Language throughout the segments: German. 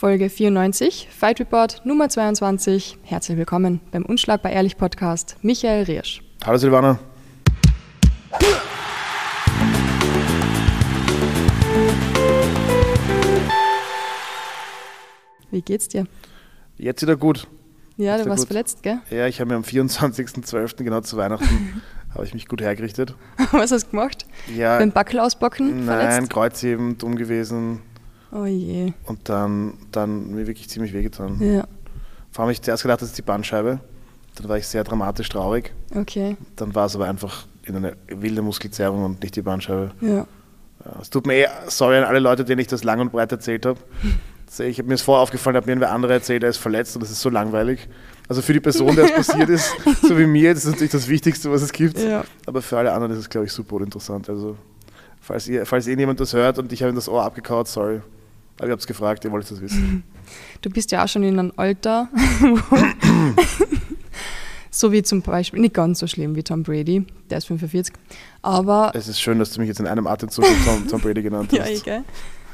Folge 94, Fight Report Nummer 22. Herzlich willkommen beim Unschlagbar Ehrlich Podcast. Michael Riersch. Hallo Silvana. Wie geht's dir? Jetzt wieder gut. Ja, du warst gut. verletzt, gell? Ja, ich habe mir am 24.12. genau zu Weihnachten habe ich mich gut hergerichtet. Was hast du gemacht? Ja, Beim Backel ausbocken nein, verletzt? Kreuzheben, dumm gewesen Oh je. und dann, dann mir wirklich ziemlich wehgetan. Ja, Vor allem habe ich zuerst gedacht, das ist die Bandscheibe. Dann war ich sehr dramatisch traurig. okay. Dann war es aber einfach in eine wilde Muskelzerrung und nicht die Bandscheibe. Ja. Es tut mir eh, sorry an alle Leute, denen ich das lang und breit erzählt habe. Ich habe mir das vorher aufgefallen, habe mir wer andere erzählt, er ist verletzt und das ist so langweilig. Also für die Person, der es passiert ist, so wie mir, das ist natürlich das Wichtigste, was es gibt. Ja. Aber für alle anderen ist es, glaube ich, super uninteressant. Also falls, ihr, falls irgendjemand das hört und ich habe ihm das Ohr abgekaut, sorry. Aber ihr habt es gefragt, ihr wollt das wissen. Du bist ja auch schon in einem Alter, so wie zum Beispiel, nicht ganz so schlimm wie Tom Brady, der ist 45, aber Es ist schön, dass du mich jetzt in einem Atemzug Tom, Tom Brady genannt ja, hast. eh, gell?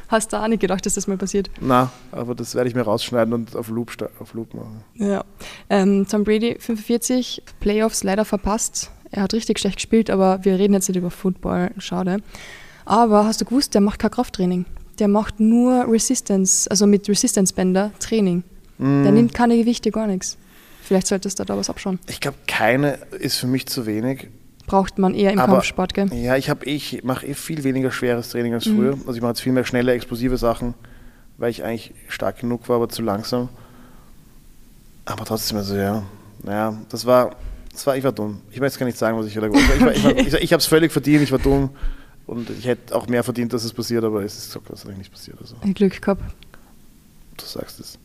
Hast du auch nicht gedacht, dass das mal passiert? Na, aber das werde ich mir rausschneiden und auf Loop, auf Loop machen. Ja. Ähm, Tom Brady, 45, Playoffs leider verpasst. Er hat richtig schlecht gespielt, aber wir reden jetzt nicht über Football, schade. Aber hast du gewusst, der macht kein Krafttraining. Der macht nur Resistance, also mit Resistance-Bänder Training. Mm. Der nimmt keine Gewichte, gar nichts. Vielleicht solltest du da was abschauen. Ich glaube, keine ist für mich zu wenig. Braucht man eher im Aber- Kampfsport, gell? Ja, ich, hab, ich mache eh viel weniger schweres Training als Mhm. früher. Also ich mache jetzt viel mehr schnelle, explosive Sachen, weil ich eigentlich stark genug war, aber zu langsam. Aber trotzdem, also ja, naja, das war, das war, ich war dumm. Ich möchte jetzt gar nicht sagen, was ich wieder gemacht habe. Ich, war- ich, ich, ich habe es völlig verdient, ich war dumm. Und ich hätte auch mehr verdient, dass es passiert, aber es ist Gott sei Dank nicht passiert. Also, Glück gehabt. du sagst es.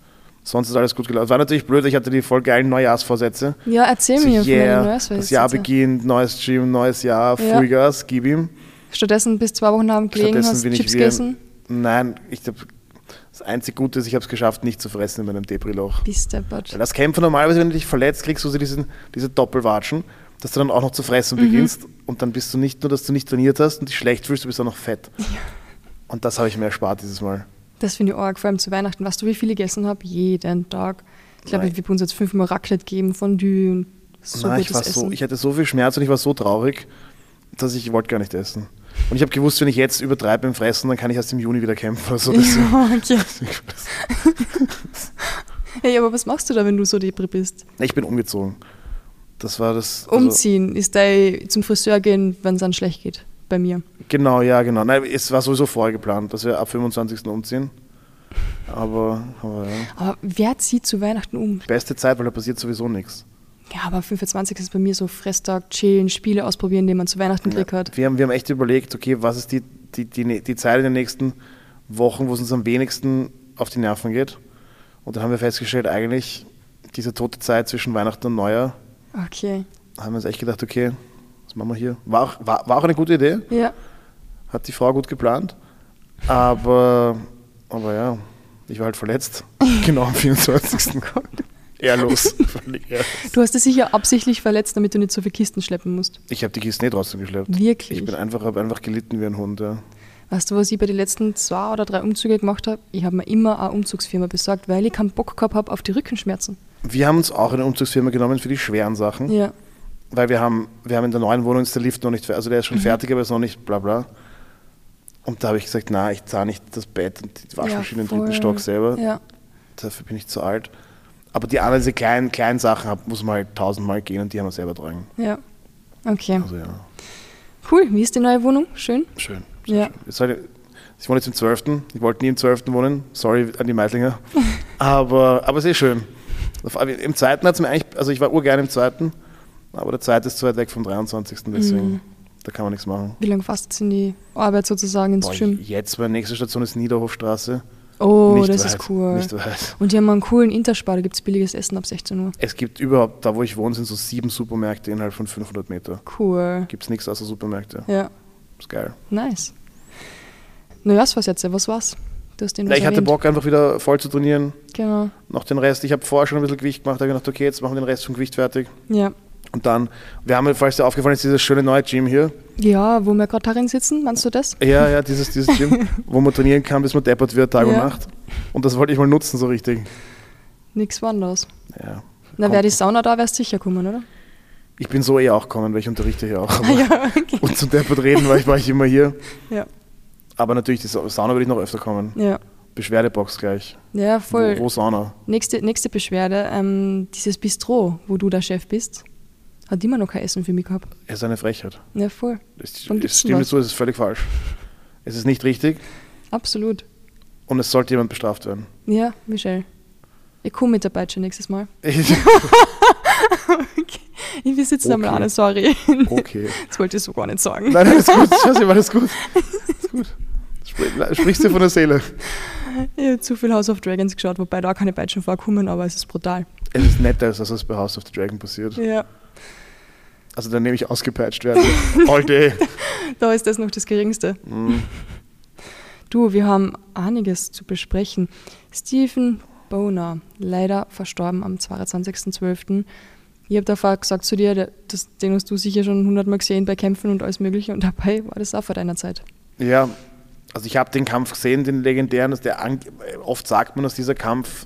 Sonst ist alles gut gelaufen. War natürlich blöd, ich hatte die voll geilen Neujahrsvorsätze. Ja, erzähl So, mir von yeah, Neujahrsvorsätzen. das Jahr beginnt, neues Gym, neues Jahr, Ja. Vollgas, gib ihm. Stattdessen bis zwei Wochen haben gelegen, Stattdessen hast bin ich Chips gegessen. Nein, ich hab, das einzige Gute ist, ich habe es geschafft, nicht zu fressen in meinem Depri-Loch. Bist. Weil das Kämpfen normalerweise, wenn du dich verletzt, kriegst du so diesen, diese Doppelwatschen, dass du dann auch noch zu fressen Mhm. beginnst und dann bist du nicht nur, dass du nicht trainiert hast und dich schlecht fühlst, du bist auch noch fett. Und das habe ich mir erspart dieses Mal. Das finde ich arg, vor allem zu Weihnachten. Weißt du, wie viel ich gegessen habe? Jeden Tag. Ich glaube, wir haben uns jetzt fünfmal Raclette gegeben, Fondue und so Nein, ich, war Essen. so, ich hatte so viel Schmerz und ich war so traurig, dass ich wollte gar nicht essen. Und ich habe gewusst, wenn ich jetzt übertreibe im Fressen, dann kann ich erst im Juni wieder kämpfen. Oder so. Deswegen- ja, okay. Hey, aber was machst du da, wenn du so depri bist? Ich bin umgezogen. Das war das. also- Umziehen ist dein zum Friseur gehen, wenn es dann schlecht geht. Bei mir. Genau, ja, genau. Nein, es war sowieso vorher geplant, dass wir ab 25. umziehen. Aber, aber ja. Aber wer zieht zu Weihnachten um? Beste Zeit, weil da passiert sowieso nichts. Ja, aber 25 ist bei mir so Fresstag, chillen, Spiele ausprobieren, die man zu Weihnachten gekriegt hat. Wir haben, wir haben echt überlegt, okay, was ist die, die, die, die Zeit in den nächsten Wochen, wo es uns am wenigsten auf die Nerven geht. Und dann haben wir festgestellt, eigentlich diese tote Zeit zwischen Weihnachten und Neujahr, Okay. haben wir uns echt gedacht, okay, was machen wir hier? War auch, war, war auch eine gute Idee, Ja. hat die Frau gut geplant. Aber, aber ja, ich war halt verletzt. genau am 24. Ehrlos. Du hast dich sicher absichtlich verletzt, damit du nicht so viele Kisten schleppen musst. Ich habe die Kiste nicht trotzdem geschleppt. Wirklich? Ich bin einfach, habe einfach gelitten wie ein Hund. Ja. Weißt du, was ich bei den letzten zwei oder drei Umzüge gemacht habe? Ich habe mir immer eine Umzugsfirma besorgt, weil ich keinen Bock gehabt habe auf die Rückenschmerzen. Wir haben uns auch eine Umzugsfirma genommen für die schweren Sachen, Ja. weil wir haben, wir haben in der neuen Wohnung ist der Lift noch nicht, fer- also der ist schon fertig, aber ist noch nicht bla bla. Und da habe ich gesagt, na, ich zahle nicht das Bett und die Waschmaschine im voll. dritten Stock selber. Ja. Dafür bin ich zu alt. Aber die anderen, diese kleinen, kleinen Sachen, muss man halt tausendmal gehen und die haben wir selber tragen. Ja. Okay. Also ja, Cool. Wie ist die neue Wohnung? Schön? schön. Ja. schön. Ich wohne jetzt im 12. Ich wollte nie im 12. wohnen. Sorry an die Meitlinger. aber, aber es ist schön. Im zweiten hat es mir eigentlich, also ich war urgern im zweiten, aber der zweite ist zu weit weg vom 23. Deswegen, Mhm. da kann man nichts machen. Wie lange fast in die Arbeit sozusagen ins Boah, Gym? jetzt, meine nächste Station ist Niederhofstraße. Oh, nicht das weit, ist cool. Nicht weit. Und die haben einen coolen Interspar, da gibt es billiges Essen ab 16 Uhr. Es gibt überhaupt, da wo ich wohne, sind so sieben Supermärkte innerhalb von 500 Meter. Cool. Gibt es nichts außer Supermärkte. Ja, Ist geil. nice. Neujahrsvorsätze, was war's? Du hast den was ich hatte. Bock, einfach wieder voll zu trainieren. Genau. Noch den Rest. Ich habe vorher schon ein bisschen Gewicht gemacht. Da habe ich gedacht, okay, jetzt machen wir den Rest vom Gewicht fertig. Ja. Und dann, wir haben, falls dir aufgefallen ist, dieses schöne neue Gym hier. Ja, wo wir gerade darin sitzen, meinst du das? Ja, ja, dieses, dieses Gym, wo man trainieren kann, bis man deppert wird, Tag und Ja. Nacht. Und das wollte ich mal nutzen, so richtig. Nix anderes. Ja. Na, wäre die Sauna da, wärst sicher kommen, oder? Ich bin so eh auch gekommen, weil ich unterrichte hier auch. Ja, okay. Und zum Deppert reden war ich, war ich immer hier. Ja. Aber natürlich, die Sa- Sauna würde ich noch öfter kommen. Ja. Beschwerdebox gleich. Ja, voll. Wo, wo Sauna? Nächste, nächste Beschwerde, ähm, dieses Bistro, wo du der Chef bist, hat immer noch kein Essen für mich gehabt. Es ist eine Frechheit. Ja, voll. Es, es stimmt was? so, es ist völlig falsch. Es ist nicht richtig Absolut. und es sollte jemand bestraft werden. Ja, Michelle. Ich komme mit der Peitsche nächstes Mal. Ich- Ich will einmal Okay. an, sorry. okay. Das wollte ich so gar nicht sagen. Nein, alles gut. Schau, war das gut. Ist gut. Sprich, sprichst du von der Seele. Ich habe zu viel House of Dragons geschaut, wobei da keine Peitschen vorkommen, aber es ist brutal. Es ist netter, als das bei House of the Dragon passiert. Ja. Also dann nehme ich ausgepeitscht werden. All day. Da ist das noch das Geringste. Mhm. Du, wir haben einiges zu besprechen. Stephen Boner, leider verstorben am 22.12. Ich habe davor gesagt zu dir, das, den hast du sicher schon hundertmal gesehen bei Kämpfen und alles Mögliche und dabei war das auch vor deiner Zeit. Ja, also ich habe den Kampf gesehen, den legendären, dass der oft sagt man, dass dieser Kampf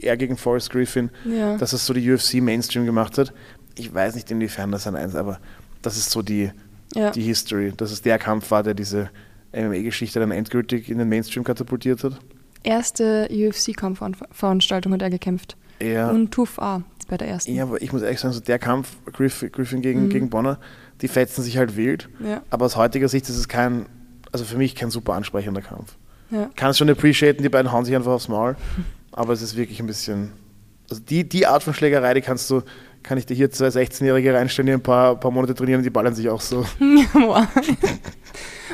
er gegen Forrest Griffin, Ja. dass es so die UFC Mainstream gemacht hat. Ich weiß nicht, inwiefern das ein eins, aber das ist so die, Ja. die History, dass es der Kampf war, der diese MMA-Geschichte dann endgültig in den Mainstream katapultiert hat. Erste UFC-Kampfveranstaltung hat er gekämpft. Ja, Und Tuf A bei der ersten. ja, aber ich muss ehrlich sagen, so der Kampf Griffin, Griffin gegen, Mhm. gegen Bonner, die fetzen sich halt wild. Ja. Aber aus heutiger Sicht ist es kein, also für mich kein super ansprechender Kampf. ja. Kann es schon appreciaten, die beiden hauen sich einfach aufs Maul. Aber es ist wirklich ein bisschen. Also die, die Art von Schlägerei, die kannst du, kann ich dir hier zwei 16-Jährige reinstellen, die ein paar, paar Monate trainieren und die ballern sich auch so.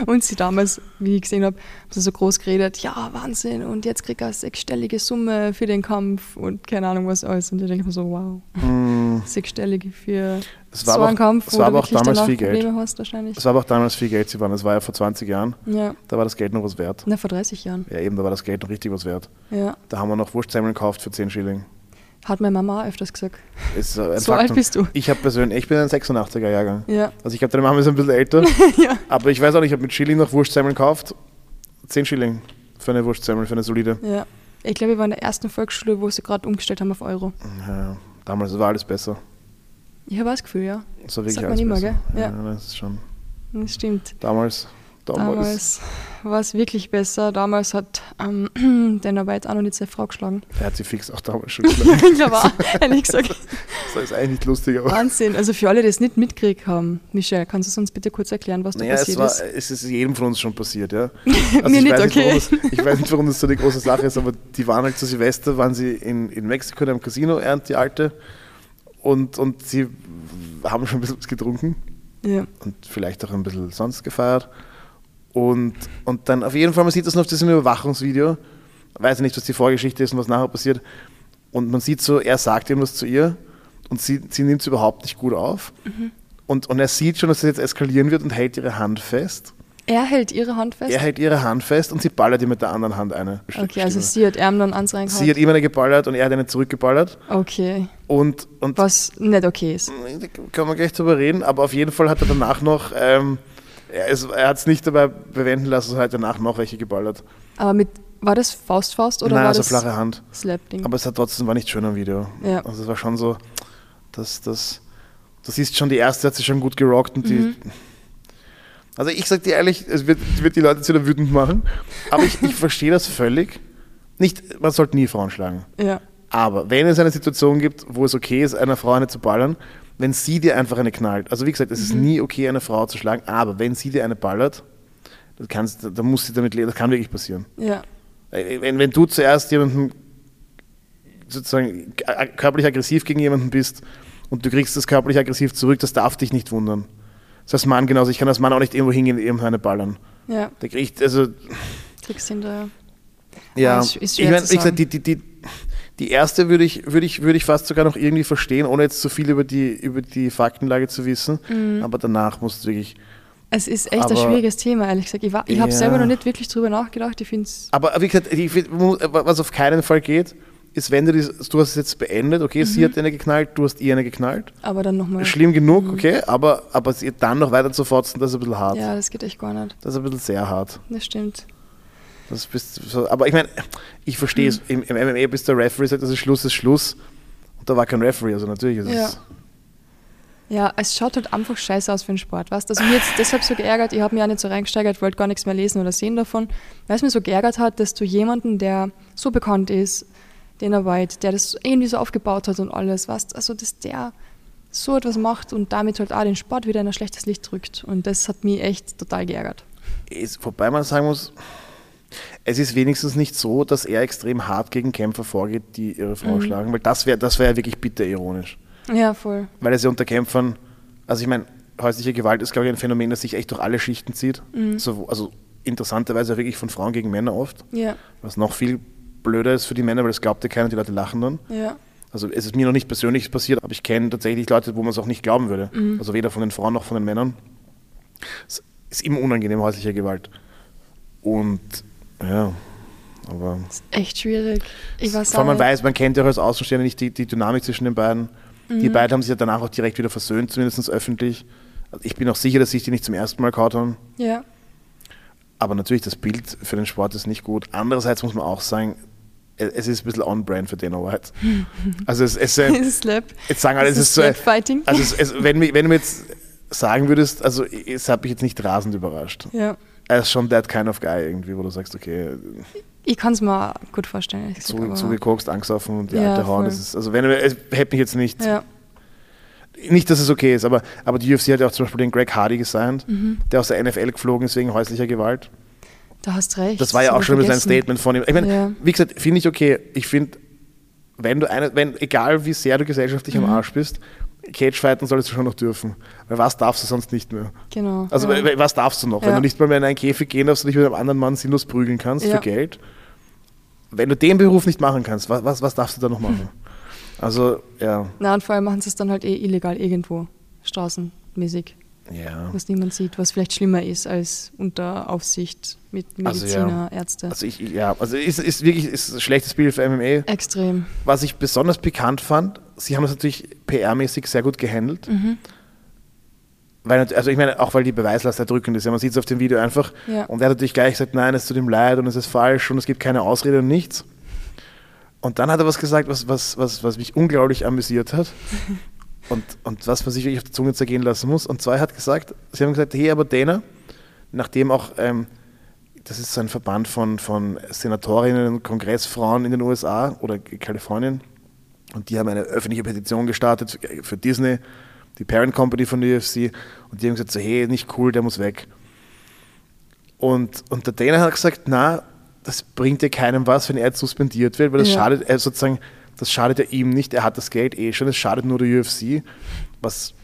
Und sie damals, wie ich gesehen habe, haben sie so groß geredet, ja, Wahnsinn, und jetzt kriegt er eine sechsstellige Summe für den Kampf und keine Ahnung was alles. Und da denke ich mir so, wow, Mm, sechsstellige für so einen auch- Kampf, wo du auch damals viel Geld. Probleme hast wahrscheinlich. Es war aber auch damals viel Geld, sie waren. Das war ja vor 20 Jahren. Ja, Da war das Geld noch was wert. na, vor 30 Jahren. Ja, eben, da war das Geld noch richtig was wert. Ja, Da haben wir noch Wurstsemmeln gekauft für 10 Schilling. Hat meine Mama öfters gesagt. So alt Faktum. bist du. Ich habe persönlich, ich bin ein 86er-Jahrgang. Ja, Also ich glaube, deine Mama ist ein bisschen älter. ja. aber ich weiß auch nicht, ich habe mit Schilling noch Wurstsemmeln gekauft. 10 Schilling für eine Wurstsemmel, für eine solide. ja. Ich glaube, ich war in der ersten Volksschule, wo sie gerade umgestellt haben auf Euro. Ja, damals war alles besser. Ich habe das Gefühl, ja. Das war wirklich Sagt man alles immer, besser. gell? Ja, Ja. das ist schon. Das stimmt. Damals, damals. Damals war es wirklich besser. Damals hat ähm, der Arbeit auch noch nicht seine Frau geschlagen. Er hat sie fix auch damals schon geschlagen. ich glaube auch, ehrlich gesagt. das ist eigentlich nicht lustig, aber. Wahnsinn. Also für alle, die es nicht mitgekriegt haben, Michelle, kannst du uns bitte kurz erklären, was da Naja, es, passiert war, ist? es ist jedem von uns schon passiert, ja. Mir ich nicht, weiß okay. warum das, ich weiß nicht, warum das so eine große Sache ist, aber die waren halt zu Silvester, waren sie in, in Mexiko in einem Casino, er und die Alte. Und, und sie haben schon ein bisschen was getrunken. Ja. und vielleicht auch ein bisschen sonst gefeiert. Und, und dann auf jeden Fall, man sieht das nur auf diesem Überwachungsvideo, weiß nicht, was die Vorgeschichte ist und was nachher passiert. Und man sieht so, er sagt irgendwas zu ihr und sie, sie nimmt es überhaupt nicht gut auf. Mhm. Und, und er sieht schon, dass es jetzt eskalieren wird und hält ihre Hand fest. Er hält ihre Hand fest. Er hält ihre Hand fest und sie ballert ihr mit der anderen Hand eine. okay, also Stimme. sie hat ihm dann ans reingehauen. sie hat ihm eine geballert und er hat eine zurückgeballert. Okay, Und, und was nicht okay ist. Da können wir gleich drüber reden, aber auf jeden Fall hat er danach noch, ähm, er, ist- er hat es nicht dabei bewenden lassen, er hat danach noch welche geballert. Aber mit, war das Faust Faust oder Nein, war so das flache Hand. Slap-Ding? Aber es hat trotzdem war nicht schön am Video. Ja. Also es war schon so, dass das, du siehst schon, die erste hat sich schon gut gerockt und Mhm. die. Also ich sag dir ehrlich, es wird, wird die Leute jetzt wieder wütend machen, aber ich, ich verstehe das völlig. Nicht, man sollte nie Frauen schlagen. Ja, Aber wenn es eine Situation gibt, wo es okay ist, einer Frau eine zu ballern, wenn sie dir einfach eine knallt, also wie gesagt, es Mhm. ist nie okay, eine Frau zu schlagen, aber wenn sie dir eine ballert, dann, kannst, dann muss sie damit leben, das kann wirklich passieren. ja, Äh, Wenn, wenn du zuerst jemanden sozusagen körperlich aggressiv gegen jemanden bist und du kriegst das körperlich aggressiv zurück, das darf dich nicht wundern. Das heißt Mann genauso, ich kann als Mann auch nicht irgendwo hingehen und irgendeine ballern. ja. Der kriegt, also Kriegst hinterher. Ja, Ah, ist- ist ich meine, gesagt, sagen. die, die, die, die erste würde ich, würde, ich, würde ich fast sogar noch irgendwie verstehen, ohne jetzt zu viel über die, über die Faktenlage zu wissen. Mhm. Aber danach musst du wirklich. Es ist echt ein Aber- schwieriges Thema, ehrlich gesagt. Ich, war- ich habe Ja. selber noch nicht wirklich drüber nachgedacht. Ich finde es. Aber wie gesagt, find, was auf keinen Fall geht, ist, wenn du das, du hast es jetzt beendet, okay, sie hat eine geknallt, du hast ihr eine geknallt. Aber dann nochmal. Schlimm genug, okay, aber, aber sie dann noch weiter zu fortzen, das ist ein bisschen hart. Ja, das geht echt gar nicht. Das ist ein bisschen sehr hart. Das stimmt. Das bist, so, aber ich meine, ich verstehe es. Im, Im MMA bis der Referee sagt, das ist Schluss, ist Schluss. Und da war kein Referee, also natürlich ist Ja. es. Ja, es schaut halt einfach scheiße aus für den Sport, weißt du? Also mir jetzt deshalb so geärgert, ich habe mich auch nicht so reingesteigert, wollte gar nichts mehr lesen oder sehen davon, weil es mir so geärgert hat, dass du jemanden, der so bekannt ist, Dana White, der das irgendwie so aufgebaut hat und alles, weißt also dass der so etwas macht und damit halt auch den Sport wieder in ein schlechtes Licht drückt. Und das hat mich echt total geärgert. Ist, wobei man sagen muss, es ist wenigstens nicht so, dass er extrem hart gegen Kämpfer vorgeht, die ihre Frau schlagen, weil das wäre das wär ja wirklich bitter ironisch. Ja, voll. Weil es ja unter Kämpfern, also ich meine, häusliche Gewalt ist, glaube ich, ein Phänomen, das sich echt durch alle Schichten zieht. So, also interessanterweise wirklich von Frauen gegen Männer oft, Ja, was noch viel blöder ist für die Männer, weil das glaubt ja keiner, die Leute lachen dann. ja. Also es ist mir noch nicht persönlich passiert, aber ich kenne tatsächlich Leute, wo man es auch nicht glauben würde. Also weder von den Frauen noch von den Männern. Es ist immer unangenehm, häusliche Gewalt. Und ja, aber Ist echt schwierig. Ich weiß vor allem man weiß, man kennt ja auch als Außenstehender nicht die, die Dynamik zwischen den beiden. Die beiden haben sich ja danach auch direkt wieder versöhnt, zumindest öffentlich. Also ich bin auch sicher, dass sich die nicht zum ersten Mal kaut haben. Ja, Aber natürlich, das Bild für den Sport ist nicht gut. Andererseits muss man auch sagen, es es ist ein bisschen on-brand für Dana White. Also es, es, äh, Slap. Jetzt sagen alle, Das es ist ist so. Slap-Fighting. Also, es, es, wenn, wenn du mir jetzt sagen würdest, also, es hat mich jetzt nicht rasend überrascht. Ja. Er ist schon that kind of guy irgendwie, wo du sagst, okay, Ich kann es mir gut vorstellen. zu, zugekokst, angesoffen und die Ja, alte Hauen. also, wenn es hätte mich jetzt nicht, Ja, nicht, dass es okay ist, aber, aber die UFC hat ja auch zum Beispiel den Greg Hardy gesigned, Mhm. der aus der NFL geflogen ist wegen häuslicher Gewalt. da hast recht. Das war ja auch schon ein vergessen. Statement von ihm. Ich meine, Ja. wie gesagt, finde ich okay. Ich finde, wenn du eine, wenn, egal wie sehr du gesellschaftlich Mhm. am Arsch bist, Cagefighten solltest du schon noch dürfen. Weil was darfst du sonst nicht mehr? Genau. Also ja. wa- was darfst du noch? Wenn Ja. du nicht mal mehr in einen Käfig gehen darfst und dich mit einem anderen Mann sinnlos prügeln kannst Ja. für Geld. Wenn du den Beruf nicht machen kannst, was, was, was darfst du da noch machen? Also, ja. Na, und vor allem machen sie es dann halt eh illegal irgendwo, straßenmäßig, Ja. was niemand sieht, was vielleicht schlimmer ist als unter Aufsicht mit Also, Mediziner, ja. Ärzte. Also ich, ja, also ist, ist wirklich ist ein schlechtes Bild für MMA. Extrem. Was ich besonders pikant fand, sie haben das natürlich PR-mäßig sehr gut gehandelt. Mhm. Weil, also ich meine, auch weil die Beweislast erdrückend ist. Ja, man sieht es auf dem Video einfach. Ja. Und er hat natürlich gleich gesagt, nein, es tut ihm leid und es ist falsch und es gibt keine Ausrede und nichts. Und dann hat er was gesagt, was, was, was, was mich unglaublich amüsiert hat. und, und was man sich wirklich auf die Zunge zergehen lassen muss. Und zwar hat gesagt, sie haben gesagt, hey, aber Dana, nachdem auch, ähm, das ist so ein Verband von, von Senatorinnen und Kongressfrauen in den USA oder Kalifornien, und die haben eine öffentliche Petition gestartet für, Disney, die Parent Company von der UFC, und die haben gesagt, so, hey, nicht cool, der muss weg. Und, und der Dana hat gesagt, na, das bringt ja keinem was, wenn er jetzt suspendiert wird, weil das Ja. schadet, er sozusagen, das schadet ja ihm nicht, er hat das Geld eh schon, es schadet nur der UFC, was,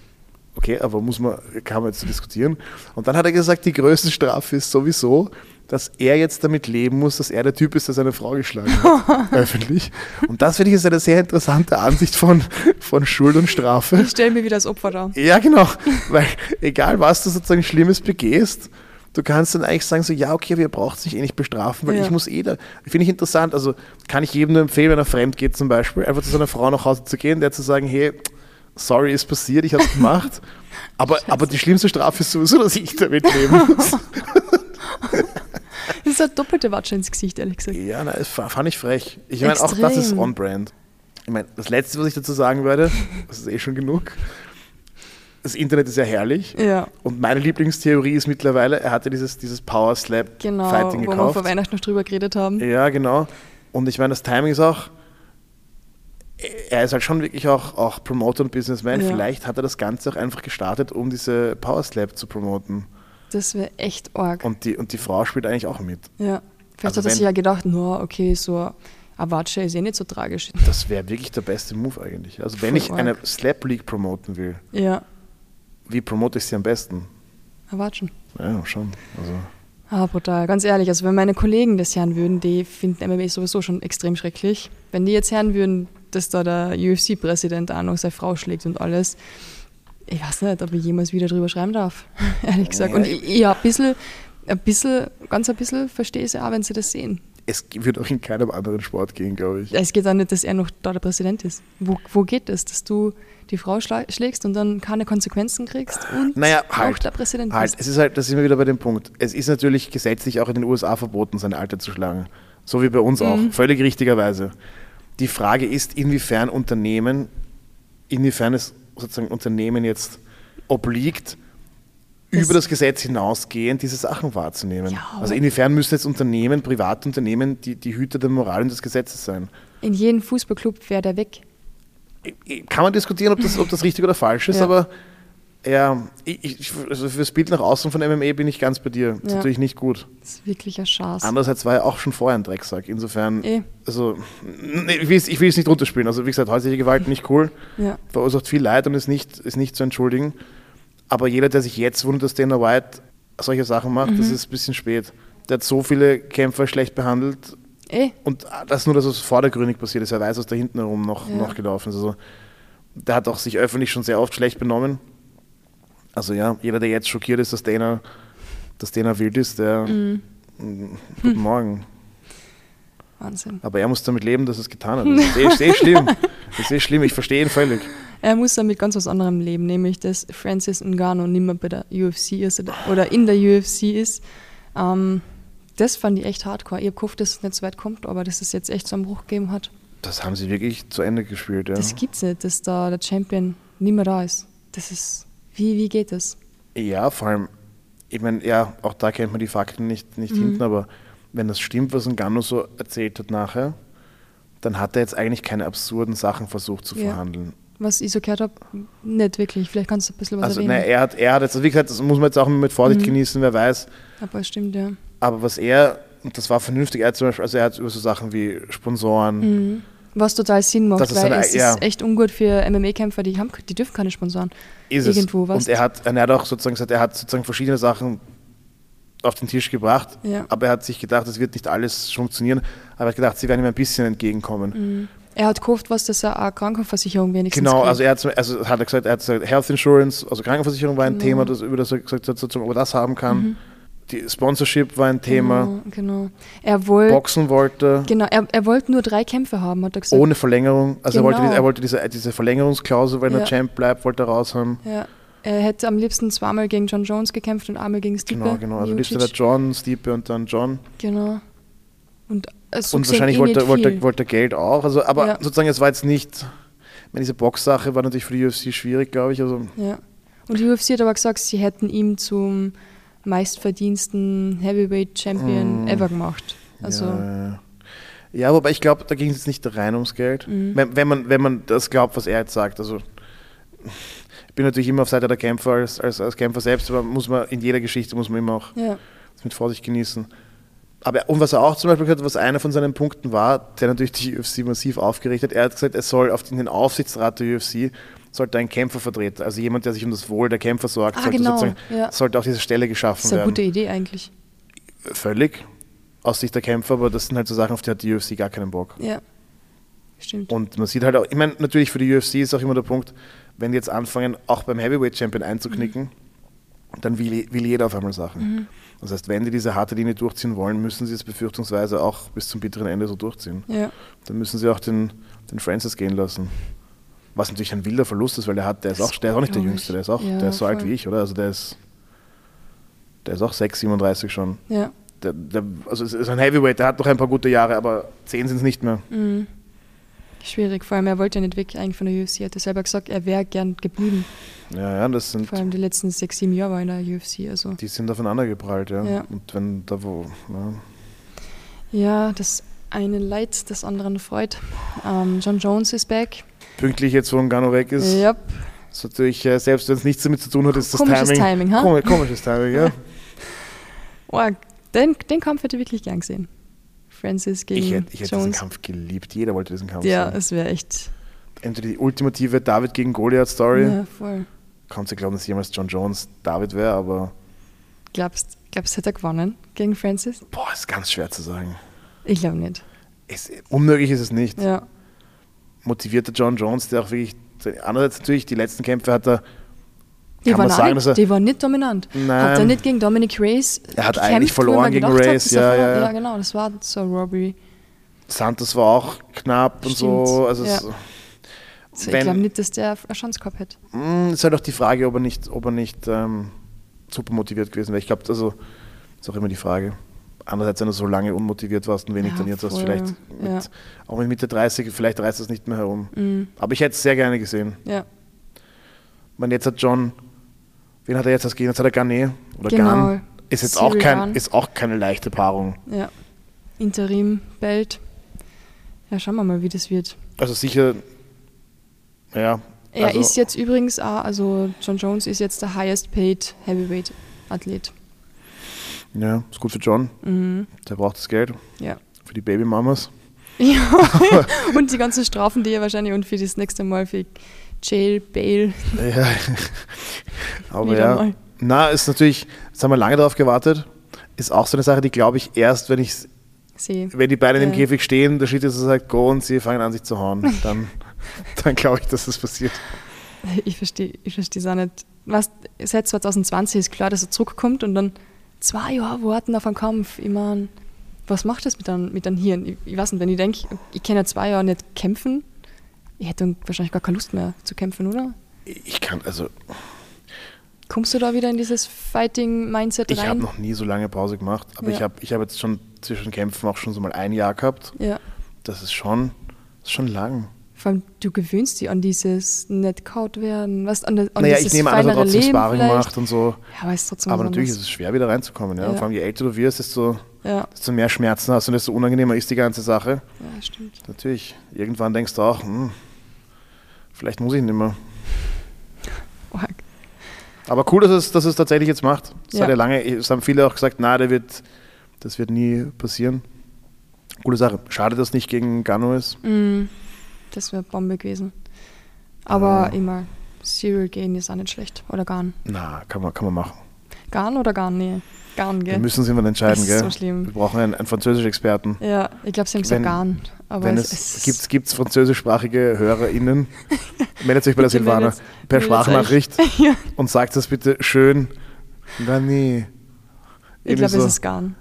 okay, aber muss man, kann man jetzt diskutieren. Und dann hat er gesagt, die größte Strafe ist sowieso, dass er jetzt damit leben muss, dass er der Typ ist, der seine Frau geschlagen hat, öffentlich. Und das finde ich ist eine sehr interessante Ansicht von, von Schuld und Strafe. Ich stelle mir wieder das Opfer da. Ja, genau. Weil egal, was du sozusagen Schlimmes begehst, du kannst dann eigentlich sagen, so, ja, okay, wir brauchen sich eh nicht bestrafen, weil Ja. ich muss eh da. Finde ich interessant. Also kann ich jedem nur empfehlen, wenn er fremd geht zum Beispiel, einfach zu seiner Frau nach Hause zu gehen, der zu sagen, hey, sorry, ist passiert, ich habe es gemacht. Aber, aber die schlimmste Strafe ist sowieso, dass ich damit leben muss. Das ist eine doppelte Watsche ins Gesicht, ehrlich gesagt. ja, na, fand ich frech. Ich meine, auch das ist on-brand. Ich meine, das Letzte, was ich dazu sagen werde, das ist eh schon genug. Das Internet ist ja herrlich. Ja, Und meine Lieblingstheorie ist mittlerweile, er hatte dieses, dieses Power Slap genau, Fighting wo wir gekauft. vor Weihnachten noch drüber geredet haben. Ja, genau. Und ich meine, das Timing ist auch, er ist halt schon wirklich auch, auch Promoter und Businessman. Ja. Vielleicht hat er das Ganze auch einfach gestartet, um diese Power Slap zu promoten. Das wäre echt arg. Und die, und die Frau spielt eigentlich auch mit. ja. Vielleicht Also hat er sich ja gedacht, no, okay, so eine Watsche ist eh nicht so tragisch. Das wäre wirklich der beste Move eigentlich. Also wenn Voll ich eine arg. Slap League promoten will, Ja, wie promote ich sie am besten? eine Watschen. Ja, schon. Also, Ah, brutal. Ganz ehrlich, also wenn meine Kollegen das hören würden, die finden MMA sowieso schon extrem schrecklich. Wenn die jetzt hören würden, dass da der UFC-Präsident auch noch seine Frau schlägt und alles, ich weiß nicht, ob ich jemals wieder drüber schreiben darf, ehrlich gesagt. Und ich, ja, ein bisschen, ein bisschen, ganz ein bisschen verstehe ich es auch, wenn sie das sehen. es wird auch in keinem anderen Sport gehen, glaube ich. Es geht auch nicht, dass er noch da der Präsident ist. Wo, wo geht es, dass du die Frau schlägst und dann keine Konsequenzen kriegst und naja, halt, auch der Präsident halt. bist? Es ist halt, das sind wir wieder bei dem Punkt. Es ist natürlich gesetzlich auch in den USA verboten, sein Alter zu schlagen. So wie bei uns mhm. auch, völlig richtigerweise. Die Frage ist, inwiefern Unternehmen, inwiefern es sozusagen Unternehmen jetzt obliegt, das über das Gesetz hinausgehend diese Sachen wahrzunehmen. Ja, also inwiefern müssen jetzt Unternehmen, Privatunternehmen, die, die Hüter der Moral und des Gesetzes sein? In jedem Fußballclub wäre der weg. Kann man diskutieren, ob das, ob das richtig oder falsch ist, ja. aber ja, ich, also für das Bild nach außen von MMA bin ich ganz bei dir. Das ist natürlich nicht gut. Das ist wirklich ein Schatz. Andererseits war er auch schon vorher ein Drecksack. Insofern, e. also, nee, ich will es nicht runterspielen. Also, wie gesagt, häusliche Gewalt nicht cool. Ja. Verursacht viel Leid und ist nicht, ist nicht zu entschuldigen. Aber jeder, der sich jetzt wundert, dass Dana White solche Sachen macht, mhm. das ist ein bisschen spät. Der hat so viele Kämpfer schlecht behandelt. Eh. Und das nur, dass es vordergründig passiert ist. Er weiß, was da hinten herum noch, ja. noch gelaufen ist. Also, der hat auch sich öffentlich schon sehr oft schlecht benommen. Also ja, jeder, der jetzt schockiert ist, dass Dana, dass Dana wild ist, der mhm. guten Morgen. Wahnsinn. Aber er muss damit leben, dass er es getan hat. Das ist eh, schlimm. Das ist eh schlimm. Ich verstehe ihn völlig. Er muss damit ganz was anderem leben, nämlich dass Francis Ngannou nicht mehr bei der UFC ist oder in der UFC ist. Ähm, das fand ich echt hardcore. Ich habe gehofft, dass es nicht so weit kommt, aber dass es jetzt echt so einen Bruch gegeben hat. Das haben sie wirklich zu Ende gespielt, ja. Das gibt's nicht, dass da der Champion nicht mehr da ist. Das ist. Wie, wie geht das? Ja, vor allem, ich meine, ja, auch da kennt man die Fakten nicht, nicht mhm. hinten, aber wenn das stimmt, was Ngannou so erzählt hat nachher, dann hat er jetzt eigentlich keine absurden Sachen versucht zu ja. verhandeln was ich so gehört habe, nicht wirklich. Vielleicht kannst du ein bisschen was also, erwähnen. Ne, er hat, er hat jetzt, also wie gesagt, das muss man jetzt auch mit Vorsicht mhm. genießen, wer weiß. Aber stimmt, ja. Aber was er, und das war vernünftig, er zum Beispiel, also er hat über so Sachen wie Sponsoren. Mhm. Was total Sinn macht, weil seine, es ja. ist echt ungut für MMA-Kämpfer, die, die dürfen keine Sponsoren. Ist Irgendwo, es. Und er hat, er hat auch sozusagen gesagt, er hat sozusagen verschiedene Sachen auf den Tisch gebracht, ja. aber er hat sich gedacht, das wird nicht alles funktionieren, aber er hat gedacht, sie werden ihm ein bisschen entgegenkommen. Mhm. Er hat gehofft, was, dass er eine Krankenversicherung wenigstens Genau, kriegt. also er hat, also hat er gesagt, er hat gesagt, Health Insurance, also Krankenversicherung war ein genau. Thema, das, über das er gesagt hat, ob er das haben kann. Mhm. Die Sponsorship war ein Thema. Genau, genau. Er wollte. Boxen wollte. Genau, er, er wollte nur drei Kämpfe haben, hat er gesagt. Ohne Verlängerung. Also genau. er wollte, genau. er wollte diese, diese Verlängerungsklausel, wenn ja. er Champ bleibt, wollte er raus haben. Ja. Er hätte am liebsten zweimal gegen John Jones gekämpft und einmal gegen Stipe. Genau, genau. Also liebsten wäre John, Stipe und dann John. Genau. Und, also und wahrscheinlich eh wollte, wollte, wollte Geld auch. Also, aber ja. sozusagen, es war jetzt nicht. Meine, diese Box-Sache war natürlich für die UFC schwierig, glaube ich. Also ja. Und die UFC hat aber gesagt, sie hätten ihm zum meistverdiensten Heavyweight Champion mm. ever gemacht. Also ja, ja wobei ich glaube, da ging es jetzt nicht rein ums Geld. Mhm. Wenn, wenn, man, wenn man das glaubt, was er jetzt sagt. Also ich bin natürlich immer auf Seite der Kämpfer als, als, als Kämpfer selbst, aber muss man in jeder Geschichte muss man immer auch ja. mit Vorsicht genießen aber und was er auch zum Beispiel gesagt hat, was einer von seinen Punkten war, der natürlich die UFC massiv aufgeregt hat, er hat gesagt, er soll auf den Aufsichtsrat der UFC sollte ein Kämpfervertreter, also jemand, der sich um das Wohl der Kämpfer sorgt, ah, sollte, genau. ja. sollte auf diese Stelle geschaffen werden. Das ist eine gute Idee eigentlich. Völlig aus Sicht der Kämpfer, aber das sind halt so Sachen, auf die hat die UFC gar keinen Bock. Ja, stimmt. Und man sieht halt auch, ich meine, natürlich für die UFC ist auch immer der Punkt, wenn die jetzt anfangen, auch beim Heavyweight Champion einzuknicken, mhm. dann will, will, jeder auf einmal Sachen. Mhm. Das heißt, wenn die diese harte Linie durchziehen wollen, müssen sie es befürchtungsweise auch bis zum bitteren Ende so durchziehen. Ja. Dann müssen sie auch den, den Francis gehen lassen. Was natürlich ein wilder Verlust ist, weil der hat, der ist auch, der ist auch nicht der Jüngste, der ist auch, ja, der ist so voll. alt wie ich, oder? Also der ist, der ist auch 6, 37 schon. Ja. Der, der, also es ist ein Heavyweight, der hat noch ein paar gute Jahre, aber 10 sind es nicht mehr. Mhm. Schwierig, vor allem er wollte ja nicht weg eigentlich von der UFC. Er hat selber gesagt, er wäre gern geblieben. Ja, ja, das sind. Vor allem die letzten sechs, sieben Jahre war in der UFC. Also. Die sind aufeinander geprallt, ja. ja. Und wenn da wo. Ja. ja, das eine Leid, das andere freut. Ähm, John Jones ist back. Pünktlich jetzt, wo Ngannou weg ist. Yep. Das ist natürlich, äh, selbst wenn es nichts damit zu tun hat, ist das komisches Timing. Timing? Komisch, komisches Timing, ja. oh, den, den Kampf hätte ich wirklich gern gesehen. Francis gegen ich hätte, ich hätte diesen Kampf geliebt. Jeder wollte diesen Kampf Ja, sehen. es wäre echt. Entweder die ultimative David gegen Goliath-Story. Ja, voll. Kannst du glauben, dass jemals John Jones David wäre, aber. Glaubst du, hätte er gewonnen gegen Francis? Boah, ist ganz schwer zu sagen. Ich glaube nicht. Es, unmöglich ist es nicht. Ja. Motivierter John Jones, der auch wirklich. Andererseits natürlich, die letzten Kämpfe hat er Die waren, sagen, nicht, die waren nicht dominant. Nein. Hat er nicht gegen Dominic Reyes Er hat gekämpft, eigentlich verloren gegen Reyes, er ja, ja, ja. Genau, das war so Robbery. Santos war auch knapp und so. Stimmt, Also ja. es, Also ich glaube nicht, dass der eine Chance gehabt hätte. Mm, ist halt auch die Frage, ob er nicht, ob er nicht ähm, super motiviert gewesen wäre. Ich glaube, also ist auch immer die Frage. Andererseits, wenn du so lange unmotiviert warst und wenig Ja, trainiert hast, voll, vielleicht mit, ja. auch mit Mitte 30, vielleicht reißt es nicht mehr herum. Mhm. Aber ich hätte es sehr gerne gesehen. Ja, meine, jetzt hat John, wen hat er jetzt als Gegner? Jetzt hat er Garnet oder Genau. Garn. Ist jetzt auch, kein, ist auch keine leichte Paarung. ja. Interim, Belt. Ja, schauen wir mal, wie das wird. Also sicher, ja. Er also, ist jetzt übrigens auch, also John Jones ist jetzt der highest paid Heavyweight Athlet. Ja, ist gut für John. Mhm. Der braucht das Geld Ja. für die Babymamas. Ja, und die ganzen Strafen, die er wahrscheinlich und für das nächste Mal für Jail, Bail. Ja. Aber Wieder ja. mal. Na, ist natürlich, jetzt haben wir lange darauf gewartet. Ist auch so eine Sache, die glaube ich erst, wenn ich sehe. wenn die beiden im Ja. Käfig stehen, der Schiedsrichter sagt Go und sie fangen an sich zu hauen, dann, dann glaube ich, dass das passiert. Ich verstehe ich es auch nicht. Was, seit 2020 ist klar, dass er zurückkommt und dann zwei Jahre warten auf einen Kampf. Ich meine, was macht das mit einem, mit einem Hirn? Ich, ich weiß nicht, wenn ich denke, ich kann ja zwei Jahre nicht kämpfen, ich hätte dann wahrscheinlich gar keine Lust mehr zu kämpfen, oder? Ich kann, also, Kommst du da wieder in dieses Fighting-Mindset ich habe rein? noch nie so lange Pause gemacht, aber Ja. ich habe ich hab jetzt schon zwischen Kämpfen auch schon so mal ein Jahr gehabt. ja. Das ist schon, das ist schon lang. Vor allem, du gewöhnst dich an dieses nicht kaut werden, was an, an naja, dieses ich nehme an, dass er trotzdem Leben Sparring vielleicht. macht und so. Ja, aber es Aber natürlich ist es schwer, wieder reinzukommen. Ja? Ja. Vor allem, je älter du wirst, desto, Ja, desto mehr Schmerzen hast und desto unangenehmer ist die ganze Sache. ja, stimmt. Natürlich, irgendwann denkst du auch, hm, vielleicht muss ich nicht mehr. Aber cool, dass es, dass es tatsächlich jetzt macht. Es Ja. hat ja lange, es haben viele auch gesagt, na, der wird, das wird nie passieren. Coole Sache. Schade, dass nicht gegen Gano ist. Mm, das wäre Bombe gewesen. Aber immer, Serial gehen ist auch nicht schlecht. Oder Garn. Na, kann man, kann man machen. Garn oder Garn? Nee. Garn, Wir gell? müssen uns immer entscheiden, Das ist gell? so schlimm. Wir brauchen einen, einen Französisch-Experten. Ja, ich glaube, sie haben gesagt Garn. Aber Wenn es, es, es gibt, gibt's französischsprachige HörerInnen, meldet euch bei der Silvana per Sprachnachricht ja, und sagt das bitte schön. Nee. ich glaube, so. es ist Garn.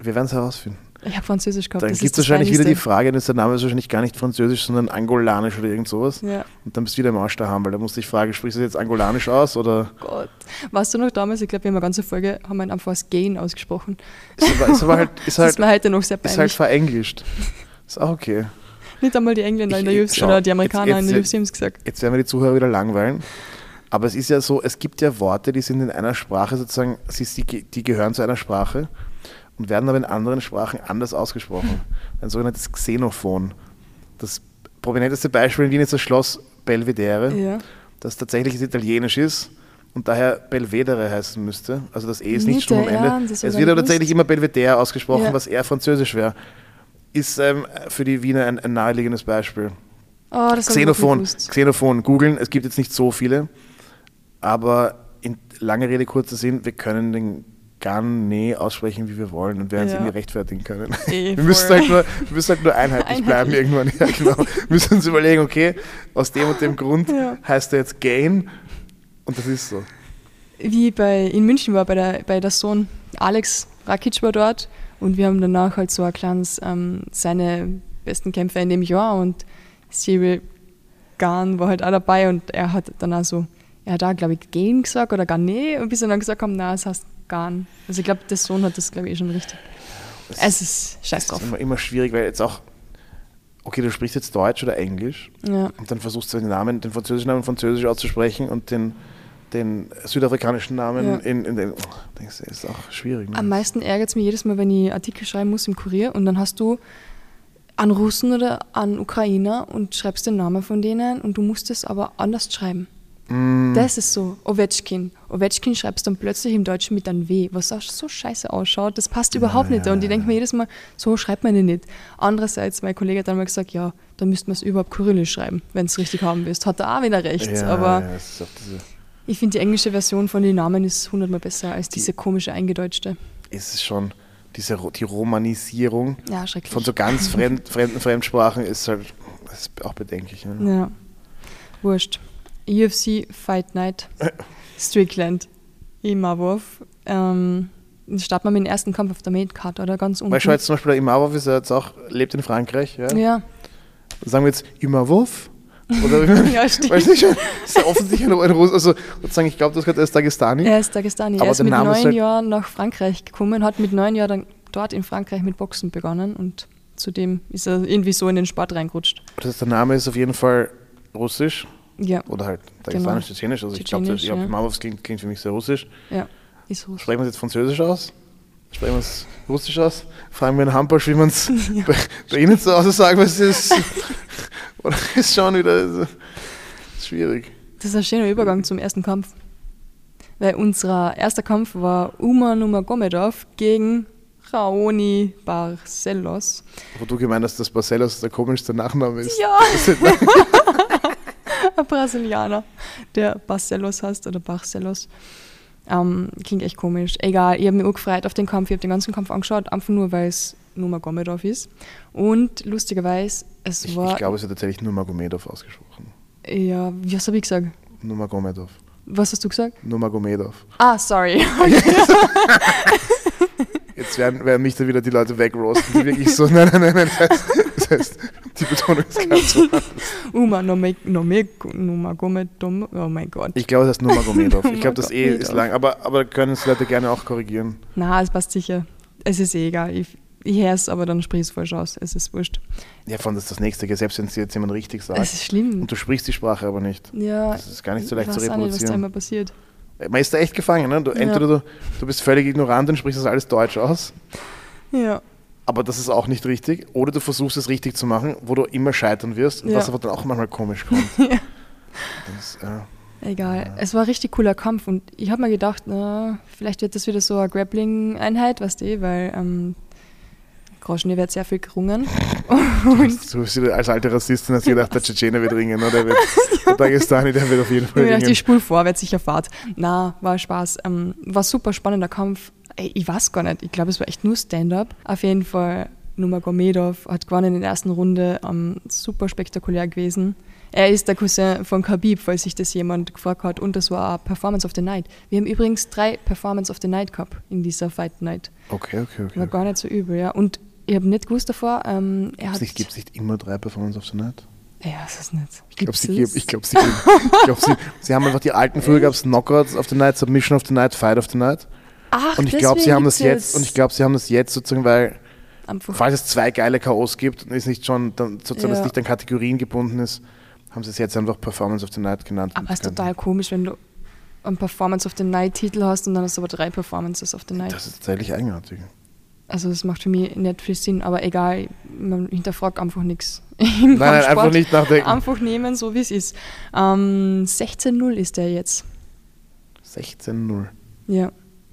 Wir werden es herausfinden. Ich habe Französisch gehabt. Dann gibt es wahrscheinlich wieder die. Frage, dann ist der Name ist wahrscheinlich gar nicht französisch, sondern angolanisch oder irgend sowas. Ja, Und dann bist du wieder im Arsch daheim, weil da musst du dich fragen, sprichst du jetzt angolanisch aus oder Gott. Weißt du noch damals, ich glaube, wir haben eine ganze Folge, haben wir einfach als Gain ausgesprochen. ist aber, ist aber halt, ist das halt, ist mir heute noch sehr ist halt peinlich. verenglischt. Ist auch okay. Nicht einmal die Engländer in der Ich- UFC oder die jetzt- Amerikaner in jetzt- der UFC haben es gesagt. Jetzt werden wir die Zuhörer wieder langweilen. Aber es ist ja so, es gibt ja Worte, die sind in einer Sprache sozusagen, sie, sie, die gehören zu einer Sprache und werden aber in anderen Sprachen anders ausgesprochen. Ein sogenanntes Xenophon. Das prominenteste Beispiel in Wien ist das Schloss Belvedere, Ja. das tatsächlich italienisch ist und daher Belvedere heißen müsste. Also das E ist nicht Nicht schon am Ende. Hab Es wird aber tatsächlich immer Belvedere ausgesprochen, Ja. was eher französisch wäre. Ist ähm, für die Wiener ein, ein naheliegendes Beispiel. Oh, Xenophon. Xenophon, googeln. Es gibt jetzt nicht so viele, aber in lange Rede, kurzer Sinn, wir können den Garnet aussprechen, wie wir wollen und werden es Ja. irgendwie rechtfertigen können. Eh, wir, müssen halt nur, wir müssen halt nur einheitlich, bleiben irgendwann. Ja, genau. Wir müssen uns überlegen, okay, aus dem und dem Grund Ja. heißt er jetzt Gain und das ist so. Wie bei, in München war bei der, bei der Sohn Alex Rakic war dort und wir haben danach halt so ein kleines, ähm, seine besten Kämpfer in dem Jahr und Cyril Gahn war halt auch dabei und er hat dann auch so, er hat auch, glaube ich, Gain gesagt oder Garnet und bis er dann gesagt haben, na, es heißt Gahn. Also ich glaube, der Sohn hat das, glaube ich, eh schon richtig. Es ist scheiß Das drauf. ist immer, immer schwierig, weil jetzt auch, okay, du sprichst jetzt Deutsch oder Englisch Ja. und dann versuchst du den Namen, den französischen Namen französisch auszusprechen und den, den südafrikanischen Namen Ja. in, in den. Oh, denkst du, ist auch schwierig. Ne? Am meisten ärgert es mich jedes Mal, wenn ich Artikel schreiben muss im Kurier und dann hast du an Russen oder an Ukrainer und schreibst den Namen von denen und du musst es aber anders schreiben. Mm, Das ist so. Ovechkin. Ovechkin schreibst dann plötzlich im Deutschen mit einem W, was auch so scheiße ausschaut. Das passt überhaupt nicht. Und ich denke mir jedes Mal, so schreibt man ihn nicht. Andererseits, mein Kollege hat dann mal gesagt, ja, da müsste man es überhaupt kyrillisch schreiben, wenn es richtig haben willst. Hat er auch wieder recht. ja, aber ja, es ich finde, die englische Version von den Namen ist hundertmal besser als diese komische eingedeutschte. es ist schon diese die Romanisierung Ja, von so ganz fremd, fremden Fremdsprachen ist halt ist auch bedenklich. Ne? Ja, wurscht. UFC Fight Night. Strickland, Imavov. Ähm, starten wir mit dem ersten Kampf auf der Main-Card, oder? Ganz unten. Weil schau jetzt zum Beispiel der Imavov ist ja jetzt auch, lebt in Frankreich. Ja? Ja, Sagen wir jetzt Imavov? Oder Ja, stimmt. Weiß nicht, ist ja offensichtlich ein, Russ, also sozusagen, ich glaube, das gehört, er ist Dagestani. er ist Dagestani. Aber Er ist mit neun halt- Jahren nach Frankreich gekommen, hat mit neun Jahren dann dort in Frankreich mit Boxen begonnen und zudem ist er irgendwie so in den Sport reingerutscht. Das heißt, der Name ist auf jeden Fall russisch Ja, oder halt Genau. Dagestanisch, Tschetschenisch. Also ich glaube, Tschetschenisch, ich glaub, ja. Imavov klingt, klingt für mich sehr russisch. ja, ist russisch. Sprechen wir es jetzt Französisch aus? Sprechen wir es Russisch aus? Fragen wir einen Hamburg, wie man es bei, bei Ihnen zu Hause sagen, was ist. Oder ist schon wieder so, ist schwierig. Das ist ein schöner Übergang zum ersten Kampf. Weil unser erster Kampf war Uma Numagomedov gegen Raoni Barcelos. Wo du gemeint hast, dass Barcelos der komischste Nachname ist. Ja, Brasilianer, der Barcelos heißt oder Barcelos. Ähm, klingt echt komisch. Egal, ich habe mich auch gefreut auf den Kampf. Ich habe den ganzen Kampf angeschaut, einfach nur, weil es Numagomedov ist. Und lustigerweise, es ich, war. ich glaube, es wird tatsächlich nur Magomedov ausgesprochen. ja, was habe ich gesagt? Nur Magomedov. Was hast du gesagt? Nur Magomedov. Ah, sorry. Jetzt werden, werden mich da wieder die Leute wegroasten, die wirklich so, nein, nein, nein, nein, das heißt, das heißt die Betonung ist ganz so. Uma Nome- Nome- Numagomedov. Oh mein Gott. Ich glaube, das heißt nur Magomedov. Ich glaube, das E ist lang, aber, aber können es Leute gerne auch korrigieren. Na, es passt sicher. Es ist eh egal. Ich, ich höre es, aber dann sprich es falsch aus. Es ist wurscht. Ja, von das ist das nächste, selbst wenn es jetzt jemand richtig sagt. Es ist schlimm. Und du sprichst die Sprache aber nicht. ja, Das ist gar nicht so leicht ich zu auch nicht, was da reproduzieren. immer passiert. Man ist da echt gefangen, ne? Du, Ja. entweder du, du bist völlig ignorant und sprichst das alles Deutsch aus, Ja. aber das ist auch nicht richtig. Oder du versuchst es richtig zu machen, wo du immer scheitern wirst, Ja. was aber dann auch manchmal komisch kommt. Ja. Das, ja. Egal. Es war ein richtig cooler Kampf und ich habe mir gedacht, na, vielleicht wird das wieder so eine Grappling-Einheit, weißt du, weil ähm, Groschny wird sehr viel gerungen. Du wieder als alte Rassistin hast gedacht, der Tschetschene wird ringen, oder? Der, wird, der Dagestani, der wird auf jeden Fall ringen. ich spul vor, wird sicher Fahrt. Na, war Spaß. Ähm, war super spannender Kampf. Ich weiß gar nicht. Ich glaube, es war echt nur Stand-up. Auf jeden Fall, Nurmagomedov hat gewonnen in der ersten Runde. Ähm, super spektakulär gewesen. Er ist der Cousin von Khabib, falls sich das jemand gefragt hat. Und das war Performance of the Night. Wir haben übrigens drei Performance of the Night gehabt in dieser Fight Night. Okay, okay, okay. War gar nicht so übel, ja. Und ich habe nicht gewusst davor, ähm, er hat... Gibt es nicht immer drei Performance of the Night? Ja, das ist nicht. Ich glaube, sie, es? ich glaub, sie, ich glaub, sie, sie haben einfach die alten, früher gab es Knockouts of the Night, Submission of the Night, Fight of the Night. Ach, Und ich glaube, sie haben das jetzt, und ich glaube, sie haben das jetzt sozusagen, weil, falls es zwei geile K.O.s gibt und es nicht schon, dann, sozusagen, Ja. dass nicht an Kategorien gebunden ist, haben sie es jetzt einfach Performance of the Night genannt. Aber es ist total komisch, wenn du einen Performance of the Night Titel hast und dann hast du aber drei Performances of the Night. Das ist tatsächlich eigenartig. Also das macht für mich nicht viel Sinn, aber egal, man hinterfragt einfach nichts. Nein, nein, einfach nicht nachdenken. Einfach nehmen, so wie es ist. Ähm, 16-0 ist der jetzt. 16-0. Ja.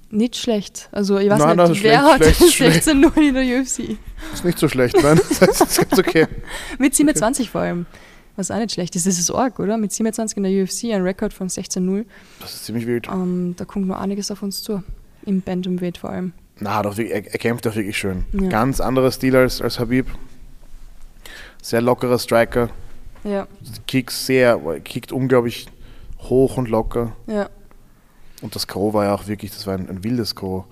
Nicht schlecht. Also ich weiß Nein, nicht, nein, wer schlecht, hat schlecht, 16-0 in der UFC? Ist nicht so schlecht, nein. Das heißt, ist ganz okay. Mit 27 vor allem. Was auch nicht schlecht ist. Das ist arg, oder? Mit 27 in der UFC, ein Rekord von 16-0. Das ist ziemlich wild. Ähm, da kommt noch einiges auf uns zu. Im Bantamweight vor allem. Na, doch, er, er kämpft auch wirklich schön. Ja. Ganz anderer Stil als, als Habib. Sehr lockerer Striker. Ja, Kicks sehr, kickt unglaublich hoch und locker. ja. Und das Crow war ja auch wirklich, das war ein, ein wildes Crow.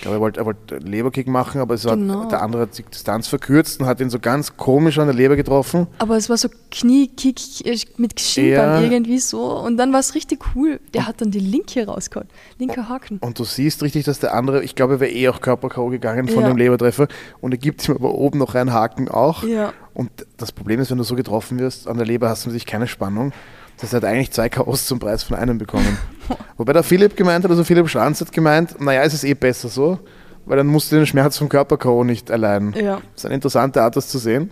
Ich glaube, er wollte, wollte Leberkick machen, aber Genau. der andere hat die Distanz verkürzt und hat ihn so ganz komisch an der Leber getroffen. Aber es war so Kniekick äh, mit Schienbein Ja. irgendwie so. Und dann war es richtig cool. Der hat dann die linke rausgehauen. Linker Haken. Und du siehst richtig, dass der andere, ich glaube, er wäre eh auch Körper-K.O. gegangen von Ja. dem Lebertreffer. Und er gibt ihm aber oben noch einen Haken auch. Ja. Und das Problem ist, wenn du so getroffen wirst, an der Leber hast du natürlich keine Spannung. Das hat eigentlich zwei K.O.s zum Preis von einem bekommen. Wobei der Philipp gemeint hat, also Philipp Schranz hat gemeint, naja, es ist eh besser so, weil dann musst du den Schmerz vom Körper-K.O. nicht erleiden. Ja. Das ist eine interessante Art, das zu sehen.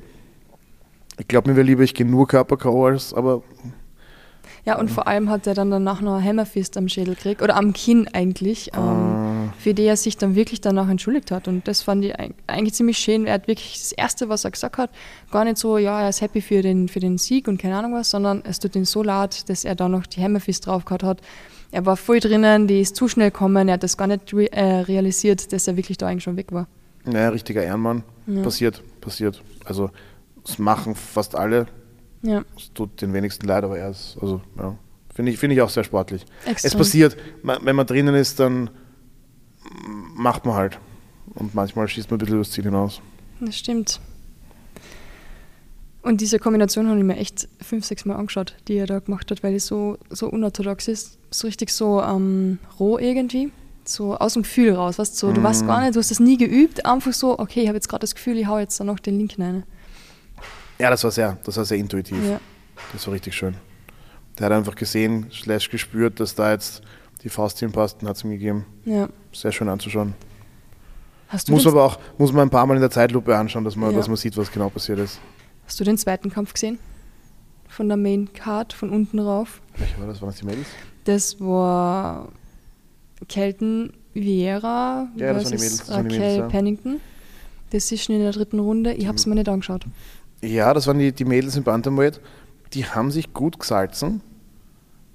Ich glaube mir wäre lieber, ich gehe nur Körper-K.O. als, aber Ja, und vor allem hat er dann danach noch Hammerfist am Schädel gekriegt. Oder am Kinn eigentlich. Ähm, Ah. Für die er sich dann wirklich danach entschuldigt hat. Und das fand ich eig- eigentlich ziemlich schön. Er hat wirklich das Erste, was er gesagt hat, gar nicht so, ja, er ist happy für den, für den Sieg und keine Ahnung was, sondern es tut ihm so leid, dass er da noch die Hammerfist drauf gehabt hat. Er war voll drinnen, die ist zu schnell gekommen, er hat das gar nicht re äh, realisiert, dass er wirklich da eigentlich schon weg war. naja, richtiger Ehrenmann. Ja. Passiert, passiert. Also, das machen fast alle. Ja, Es tut den wenigsten leid, aber er ist, also, ja, Finde ich, find ich auch sehr sportlich. Extrem. Es passiert, wenn man drinnen ist, dann macht man halt. Und manchmal schießt man ein bisschen übers Ziel hinaus. Das stimmt. Und diese Kombination habe ich mir echt fünf, sechs Mal angeschaut, die er da gemacht hat, weil die so, so unorthodox ist. So richtig so ähm, roh irgendwie. So aus dem Gefühl raus. Weißt, du, so, du weißt gar nicht, du hast das nie geübt. Einfach so, okay, ich habe jetzt gerade das Gefühl, ich hau jetzt da noch den Linken rein. Ja, das war sehr, das war sehr intuitiv. Ja. Das war richtig schön. Der hat einfach gesehen, slash gespürt, dass da jetzt die Faust hinpasst und hat es ihm gegeben. ja. Sehr schön anzuschauen. Muss aber auch, muss man ein paar Mal in der Zeitlupe anschauen, dass man, Ja. dass man sieht, was genau passiert ist. hast du den zweiten Kampf gesehen? Von der Main Card, von unten rauf? Welcher war das? Waren das die Mädels? Das war Kelton Vieira Ja, das waren die Mädels, das waren die Raquel Mädels, ja. Pennington. Decision in der dritten Runde. Ich habe es mir nicht angeschaut. Ja, das waren die, die Mädels im Bantamweight. Die haben sich gut gesalzen.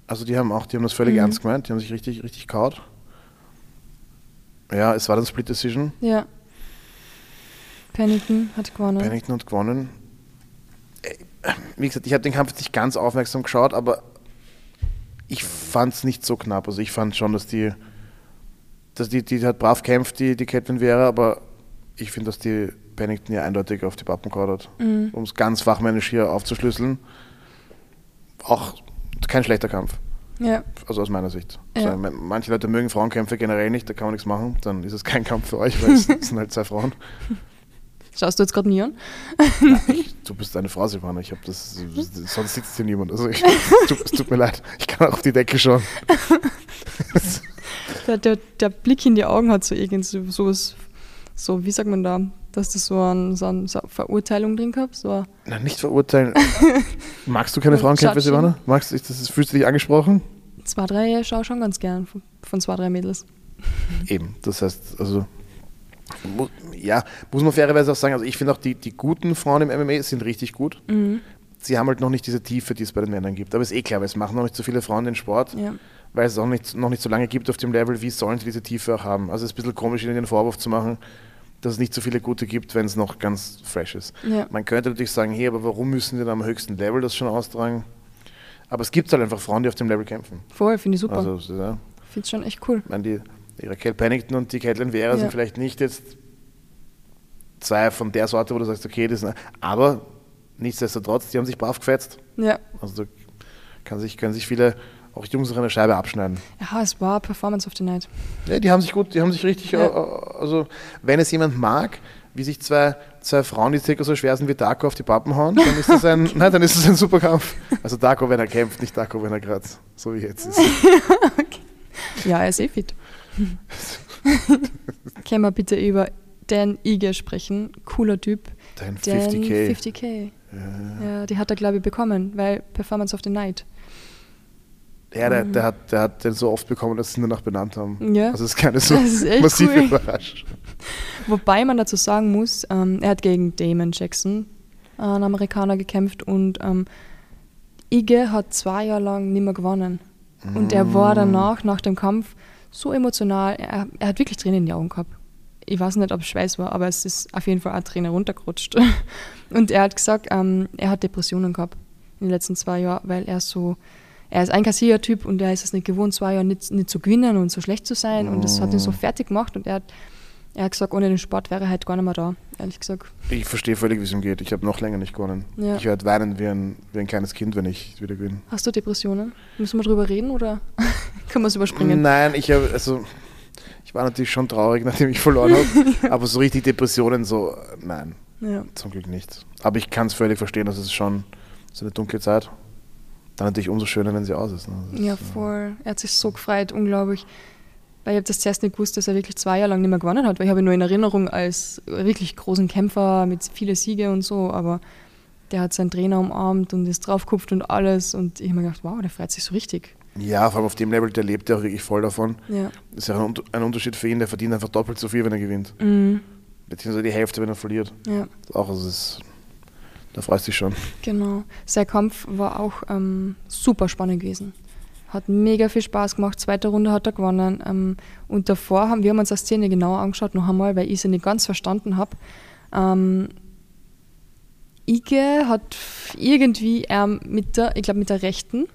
Also die haben auch, die haben das völlig Mhm. ernst gemeint. Die haben sich richtig, richtig kaut. Ja, es war dann Split Decision. Ja. Pennington hat gewonnen. Pennington hat gewonnen. Wie gesagt, ich habe den Kampf jetzt nicht ganz aufmerksam geschaut, aber ich fand es nicht so knapp. Also ich fand schon, dass die, dass die, die hat brav kämpft, die, die Caitlin Vera, aber ich finde, dass die Pennington ja eindeutig auf die Pappen gehauen hat. Mhm. Um es ganz fachmännisch hier aufzuschlüsseln. Auch kein schlechter Kampf. Ja. Also aus meiner Sicht. Ja. Also, man- manche Leute mögen Frauenkämpfe generell nicht, da kann man nichts machen. Dann ist es kein Kampf für euch, weil es sind halt zwei Frauen. Schaust du jetzt gerade nie an? Ich, du bist eine Frau, Silvana. Ich habe das. Sonst sitzt hier niemand. Also ich, es, tut, es tut mir leid. Ich kann auch auf die Decke schauen. Der, der, der Blick in die Augen hat so irgend so, so wie sagt man da, dass du so, ein, so, ein, so eine Verurteilung drin gehabt? So, ein- Na, nicht verurteilen. Magst du keine Frauenkämpfe. Silvana? Magst du, das, fühlst du dich angesprochen? zwei, drei schaue ich schon ganz gern von, von zwei, drei Mädels. Eben. Das heißt, also. Ja, muss man fairerweise auch sagen, also ich finde auch die, die guten Frauen im MMA sind richtig gut. Mhm. Sie haben halt noch nicht diese Tiefe, die es bei den Männern gibt. Aber ist eh klar, weil es machen noch nicht so viele Frauen den Sport. Ja. weil es auch nicht, noch nicht so lange gibt auf dem Level, wie sollen sie diese Tiefe auch haben? Also es ist ein bisschen komisch, ihnen den Vorwurf zu machen, dass es nicht so viele gute gibt, wenn es noch ganz fresh ist. Ja. Man könnte natürlich sagen, hey, aber warum müssen die dann am höchsten Level das schon austragen? Aber es gibt halt einfach Frauen, die auf dem Level kämpfen. Voll, finde ich super. Also, ja, finde es schon echt cool. ich meine, die, die Raquel Pennington und die Caitlin Vera Ja. sind vielleicht nicht jetzt zwei von der Sorte, wo du sagst, okay, das sind, aber nichtsdestotrotz, die haben sich brav gefetzt. Ja. Also da kann sich, können sich viele, auch Jungs, noch eine Scheibe abschneiden. Ja, es war Performance of the Night. Ja, die haben sich gut, die haben sich richtig, Ja. äh, also wenn es jemand mag, wie sich zwei, zwei Frauen, die circa so schwer sind wie Darko, auf die Pappen hauen, dann ist das ein, nein, dann ist es ein super Kampf. Also Darko, wenn er kämpft, nicht Darko, wenn er gerade so wie jetzt ist. Ja, er ist eh fit. Können wir bitte über Dan Ige sprechen? Cooler Typ. Dan 50k. 50k. Ja, die hat er, glaube ich, bekommen, weil Performance of the Night. Ja, der, der, hat, der hat den so oft bekommen, dass sie ihn danach benannt haben. Ja. Also es ist keine so ist massive cool. Überraschung. Wobei man dazu sagen muss, ähm, er hat gegen Damon Jackson, äh, einen Amerikaner, gekämpft und ähm, Ige hat zwei Jahre lang nicht mehr gewonnen. Und er Mm. war danach, nach dem Kampf, so emotional. Er, er hat wirklich Tränen in die Augen gehabt. Ich weiß nicht, ob es Schweiß war, aber es ist auf jeden Fall eine Träne runtergerutscht. Und er hat gesagt, ähm, er hat Depressionen gehabt in den letzten zwei Jahren, weil er so, er ist ein Kassiertyp und er ist es nicht gewohnt, zwei Jahre nicht, nicht zu gewinnen und so schlecht zu sein. Und das hat ihn so Mm. fertig gemacht und er hat, er hat gesagt, ohne den Sport wäre er halt gar nicht mehr da, ehrlich gesagt. Ich verstehe völlig, wie es ihm geht. Ich habe noch länger nicht gewonnen. Ja. Ich werde weinen wie ein, wie ein kleines Kind, wenn ich wieder gewinne. Hast du Depressionen? Müssen wir drüber reden oder können wir es überspringen? Nein, ich habe, also, ich war natürlich schon traurig, nachdem ich verloren habe. aber so richtig Depressionen, so, nein, Ja. zum Glück nicht. Aber ich kann es völlig verstehen, das ist schon so eine dunkle Zeit. Dann natürlich umso schöner, wenn sie aus ist. Ne? Ist, Ja, äh, voll. Er hat sich so gefreut, unglaublich. Weil ich habe das zuerst nicht gewusst, dass er wirklich zwei Jahre lang nicht mehr gewonnen hat, weil ich habe ihn nur in Erinnerung als wirklich großen Kämpfer mit vielen Siege und so, aber der hat seinen Trainer umarmt und ist draufgekupft und alles und ich habe mir gedacht, wow, der freut sich so richtig. Ja, vor allem auf dem Level, der lebt ja auch wirklich voll davon. Ja. Das ist ja ein, ein Unterschied für ihn, der verdient einfach doppelt so viel, wenn er gewinnt. Mhm. Beziehungsweise die Hälfte, wenn er verliert. Ja, Auch, also es ist, da freust du dich schon. genau. Sein Kampf war auch ähm, super spannend gewesen. Hat mega viel Spaß gemacht. Zweite Runde hat er gewonnen. Ähm, und davor haben wir haben uns die Szene genauer angeschaut, noch einmal, weil ich sie nicht ganz verstanden habe. Ähm, Ige hat irgendwie ähm, mit der, ich glaube mit der rechten,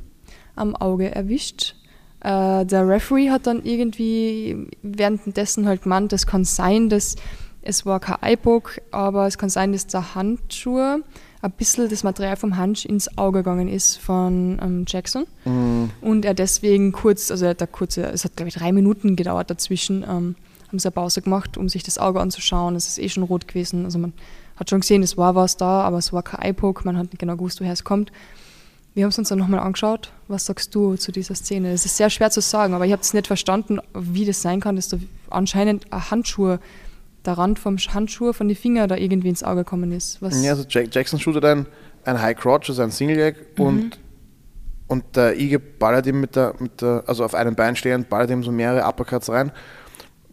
am Auge erwischt. Äh, der Referee hat dann irgendwie währenddessen halt gemeint, das kann sein, dass es war kein Eyepoke, aber es kann sein, dass der Handschuh ein bisschen das Material vom Handschuh ins Auge gegangen ist von ähm, Jackson. Mhm. Und er deswegen kurz, also er hat da kurze, es hat glaube ich drei Minuten gedauert dazwischen, ähm, haben sie eine Pause gemacht, um sich das Auge anzuschauen. Es ist eh schon rot gewesen. Also man hat schon gesehen, es war was da, aber es war kein Eyepoke, man hat nicht genau gewusst, woher es kommt. Wir haben es uns dann nochmal angeschaut. Was sagst du zu dieser Szene? Es ist sehr schwer zu sagen, aber ich habe es nicht verstanden, wie das sein kann, dass da anscheinend ein Handschuh, der Rand vom Handschuh von den Fingern da irgendwie ins Auge gekommen ist. Was Ja, also Jack, Jackson shootet ein, ein High Crotch, also ein Single Leg Mhm. und, und der Ige ballert ihm mit der, mit der, also auf einem Bein stehend, ballert ihm so mehrere Uppercuts rein.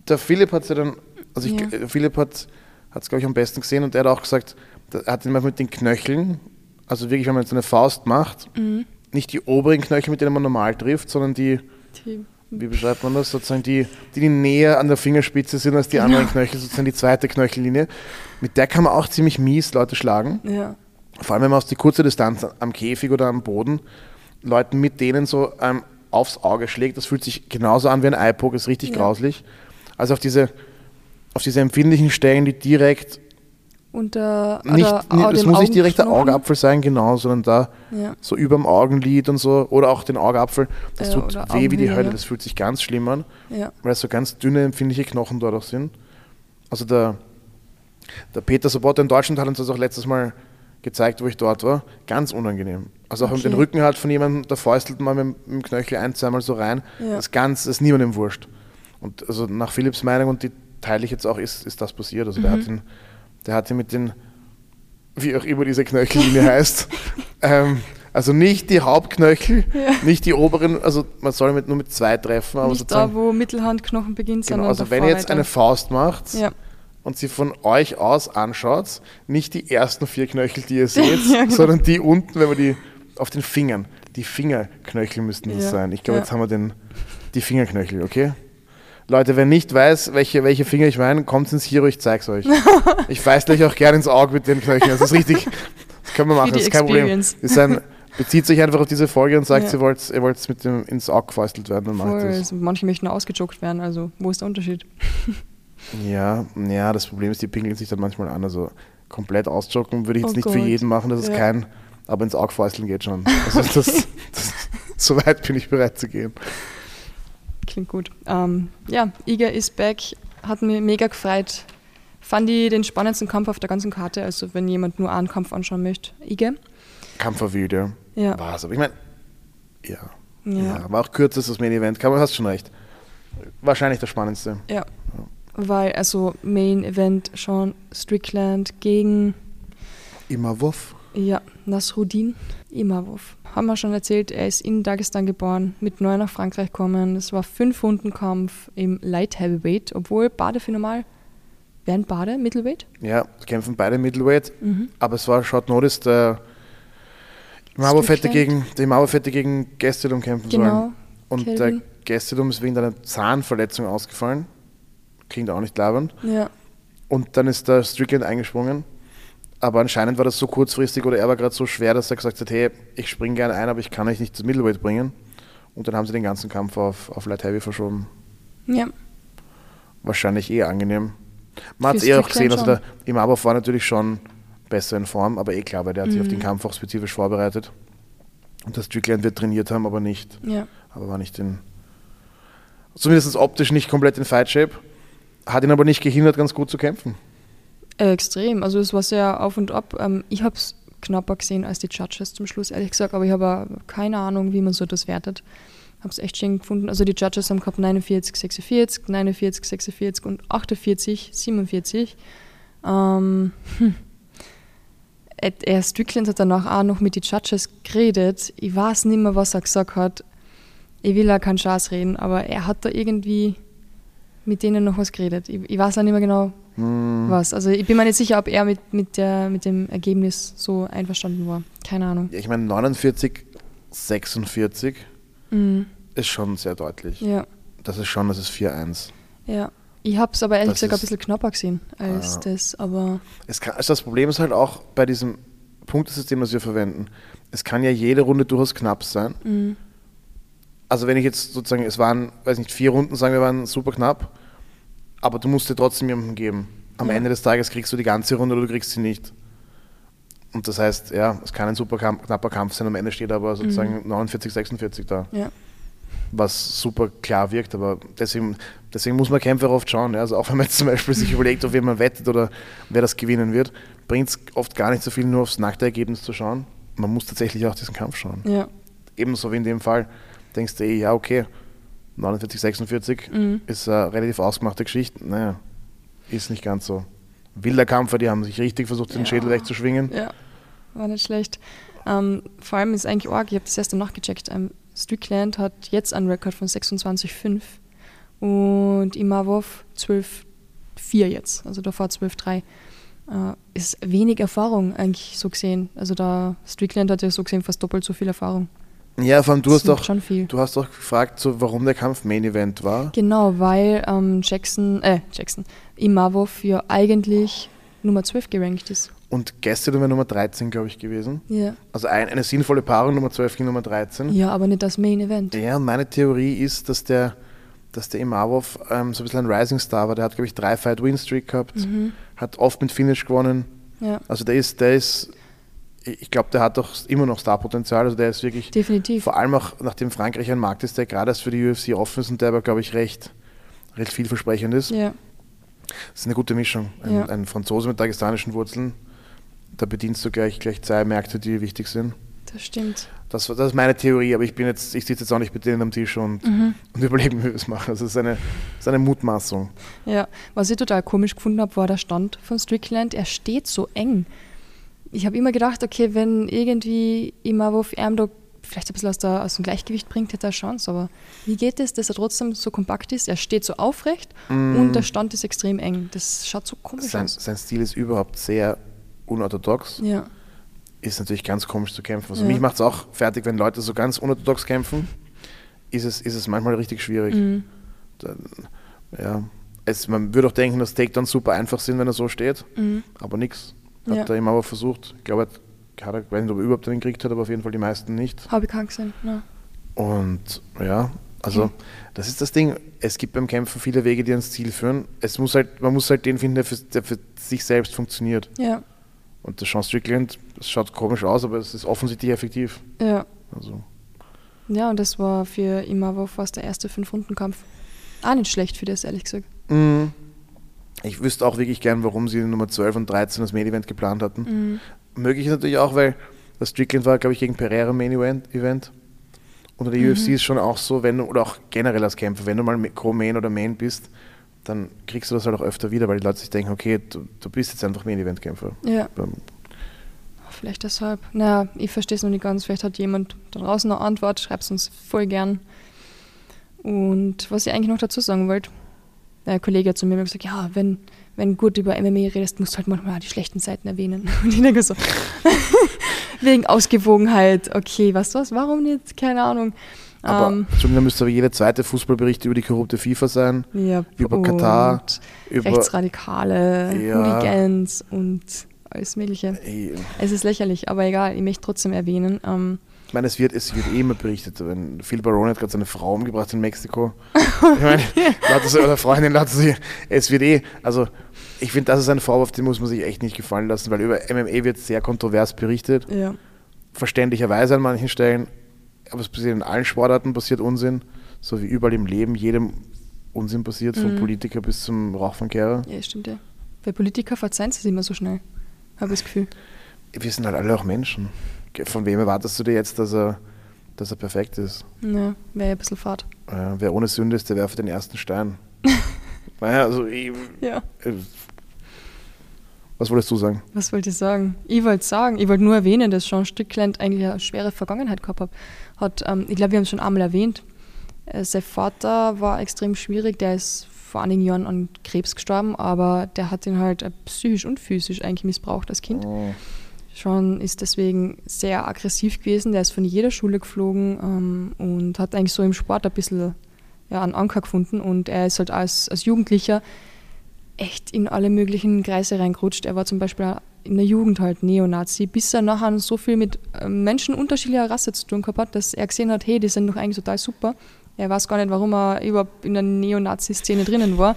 Der Philipp hat ja dann, also ich, Ja. Philipp hat es, glaube ich, am besten gesehen und er hat auch gesagt, er hat ihn mal mit den Knöcheln, also wirklich, wenn man jetzt eine Faust macht, Mhm. nicht die oberen Knöchel, mit denen man normal trifft, sondern die, die, wie beschreibt man das, sozusagen die, die, die näher an der Fingerspitze sind als die Genau. anderen Knöchel, sozusagen die zweite Knöchellinie. Mit der kann man auch ziemlich mies Leute schlagen. ja, Vor allem, wenn man aus die kurze Distanz am Käfig oder am Boden Leuten mit denen so ähm, aufs Auge schlägt, das fühlt sich genauso an wie ein Eyepoke, ist richtig Ja. grauslich. Also auf diese, auf diese empfindlichen Stellen, die direkt unter nicht, oder nicht das dem muss nicht direkt der. Augapfel sein, genau, sondern da Ja. so überm Augenlid und so oder auch den Augapfel, das Ja, tut oder weh wie die. Hölle, das fühlt sich ganz schlimm an, Ja. weil es so ganz dünne, empfindliche Knochen dort auch sind. Also der, der Peter Sobotta in Deutschland hat uns das auch letztes Mal gezeigt, wo ich dort war. Ganz unangenehm. Also auch Okay. den Rücken halt von jemandem, da fäustelt man mit, dem- dem Knöchel ein, zweimal so rein. Ja. Das ist ganz, das ist niemandem wurscht. Und also nach Philipps Meinung, und die teile ich jetzt auch, ist, ist das passiert. Also der Mhm. hat ihn, der hat ihn mit den, wie auch immer diese Knöchellinie heißt, ähm, also nicht die Hauptknöchel, Ja. nicht die oberen, also man soll mit, nur mit zwei treffen, aber Nicht da, wo Mittelhandknochen beginnt, genau, sondern also wenn ihr jetzt weiter. eine Faust macht, Ja. und sie von euch aus anschaut, nicht die ersten vier Knöchel, die ihr seht, Ja, genau. sondern die unten, wenn man die auf den Fingern, die Fingerknöchel müssten das sein. Ich glaube, jetzt haben wir den, die Fingerknöchel, okay? Leute, wer nicht weiß, welche, welche Finger ich meine, kommt ins Hero, ich zeig's euch. ich weiß euch auch gerne ins Auge mit den Knöcheln. Das ist richtig, das können wir machen, Für das ist kein Problem. Experience. Ist ein, bezieht sich einfach auf diese Folge und sagt, Ja. ihr wollt ihr wollt's mit dem ins Auge gefäustelt werden, dann macht das. also manche möchten ausgejoggt werden, also wo ist der Unterschied? Ja, ja, das Problem ist, die pinkeln sich dann manchmal an. Also komplett ausjoggen würde ich jetzt Oh nicht für Gott. jeden machen, das ist Ja. kein, aber ins Augfäusteln geht schon. Also das, das, so weit bin ich bereit zu gehen. Klingt gut. Ähm, ja, Iga ist back, hat mich mega gefreut. Fand ich den spannendsten Kampf auf der ganzen Karte, also wenn jemand nur einen Kampf anschauen möchte. Iga. Kampfervideo. Ja. War es, aber ich meine, ja. Ja. ja. War auch kürzestes Main Event, man, hast schon recht. Wahrscheinlich das Spannendste. Ja. Weil, also Main Event Sean Strickland gegen Immer Wuff. ja, Nasruddin Imavov. Haben wir schon erzählt, er ist in Dagestan geboren, mit neu nach Frankreich gekommen. Es war fünf Runden Kampf im Light Heavyweight, obwohl Bade für normal wären Bade Middleweight. Ja, kämpfen beide Middleweight, Mhm. aber es war Short Notice, der Strickland. gegen, der Imavov hätte gegen Gastelum kämpfen sollen. Genau. Und Kelvin. der Gastelum ist wegen einer Zahnverletzung ausgefallen. Klingt auch nicht labernd. Ja. Und dann ist der Strickland eingesprungen. Aber anscheinend war das so kurzfristig oder er war gerade so schwer, dass er gesagt hat, hey, ich springe gerne ein, aber ich kann euch nicht das Middleweight bringen. Und dann haben sie den ganzen Kampf auf, auf Light Heavy verschoben. Ja. Wahrscheinlich eh angenehm. Man hat es eh auch gesehen, also der Imabov war natürlich schon besser in Form, aber eh klar, weil der hat sich auf Mhm. den Kampf auch spezifisch vorbereitet. Und der Strickland wird trainiert haben, aber nicht, Ja. aber war nicht in, zumindest optisch nicht komplett in Fight Shape. Hat ihn aber nicht gehindert, ganz gut zu kämpfen. Äh, extrem. Also es war sehr auf und ab. Ähm, ich habe es knapper gesehen als die Judges zum Schluss, ehrlich gesagt, aber ich habe keine Ahnung, wie man so das wertet. Habe es echt schön gefunden. Also die Judges haben gehabt 49, 46, 49, 46 und 48, 47. Ähm, hm. Er Strickland hat danach auch noch mit den Judges geredet. Ich weiß nicht mehr, was er gesagt hat. Ich will ja keinen Schatz reden, aber er hat da irgendwie mit denen noch was geredet. Ich, ich weiß auch nicht mehr genau, Hm. was. Also ich bin mir nicht sicher, ob er mit, mit, der, mit dem Ergebnis so einverstanden war. Keine Ahnung. Ja, ich meine, 49, 46 Mhm. ist schon sehr deutlich. Ja, Das ist schon, das ist 4-1. ja. Ich habe es aber ehrlich Das gesagt ein bisschen knapper gesehen als Ah. das, aber Es kann, also das Problem ist halt auch bei diesem Punktesystem, das wir verwenden. Es kann ja jede Runde durchaus knapp sein. mhm. Also wenn ich jetzt sozusagen, es waren, weiß nicht, vier Runden, sagen wir, waren super knapp, aber du musst dir trotzdem jemanden geben. Am Ja. Ende des Tages kriegst du die ganze Runde oder du kriegst sie nicht. Und das heißt, ja, es kann ein super knapper Kampf sein, am Ende steht aber sozusagen 49, 46 da, Ja. was super klar wirkt, aber deswegen, deswegen muss man Kämpfe oft schauen. Ja? Also auch wenn man jetzt zum Beispiel sich überlegt, auf wen man wettet oder wer das gewinnen wird, bringt es oft gar nicht so viel, nur aufs nackte Ergebnis zu schauen. Man muss tatsächlich auch diesen Kampf schauen. Ja. Ebenso wie in dem Fall denkst du eh, ja, okay, 49, 46 Mhm. ist eine relativ ausgemachte Geschichte. Naja, ist nicht ganz so. Wilder Kampfer, die haben sich richtig versucht, den Ja. Schädel wegzuschwingen. Ja, war nicht schlecht. Ähm, vor allem ist eigentlich arg, ich habe das erste nachgecheckt. Ähm, Strickland hat jetzt einen Rekord von 26,5 und Imavov 12,4 jetzt. Also davor 12,3. Äh, ist wenig Erfahrung eigentlich so gesehen. Also da Strickland hat ja so gesehen fast doppelt so viel Erfahrung. Ja, vor allem du Das hast doch, schon viel. du hast doch gefragt, so, warum der Kampf Main Event war. Genau, weil ähm, Jackson, äh, Jackson, Imavov ja eigentlich Nummer 12 gerankt ist. Und gestern wäre Nummer 13, glaube ich, gewesen. Ja. Also ein, eine sinnvolle Paarung, Nummer 12 gegen Nummer 13. Ja, aber nicht das Main Event. Ja, und meine Theorie ist, dass der, dass der Imavov ähm, so ein bisschen ein Rising Star war. Der hat, glaube ich, drei Fight-Win-Streak gehabt, Mhm. hat oft mit Finish gewonnen. Ja, Also der ist, der ist, ich glaube, der hat doch immer noch Starpotenzial. Also der ist wirklich, definitiv. vor allem auch nachdem Frankreich ein Markt ist, der gerade erst für die UFC offen ist und der aber, glaube ich, recht, recht vielversprechend ist. Ja, Das ist eine gute Mischung. Ein, Ja. ein Franzose mit dagestanischen Wurzeln, da bedienst du gleich, gleich zwei Märkte, die wichtig sind. das stimmt. Das, das ist meine Theorie, aber ich bin jetzt, ich sitze jetzt auch nicht mit denen am Tisch und, Mhm. und überlege wie wir es machen. Also es ist eine, es ist eine Mutmaßung. Ja, was ich total komisch gefunden habe, war der Stand von Strickland. Er steht so eng. Ich habe immer gedacht, okay, wenn irgendwie Imavov ihm da vielleicht ein bisschen aus, der, aus dem Gleichgewicht bringt, hätte er eine Chance. Aber wie geht es, dass er trotzdem so kompakt ist? Er steht so aufrecht und der Stand ist extrem eng. Das schaut so komisch Sein, aus. sein Stil ist überhaupt sehr unorthodox. Ja, Ist natürlich ganz komisch zu kämpfen. Also Ja. mich macht es auch fertig, wenn Leute so ganz unorthodox kämpfen. Ist es, ist es manchmal richtig schwierig. Mhm. Dann, ja. Es, man würde auch denken, dass Takedowns super einfach sind, wenn er so steht. Mhm. Aber nix. Hat Ja. er ihm aber versucht. Ich glaube, er hat- ich weiß nicht, ob er überhaupt einen gekriegt hat, aber auf jeden Fall die meisten nicht. habe ich keinen gesehen. Ja. Und ja, also Mhm. das ist das Ding. Es gibt beim Kämpfen viele Wege, die ans Ziel führen. Es muss halt, man muss halt den finden, der für, der für sich selbst funktioniert. ja, Und der Sean Strickland, das schaut komisch aus, aber es ist offensichtlich effektiv. ja. Also Ja, und das war für Imavov fast der erste Fünf-Runden-Kampf. Auch nicht schlecht für das, ehrlich gesagt. Mhm. Ich wüsste auch wirklich gern, warum sie Nummer 12 und 13 das Main Event geplant hatten. Mhm. Möglich ist natürlich auch, weil das Strickland war, glaube ich, gegen Pereira Main Event. Und der UFC ist schon auch so, wenn du, oder auch generell als Kämpfer, wenn du mal Co-Main oder Main bist, dann kriegst du das halt auch öfter wieder, weil die Leute sich denken, okay, du, du bist jetzt einfach Main Event Kämpfer. Ja. Vielleicht deshalb. Naja, ich verstehe es noch nicht ganz. Vielleicht hat jemand da draußen eine Antwort. Schreibt es uns voll gern. Und was ich eigentlich noch dazu sagen wollte, der Kollege zu mir gesagt, ja, wenn, wenn du gut über MMA redest, musst du halt manchmal die schlechten Seiten erwähnen. Und ich denke so, wegen Ausgewogenheit, okay, du was, warum nicht? Keine Ahnung. Aber Ähm, da müsste aber jeder zweite Fußballbericht über die korrupte FIFA sein. ja, über Katar, über- Rechtsradikale, Ja. Hooligans und alles Mögliche. Ey, Es ist lächerlich, aber egal, ich möchte trotzdem erwähnen. Ähm, meine, es wird, es wird eh immer berichtet. Wenn Phil Barone hat gerade seine Frau umgebracht in Mexiko. Ich meine, so, oder Freundin, lauter so, es wird eh, also ich finde, das ist ein Vorwurf, den muss man sich echt nicht gefallen lassen, weil über MMA wird sehr kontrovers berichtet. ja. Verständlicherweise an manchen Stellen, aber es passiert in allen Sportarten, passiert Unsinn, so wie überall im Leben, jedem Unsinn passiert, vom Mhm. Politiker bis zum Rauchfangkehrer. Ja, stimmt ja. Bei Politiker verzeihen sie es immer so schnell. Habe ich das Gefühl. Wir sind halt alle auch Menschen. Von wem erwartest du dir jetzt, dass er, dass er perfekt ist? Ja, wäre ja ein bisschen fad. Äh, wer ohne Sünde ist, der werfe den ersten Stein. naja, also, ich, Ja. äh, was wolltest du sagen? Was wollte ich sagen? Ich wollte sagen, ich wollte nur erwähnen, dass Sean Strickland eigentlich eine schwere Vergangenheit gehabt hat. hat ähm, ich glaube, wir haben es schon einmal erwähnt. Äh, sein Vater war extrem schwierig, der ist vor einigen Jahren an Krebs gestorben, aber der hat ihn halt äh, psychisch und physisch eigentlich missbraucht als Kind. Oh, Sean ist deswegen sehr aggressiv gewesen, der ist von jeder Schule geflogen ähm, und hat eigentlich so im Sport ein bisschen ja, einen Anker gefunden und er ist halt als, als Jugendlicher echt in alle möglichen Kreise reingerutscht. Er war zum Beispiel in der Jugend halt Neonazi, bis er nachher so viel mit äh, Menschen unterschiedlicher Rasse zu tun gehabt hat, dass er gesehen hat, hey, die sind doch eigentlich total super. Er weiß gar nicht, warum er überhaupt in der Neonazi-Szene drinnen war.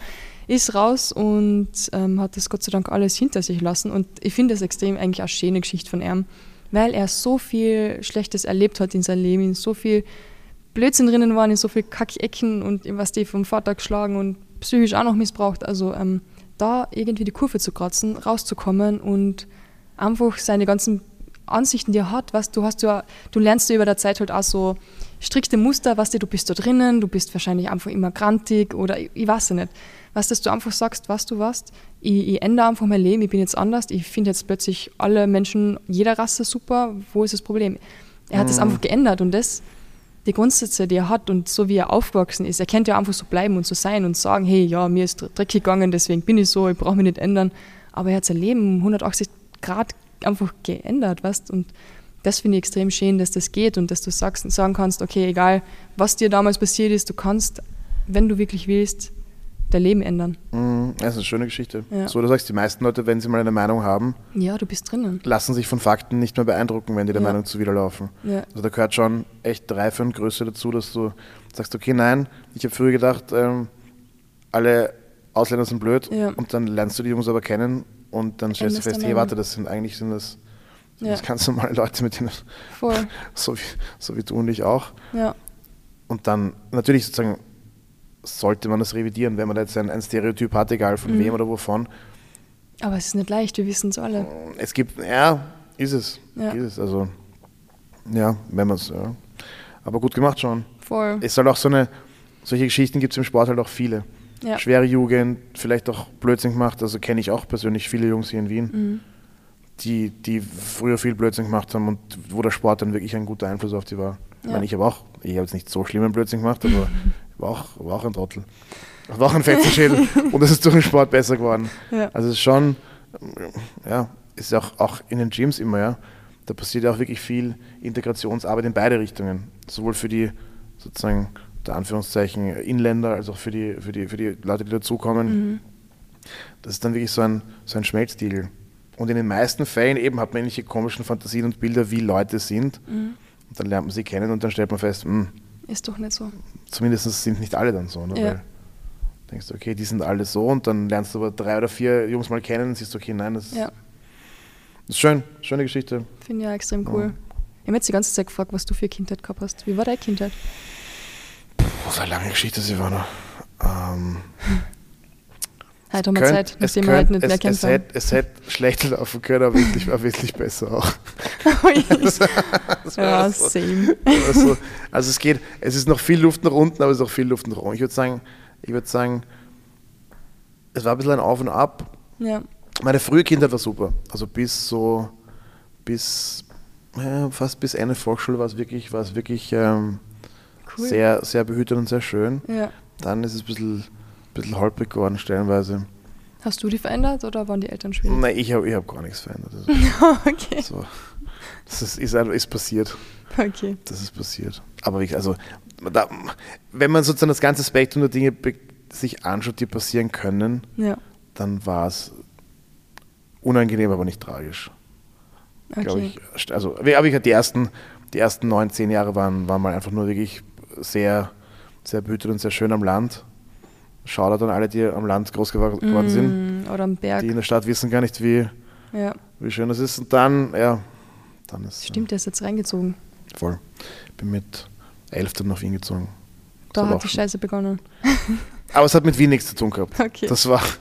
Ist raus und ähm, hat das Gott sei Dank alles hinter sich lassen. Und ich finde das extrem eigentlich eine schöne Geschichte von ihm, weil er so viel Schlechtes erlebt hat in seinem Leben, in so viel Blödsinn drinnen waren, in so viel Kackecken und was die vom Vater geschlagen und psychisch auch noch missbraucht. Also ähm, da irgendwie die Kurve zu kratzen, rauszukommen und einfach seine ganzen Ansichten, die er hat, was du hast ja, du lernst ja über der Zeit halt auch so strikte Muster, was du, du bist da drinnen, du bist wahrscheinlich einfach immer grantig oder ich, ich weiß ja nicht. Was, dass du einfach sagst, was du warst, ich, ich ändere einfach mein Leben, ich bin jetzt anders, ich finde jetzt plötzlich alle Menschen jeder Rasse super, wo ist das Problem? Er hat mhm. das einfach geändert und das die Grundsätze, die er hat und so wie er aufgewachsen ist, er könnte ja einfach so bleiben und so sein und sagen, hey, ja, mir ist dreckig gegangen, deswegen bin ich so, ich brauche mich nicht ändern. Aber er hat sein Leben 180 Grad einfach geändert, weißt und das finde ich extrem schön, dass das geht und dass du sagst, sagen kannst, okay, egal was dir damals passiert ist, du kannst, wenn du wirklich willst, dein Leben ändern. Mhm, das ist eine schöne Geschichte. Ja. So, du sagst, die meisten Leute, wenn sie mal eine Meinung haben, ja, du bist drinnen. lassen sich von Fakten nicht mehr beeindrucken, wenn die der ja. Meinung zuwiderlaufen. Ja. Also da gehört schon echt Reife und Größe dazu, dass du sagst, okay, nein, ich habe früher gedacht, ähm, alle Ausländer sind blöd und dann lernst du die Jungs aber kennen und dann stellst du fest, hey, warte, das sind eigentlich sind das, sind das ganz normale Leute, mit denen Voll. so, wie, so wie du und ich auch. Ja. Und dann natürlich sozusagen sollte man das revidieren, wenn man jetzt ein, ein Stereotyp hat, egal von mhm. wem oder wovon. Aber es ist nicht leicht, wir wissen es alle. Es gibt, ja, ist es. Ja. Ist es. Also, ja, wenn man es, ja. Aber gut gemacht schon. Voll. Es soll auch so eine, solche Geschichten gibt es im Sport halt auch viele. Ja. Schwere Jugend, vielleicht auch Blödsinn gemacht. Also kenne ich auch persönlich viele Jungs hier in Wien, mhm. die, die früher viel Blödsinn gemacht haben und wo der Sport dann wirklich ein guter Einfluss auf die war. Ja. Ich meine, ich habe auch, ich habe jetzt nicht so schlimmen Blödsinn gemacht, aber war auch, war auch ein Trottel. War auch ein Fetzenschädel und es ist durch den Sport besser geworden. Ja. Also es ist schon, ja, ist ja auch, auch in den Gyms immer, ja. Da passiert ja auch wirklich viel Integrationsarbeit in beide Richtungen. Sowohl für die sozusagen, der Anführungszeichen, Inländer, als auch für die, für die, für die Leute, die dazukommen. Mhm. Das ist dann wirklich so ein, so ein Schmelztiegel. Und in den meisten Fällen eben hat man ähnliche komischen Fantasien und Bilder, wie Leute sind. Mhm. Und dann lernt man sie kennen und dann stellt man fest, mh, hm, ist doch nicht so. Zumindest sind nicht alle dann so. Ne? Ja. Weil du denkst, okay, die sind alle so und dann lernst du aber drei oder vier Jungs mal kennen und siehst, okay, nein, das, ja. ist schön, schöne Geschichte. Finde ich ja extrem cool. Ja. Ich habe jetzt die ganze Zeit gefragt, was du für Kindheit gehabt hast. Wie war deine Kindheit? Puh, das eine lange Geschichte, sie war noch. Ähm, Heute haben wir Zeit, nachdem wir halt nicht es, mehr kennen. Es, hätte, es hätte schlechter laufen können, aber wesentlich, war wesentlich besser auch. ja, so. same. Also, also es geht, es ist noch viel Luft nach unten, aber es ist auch viel Luft nach oben. Ich würde sagen, ich würde sagen, es war ein bisschen ein Auf und Ab. Ja. Meine frühe Kindheit war super. Also bis so, bis, ja, fast bis Ende Volksschule war es wirklich, war es wirklich ähm, cool. sehr, sehr behütet und sehr schön. Ja. Dann ist es ein bisschen bisschen holprig geworden, stellenweise. Hast du die verändert oder waren die Eltern schwierig? Nein, ich habe ich hab gar nichts verändert. Also, okay. So, das ist, ist, ist, passiert. Okay. Das ist passiert. Aber ich, also, da, wenn man sozusagen das ganze Spektrum der Dinge sich anschaut, die passieren können, ja. dann war es unangenehm, aber nicht tragisch. Okay. Ich. Also, aber ich, die ersten, die ersten neun, zehn Jahre waren, waren mal einfach nur wirklich sehr, sehr behütet und sehr schön am Land. Shoutout an alle, die am Land groß geworden mm, sind. Oder am Berg. Die in der Stadt wissen gar nicht, wie, ja. wie schön das ist. Und dann, ja, dann ist. Stimmt, der ist jetzt reingezogen. Voll. Ich bin mit elf dann nach Wien gezogen. Da hat die Scheiße begonnen. Aber es hat mit Wien nichts zu tun gehabt. Okay. Das war.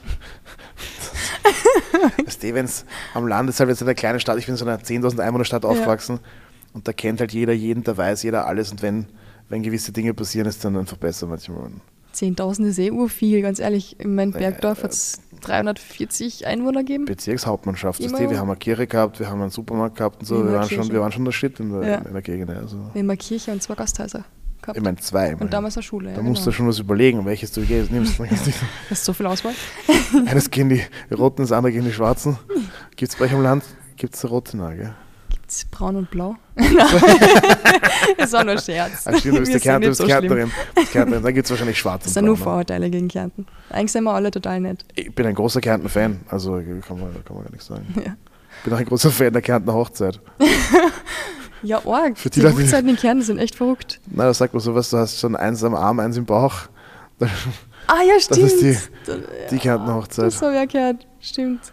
Weißt du, wenn es am Land ist, halt jetzt in einer kleinen Stadt, ich bin in so einer 10.000 Einwohnerstadt aufgewachsen ja. und da kennt halt jeder jeden, da weiß jeder alles und wenn, wenn gewisse Dinge passieren, ist dann einfach besser manchmal. 10.000 ist eh urviel, ganz ehrlich. In meinem Bergdorf hat es 340 Einwohner gegeben. Bezirkshauptmannschaft, das wir haben eine Kirche gehabt, wir haben einen Supermarkt gehabt und so. Wir waren, schon, wir waren schon der Shit in der, ja. in der Gegend. Also. Wir haben eine Kirche und zwei Gasthäuser gehabt. Ich meine zwei. Und damals eine Schule. Da ja, musst genau. du schon was überlegen, welches du nimmst. Hast du so viel Auswahl? Eines gehen die Roten, das andere gehen die Schwarzen. Gibt es bei euch im Land? Gibt es rote? Nein, braun und blau? das war nur Scherz. Ach, stimmt, du bist, Kärntner, du bist so Kärntnerin. Kärntnerin. Da gibt es wahrscheinlich schwarz Das sind nur Vorurteile gegen Kärnten. Eigentlich sind wir alle total nett. Ich bin ein großer Kärnten-Fan, also kann man, kann man gar nichts sagen. Ja. bin auch ein großer Fan der Kärntner Hochzeit. Ja, arg. Für die die Leute, Hochzeiten in Kärnten sind echt verrückt. Na, da sagt man sowas, du hast schon eins am Arm, eins im Bauch. Ah ja, stimmt. ist die- Die Kärntner Hochzeit. Das habe ich ja gehört. Stimmt.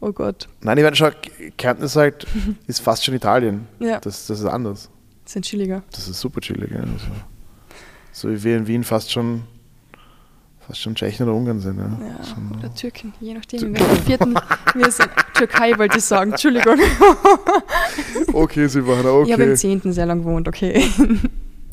Oh Gott. Nein, ich meine, schau, Kärnten ist halt, ist fast schon Italien. Ja, Das, das ist anders. Sind chilliger. Das ist super chillig. Ja. Also, so wie wir in Wien fast schon, fast schon Tschechen oder Ungarn sind. Ja. Ja, Schon, oder Türken, je nachdem. In welchem vierten wir sind. Türkei wollte ich sagen, Entschuldigung. okay, Silvana, okay. Ich habe im zehnten sehr lang gewohnt, okay.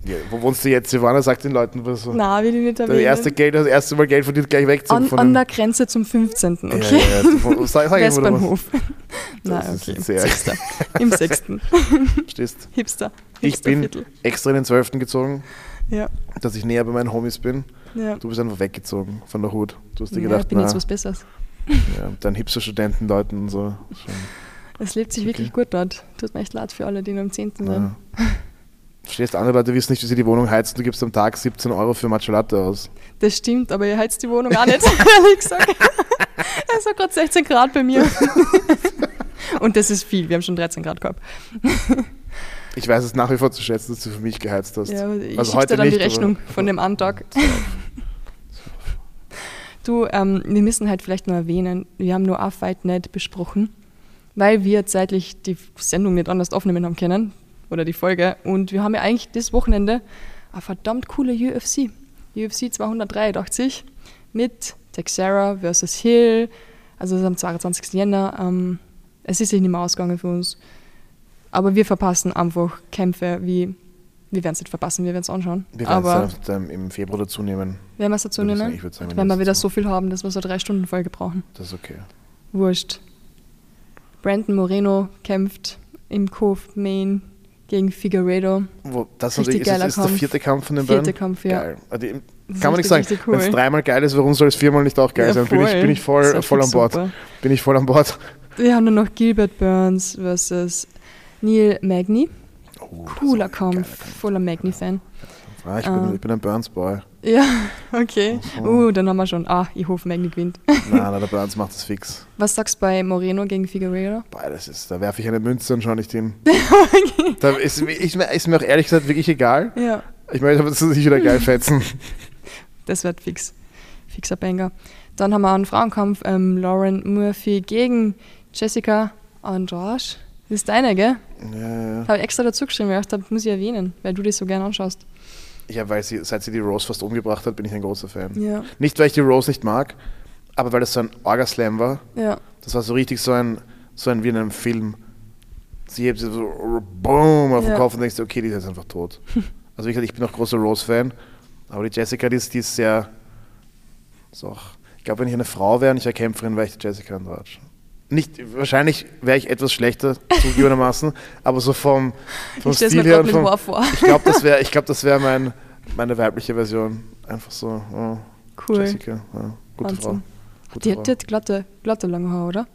Ja, wo wohnst du jetzt, Silvana? Sag den Leuten was. Na, will ich nicht Das erwähnen. erste, Geld, das erste Mal Geld verdient, gleich wegziehen an, von an der Grenze zum 15. Ja, Okay. Ja, ja, du- sag, sag was Westbahnhof. Nein, Das ist okay. sehr- Sechster. Im sechsten. stehst. Hipster. Ich Hipster bin Viertel. extra in den 12. gezogen, Ja, dass ich näher bei meinen Homies bin. ja. Du bist einfach weggezogen von der Hut. Du hast dir ja, gedacht, ich bin jetzt na, was Besseres. ja, mit deinen Hipster-Studentenleuten und so. Schon, Es lebt sich wirklich gut dort. Tut mir echt leid für alle, die nur im 10. sind. Ja. Verstehst, andere Leute wissen nicht, wie sie die Wohnung heizen. Du gibst am Tag 17 Euro für Matcha Latte aus. Das stimmt, aber ihr heizt die Wohnung auch nicht, ehrlich gesagt. Es hat gerade 16 Grad bei mir. Und das ist viel. Wir haben schon 13 Grad gehabt. Ich weiß es nach wie vor zu schätzen, dass du für mich geheizt hast. Ja, ich Also heute dir dann die nicht, aber- Rechnung von dem Antag. Du, ähm, wir müssen halt vielleicht nur erwähnen, wir haben nur Fight nicht besprochen, weil wir zeitlich die Sendung nicht anders aufnehmen haben können oder die Folge. Und wir haben ja eigentlich das Wochenende eine verdammt coole UFC. UFC 283 mit Texera versus Hill. Also das ist am 22. Jänner. Ähm, es ist sich nicht mehr ausgegangen für uns. Aber wir verpassen einfach Kämpfe wie. Wir werden es nicht verpassen, wir werden es anschauen. Wir werden es dann im Februar dazu nehmen. werden wir es dazu nehmen? Ich würde sagen, Wenn wir wieder so viel haben, dass wir so drei Stunden Folge brauchen. Das ist okay. Wurscht. Brandon Moreno kämpft im Co-Main gegen Figueredo. Wo, das Richtig ist, ist, geiler ist der Kampf. vierte Kampf von den Vierte beiden? Kampf, ja. Geil. Also, ist kann man nicht sagen. richtig Wenn es cool. dreimal geil ist, warum soll es viermal nicht auch geil Ja, sein? Bin ich, voll. bin ich voll, voll an Bord. super. Bin ich voll an Bord. Wir haben dann noch Gilbert Burns versus Neil Magny. Oh, ist Cooler Kampf, geiler voller Magny-Fan. Ah, ich, bin, Ah. ich bin ein Burns-Boy. Ja, okay. So. Uh, dann haben wir schon. Ah, ich hoffe, Magny gewinnt. Nein, nein, der Burns macht das fix. Was sagst du bei Moreno gegen Figueredo? Boah, das ist, da werfe ich eine Münze und schaue nicht hin. Da ist, ist, mir- ist mir auch ehrlich gesagt wirklich egal. Ja, Ich möchte aber, sich wieder geil fetzen. das wird fix. Fixer Banger. Dann haben wir einen Frauenkampf. Ähm, Lauren Murphy gegen Jessica Andrade. Das ist deine, gell? Ja, ja. Habe ich extra dazu geschrieben, weil ich dachte, muss ich erwähnen, weil du das so gern anschaust. Ja, weil sie, seit sie die Rose fast umgebracht hat, bin ich ein großer Fan. Ja. Nicht, weil ich die Rose nicht mag, aber weil das so ein Orgaslam war. Ja. Das war so richtig so ein, so ein wie in einem Film. Sie hebt sie so boom auf den Ja. Kopf und denkst, okay, die ist jetzt einfach tot. Also wie gesagt, ich bin auch großer Rose-Fan, aber die Jessica, die ist, die ist sehr, auch, ich glaube, wenn ich eine Frau wäre und ich eine Kämpferin, wäre ich die Jessica Andrade. Nicht, wahrscheinlich wäre ich etwas schlechter, zugegebenermaßen, aber so vom, vom Ich Stil her vom, vor. ich glaube, das wäre, ich glaube, das wäre mein, meine weibliche Version. Einfach so, oh, Cool. Jessica, ja, gute Frau. Wahnsinn. Gute Die Frau. hat, die hat glatte, glatte lange Haare, oder?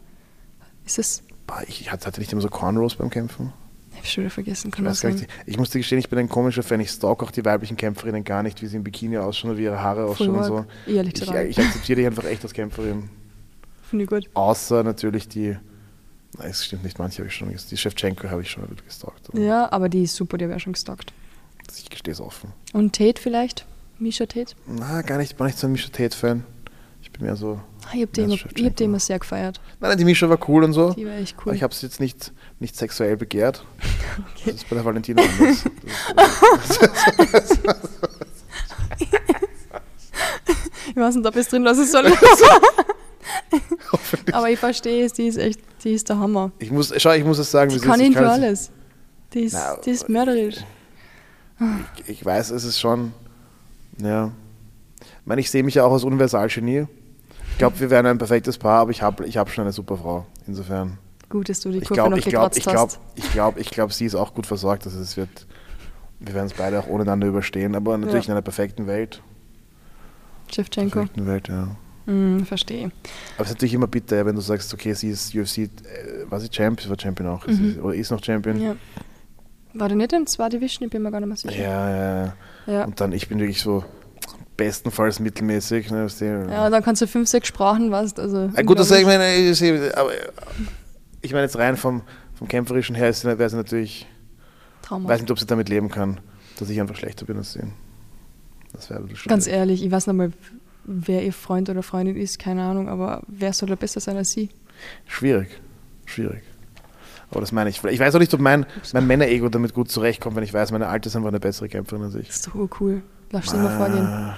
Ist es? Ich hatte nicht immer so Cornrows beim Kämpfen. Ich habe schon wieder vergessen, Ich, kann sagen. nicht, ich muss dir gestehen, ich bin ein komischer Fan. Ich stalk auch die weiblichen Kämpferinnen gar nicht, wie sie im Bikini ausschauen oder wie ihre Haare ausschauen und so. Ehrlich Ich, ich akzeptiere dich einfach echt als Kämpferin. Finde ich gut. Außer natürlich die, nein, es stimmt nicht, manche habe ich schon, ges- die Shevchenko habe ich schon ein bisschen gestalkt. aber Ja, aber die ist super, die habe ich schon gestalkt. Ich gestehe es offen. Und Tate vielleicht? Misha Tate? Na, gar nicht, ich bin nicht so ein Misha Tate-Fan. Ich bin mehr so, Ah, ich habe die, hab die immer sehr gefeiert. nein, nein, die Misha war cool und so. Die war echt Aber cool. ich habe sie jetzt nicht, nicht sexuell begehrt. Okay. Das ist bei der Valentina anders. Ich weiß nicht, ob ich es drin lassen soll. Aber ich verstehe es, die ist echt, die ist der Hammer. Ich muss, schau, ich muss es sagen, Die kann. Ich ihn für es- alles. Die ist, Na, die ist mörderisch. ich weiß, es ist schon, ja. Ich meine, ich sehe mich ja auch als Universalgenie. Ich glaube, wir wären ein perfektes Paar, aber ich habe ich hab schon eine super Frau. Insofern. Gut, dass du die Ich Kurve glaube, noch ich gekratzt ich glaube, hast. ich glaube, ich glaube, sie ist auch gut versorgt. Also es wird, wir werden es beide auch ohne einander überstehen, aber natürlich Ja. in einer perfekten Welt. Shevchenko. Perfekten Welt, ja. Hm, verstehe. Aber es ist natürlich immer bitter, wenn du sagst, okay, sie ist UFC, äh, war sie Champion, sie war Champion auch, Mhm. sie, oder ist noch Champion. Ja. War der nicht in zwei Division? Ich bin mir gar nicht mehr sicher. Ja, ja, ja. Und dann, ich bin wirklich so bestenfalls mittelmäßig. Ne, weißt du, Ja, dann kannst du fünf, sechs Sprachen, weißt also. Ja, gut, das ich meine, ich aber ich meine jetzt rein vom, vom Kämpferischen her wäre sie natürlich, Traumhaft. weiß nicht, ob sie damit leben kann, dass ich einfach schlechter bin als sie. Das wäre. Ganz ehrlich, ich weiß nicht mal, wer ihr Freund oder Freundin ist, keine Ahnung, aber wer soll da besser sein als sie? Schwierig, schwierig. Aber das meine ich. Ich weiß auch nicht, ob mein, mein Männer-Ego damit gut zurechtkommt, wenn ich weiß, meine Alte ist einfach eine bessere Kämpferin als ich. Das ist doch urcool. Lass dir mal vorgehen.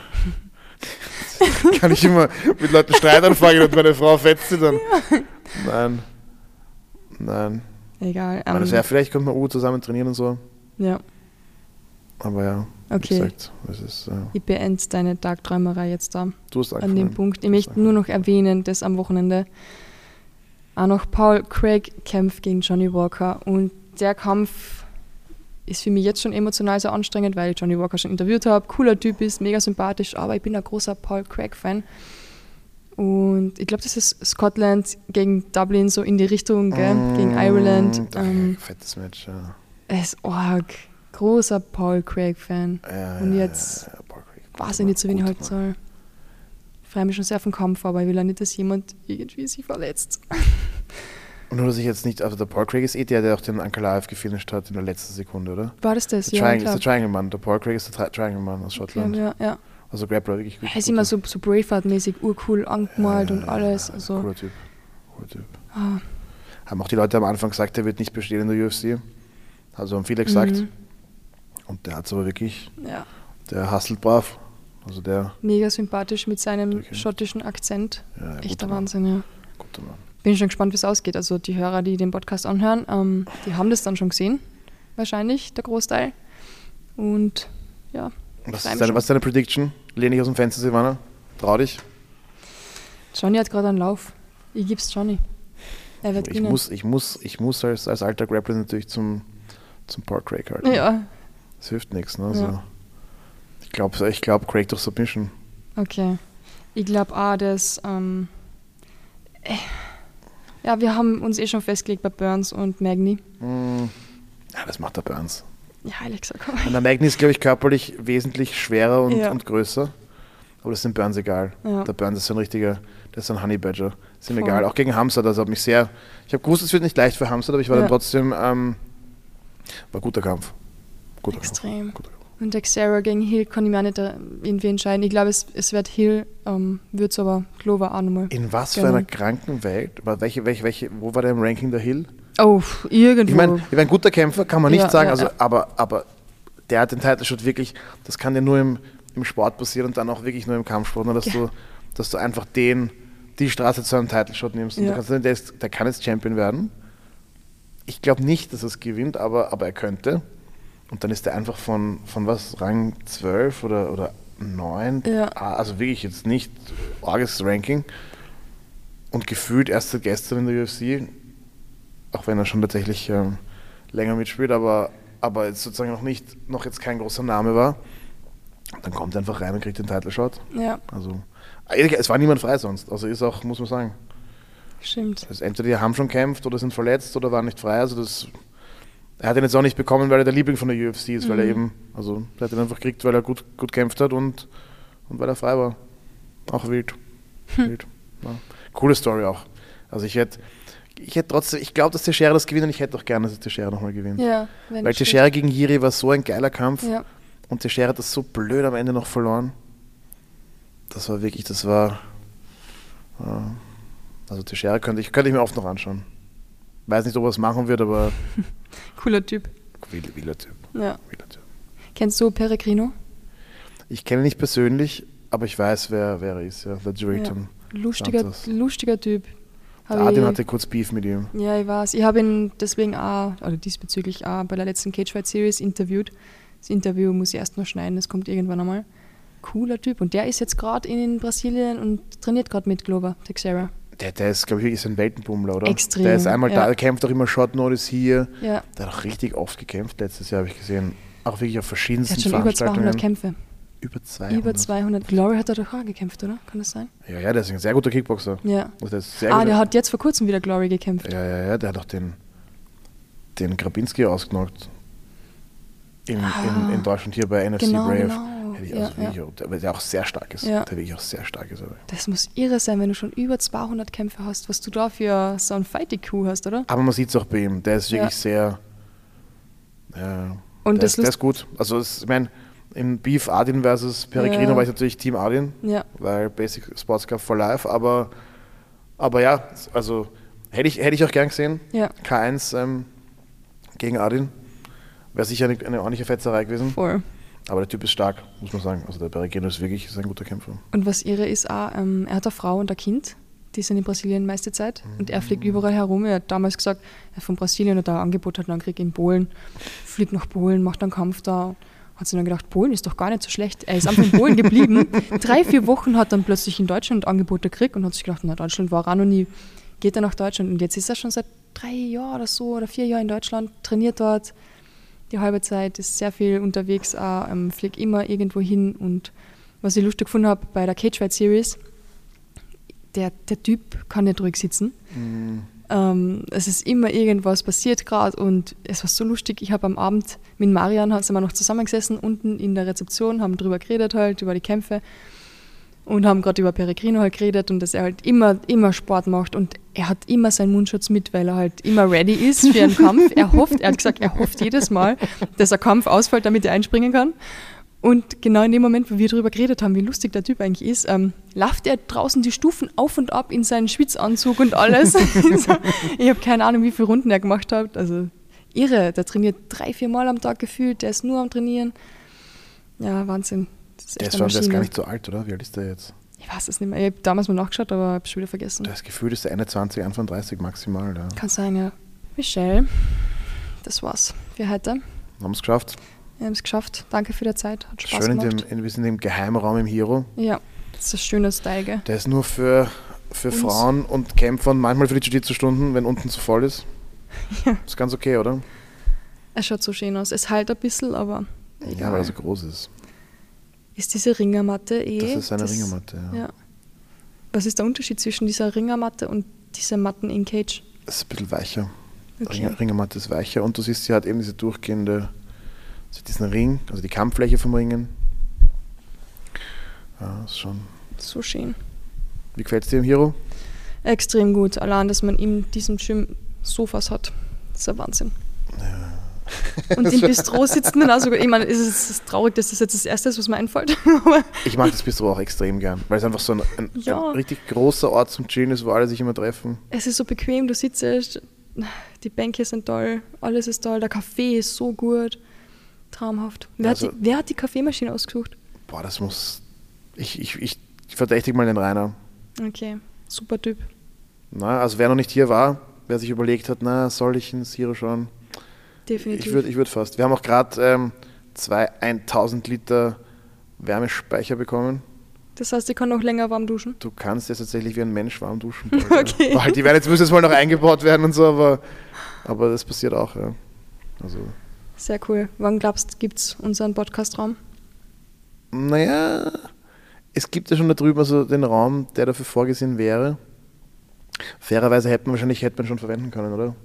Kann ich immer mit Leuten Streit anfangen und meine Frau fetzt sie dann. Ja. Nein. Nein. Egal. Um, das wäre vielleicht, könnte man U zusammen trainieren und so. Ja. Aber ja. Okay. Gesagt, ist, ja. Ich beende deine Tagträumerei jetzt da. Du hast An dem Punkt. Ich möchte nur noch erwähnen, dass am Wochenende auch noch Paul Craig kämpft gegen Johnny Walker. Und der Kampf ist für mich jetzt schon emotional sehr anstrengend, weil ich Johnny Walker schon interviewt habe. Cooler Typ ist, mega sympathisch, aber ich bin ein großer Paul Craig-Fan. Und ich glaube, das ist Scotland gegen Dublin so in die Richtung? Mm, gegen Ireland. Ähm, fettes Match, ja. Es ist arg. Großer Paul Craig-Fan. Ja, Und jetzt ja, ja, weiß ich nicht, so wen ich halt soll. Ich freue mich schon sehr den Kampf, aber ich will auch nicht, dass jemand irgendwie sich verletzt. Nur, dass ich jetzt nicht, also der Paul Craig ist eh der, der auch den Ankalaev gefinisht hat in der letzten Sekunde, oder? War das das? Der ja, Triangle, ist der Triangle-Mann. Der Paul Craig ist der Triangle-Mann aus Schottland. Ja, ja. Also Grappler wirklich gut. Er ist immer so, so Braveheart-mäßig urcool angemalt und alles. Also, Cooler Typ. Cooler Typ. ah, Haben auch die Leute am Anfang gesagt, er wird nicht bestehen in der UFC. Also haben viele gesagt. Mhm. Und der hat es aber wirklich, ja. der hustelt brav. Also der, Mega sympathisch mit seinem Okay. schottischen Akzent. ja, Echter Mann. Wahnsinn, ja. Guter Mann. Bin schon gespannt, wie es ausgeht. Also die Hörer, die den Podcast anhören, ähm, die haben das dann schon gesehen. Wahrscheinlich, der Großteil. Und ja, Was ist, deine, was ist deine Prediction? Lehn dich aus dem Fenster, Silvana. Trau dich. Johnny hat gerade einen Lauf. Ich gib's Johnny. Er wird Ich gewinnen. muss, ich muss, ich muss als, als alter Grappler natürlich zum, zum Paul Craig halten. Ja, Das hilft nichts. Ne? Also, Ja. Ich glaube, ich glaub, Craig durch Submission. okay. Ich glaube auch, dass. Ähm, äh, ja, wir haben uns eh schon festgelegt bei Burns und Magni. Hm. Ja, das macht der Burns. Ja, ehrlich gesagt. Und der Magni ist, glaube ich, körperlich wesentlich schwerer und, Ja. und größer. Aber das ist dem Burns egal. Ja. Der Burns ist so ein richtiger, der ist so ein Honey Badger. Ist ihm Voll. egal. Auch gegen Hamza, das hat mich sehr. Ich habe gewusst, es wird nicht leicht für Hamza, aber ich war Ja. dann trotzdem. Ähm, war guter Kampf. Guter Extrem. Kampf. Und Xera gegen Hill kann ich mir auch nicht äh, irgendwie entscheiden. Ich glaube, es, es wird Hill, ähm, wird es aber Glover auch nochmal. In was für einer kranken Welt? Welche, welche, welche, wo war der im Ranking der Hill? Oh, irgendwo. Ich meine, ich mein, ein guter Kämpfer kann man nicht Ja, sagen, ja, also, ja. Aber, aber der hat den Title Shot wirklich, das kann dir nur im, im Sport passieren und dann auch wirklich nur im Kampfsport, ne, dass, du, dass du einfach den, die Straße zu einem Title Shot nimmst. Und kannst, der, ist, der kann jetzt Champion werden. Ich glaube nicht, dass er es gewinnt, aber, aber er könnte. Und dann ist er einfach von, von was, Rang 12 oder, oder 9, Ja. also wirklich jetzt nicht arges Ranking. Und gefühlt erst seit gestern in der UFC, auch wenn er schon tatsächlich ähm, länger mitspielt, aber, aber jetzt sozusagen noch nicht, noch jetzt kein großer Name war, dann kommt er einfach rein und kriegt den Title Shot. Ja, Also eigentlich, es war niemand frei sonst. Also ist auch, muss man sagen. stimmt. Also entweder die haben schon kämpft oder sind verletzt oder waren nicht frei. Also das, er hat ihn jetzt auch nicht bekommen, weil er der Liebling von der UFC ist, weil er Mhm. eben, also er hat ihn einfach gekriegt, weil er gut, gut kämpft hat und, und weil er frei war. Auch wild. Hm. wild. Ja. Coole Story auch. Also ich hätte, ich hätte trotzdem, ich glaube, dass Teixeira das gewinnt und ich hätte auch gerne, dass Teixeira nochmal gewinnt. Ja, weil. Teixeira gegen Jiri war so ein geiler Kampf Ja, und Teixeira hat das so blöd am Ende noch verloren. Das war wirklich, das war. äh, Also Teixeira könnte ich, könnte ich mir oft noch anschauen. Weiß nicht, ob er es machen wird, aber cooler Typ. wilder Typ. Ja. Wilder typ. Kennst du Peregrino? Ich kenne ihn nicht persönlich, aber ich weiß, wer, wer er ist, ja. Der Drayton. Lustiger, Santos. lustiger Typ. Der Adin hatte kurz Beef mit ihm. Ja, ich weiß. Ich habe ihn deswegen auch, oder diesbezüglich auch, bei der letzten Cage Fight Series interviewt. Das Interview muss ich erst noch schneiden, das kommt irgendwann einmal. Cooler Typ. Und der ist jetzt gerade in Brasilien und trainiert gerade mit Glover Teixeira. Der, der ist, glaube ich, ist ein Weltenbummler, oder? Extrem, Der ist einmal da, ja. der kämpft auch immer Short Notice hier. Ja, Der hat auch richtig oft gekämpft. Letztes Jahr habe ich gesehen. Auch wirklich auf der verschiedensten hat schon über Veranstaltungen. 200 Kämpfe. Über 200. Über 200. Glory hat er doch auch gekämpft, oder? Kann das sein? Ja, ja, der ist ein sehr guter Kickboxer. Ja. Also der Ah, der hat jetzt vor kurzem wieder Glory gekämpft. Ja, ja, ja, der hat auch den, den Grabinski ausgenockt. In, Ah. in, in Deutschland hier bei NFC Genau, Brave. genau. Der, wirklich, Ja, also wirklich, auch- der, der auch sehr stark ist. Ja. Der wirklich auch sehr stark ist. Aber, Das muss irre sein, wenn du schon über 200 Kämpfe hast, was du da für so ein Fight-IQ hast, oder? aber man sieht es auch bei ihm. Der ist wirklich Ja. sehr. Ja, Und der, das ist, der ist gut. Also, es, ich meine, in Beef Adin versus Peregrino Ja. war ich natürlich Team Adin, Ja, weil Basic Sports Cup for Life. Aber, aber ja, also hätte ich, hätte ich auch gern gesehen. ja, K1 ähm, gegen Adin. Wäre sicher eine, eine ordentliche Fetzerei gewesen. voll. Aber der Typ ist stark, muss man sagen. Also der Peregrino ist wirklich ist ein guter Kämpfer. Und was irre ist auch, ähm, er hat eine Frau und ein Kind, die sind in Brasilien meiste Zeit und er fliegt überall herum. Er hat damals gesagt, er ist von Brasilien hat er ein Angebot hat einen Krieg in Polen, fliegt nach Polen, macht einen Kampf da. Hat sich dann gedacht, Polen ist doch gar nicht so schlecht. Er ist einfach in Polen geblieben. Drei, vier Wochen hat dann plötzlich in Deutschland Angebote gekriegt und hat sich gedacht, na, Deutschland war auch noch nie. Geht er nach Deutschland und jetzt ist er schon seit drei Jahren oder so oder vier Jahren in Deutschland, trainiert dort die halbe Zeit, ist sehr viel unterwegs, auch, ähm, fliegt immer irgendwo hin und was ich lustig gefunden habe bei der Cage Fight Series, der, der Typ kann nicht ruhig sitzen. Ähm, es ist immer irgendwas passiert gerade und es war so lustig. Ich habe am Abend mit Marian sind wir noch zusammengesessen unten in der Rezeption, haben drüber geredet halt, über die Kämpfe und haben gerade über Peregrino halt geredet und dass er halt immer, immer Sport macht und er hat immer seinen Mundschutz mit, weil er halt immer ready ist für einen Kampf. Er hofft, er hat gesagt, er hofft jedes Mal, dass ein Kampf ausfällt, damit er einspringen kann. Und genau in dem Moment, wo wir darüber geredet haben, wie lustig der Typ eigentlich ist, ähm, lauft er draußen die Stufen auf und ab in seinen Schwitzanzug und alles. ich habe keine Ahnung, wie viele Runden er gemacht hat. Also irre, der trainiert drei, vier Mal am Tag gefühlt, der ist nur am Trainieren. Ja, Wahnsinn. Das ist Der ist, der ist gar nicht so alt, oder? Wie alt ist der jetzt? Ich weiß es nicht mehr. Ich habe damals mal nachgeschaut, aber habe es schon wieder vergessen. Das Gefühl ist der Ende 20, Anfang 30 maximal. Ja. Kann sein, ja. Michelle, das war's für heute. Haben es geschafft. Wir haben es geschafft. Danke für die Zeit. Hat Spaß Schön gemacht. in, wir sind im Geheimraum im Hero. Ja, das ist ein schönes Style, gell? Der ist nur für, für Uns. Frauen und Kämpfer und manchmal für die Jiu-Jitsu-Stunden, wenn unten zu voll ist. Ja. Ist ganz okay, oder? Es schaut so schön aus. Es halt ein bisschen, aber. Ja, egal. weil er so groß ist. Ist diese Ringermatte eh. Das ist eine Ringermatte, ja. Ja. Was ist der Unterschied zwischen dieser Ringermatte und dieser Matten in Cage? Das ist ein bisschen weicher. Okay. Ringer, Ringermatte ist weicher und du siehst, sie hat eben diese durchgehende, also diesen Ring, also die Kampffläche vom Ringen. Ja, ist schon. So schön. Wie gefällt es dir im Hero? Extrem gut. Allein, dass man in diesem Gym Sofas hat. Das ist ein Wahnsinn. Und im Bistro sitzt man auch sogar. Ich meine, es ist, traurig, dass das jetzt das Erste ist, was mir einfällt. Ich mag das Bistro auch extrem gern, weil es einfach so ein, ein, Ja. ein richtig großer Ort zum Chillen ist, wo alle sich immer treffen. es ist so bequem, du sitzt, die Bänke sind toll, alles ist toll, der Kaffee ist so gut. Traumhaft. Wer, Also- hat, die, wer hat die Kaffeemaschine ausgesucht? Boah, das muss. Ich, ich, ich verdächtige mal den Rainer. Okay, super Typ. Na, also wer noch nicht hier war, wer sich überlegt hat, na, soll ich ins Hero schauen? Definitiv. Ich würde ich würd fast. Wir haben auch gerade ähm, zwei 1000 Liter Wärmespeicher bekommen. das heißt, ich kann noch länger warm duschen. Du kannst jetzt tatsächlich wie ein Mensch warm duschen. Okay. Weil die werden jetzt müssen jetzt mal noch eingebaut werden und so, aber, aber das passiert auch, ja. Also, Sehr cool. Wann glaubst du, gibt es unseren Podcastraum? naja, es gibt ja schon da drüben also den Raum, der dafür vorgesehen wäre. Fairerweise hätte man wahrscheinlich hätte man schon verwenden können, oder?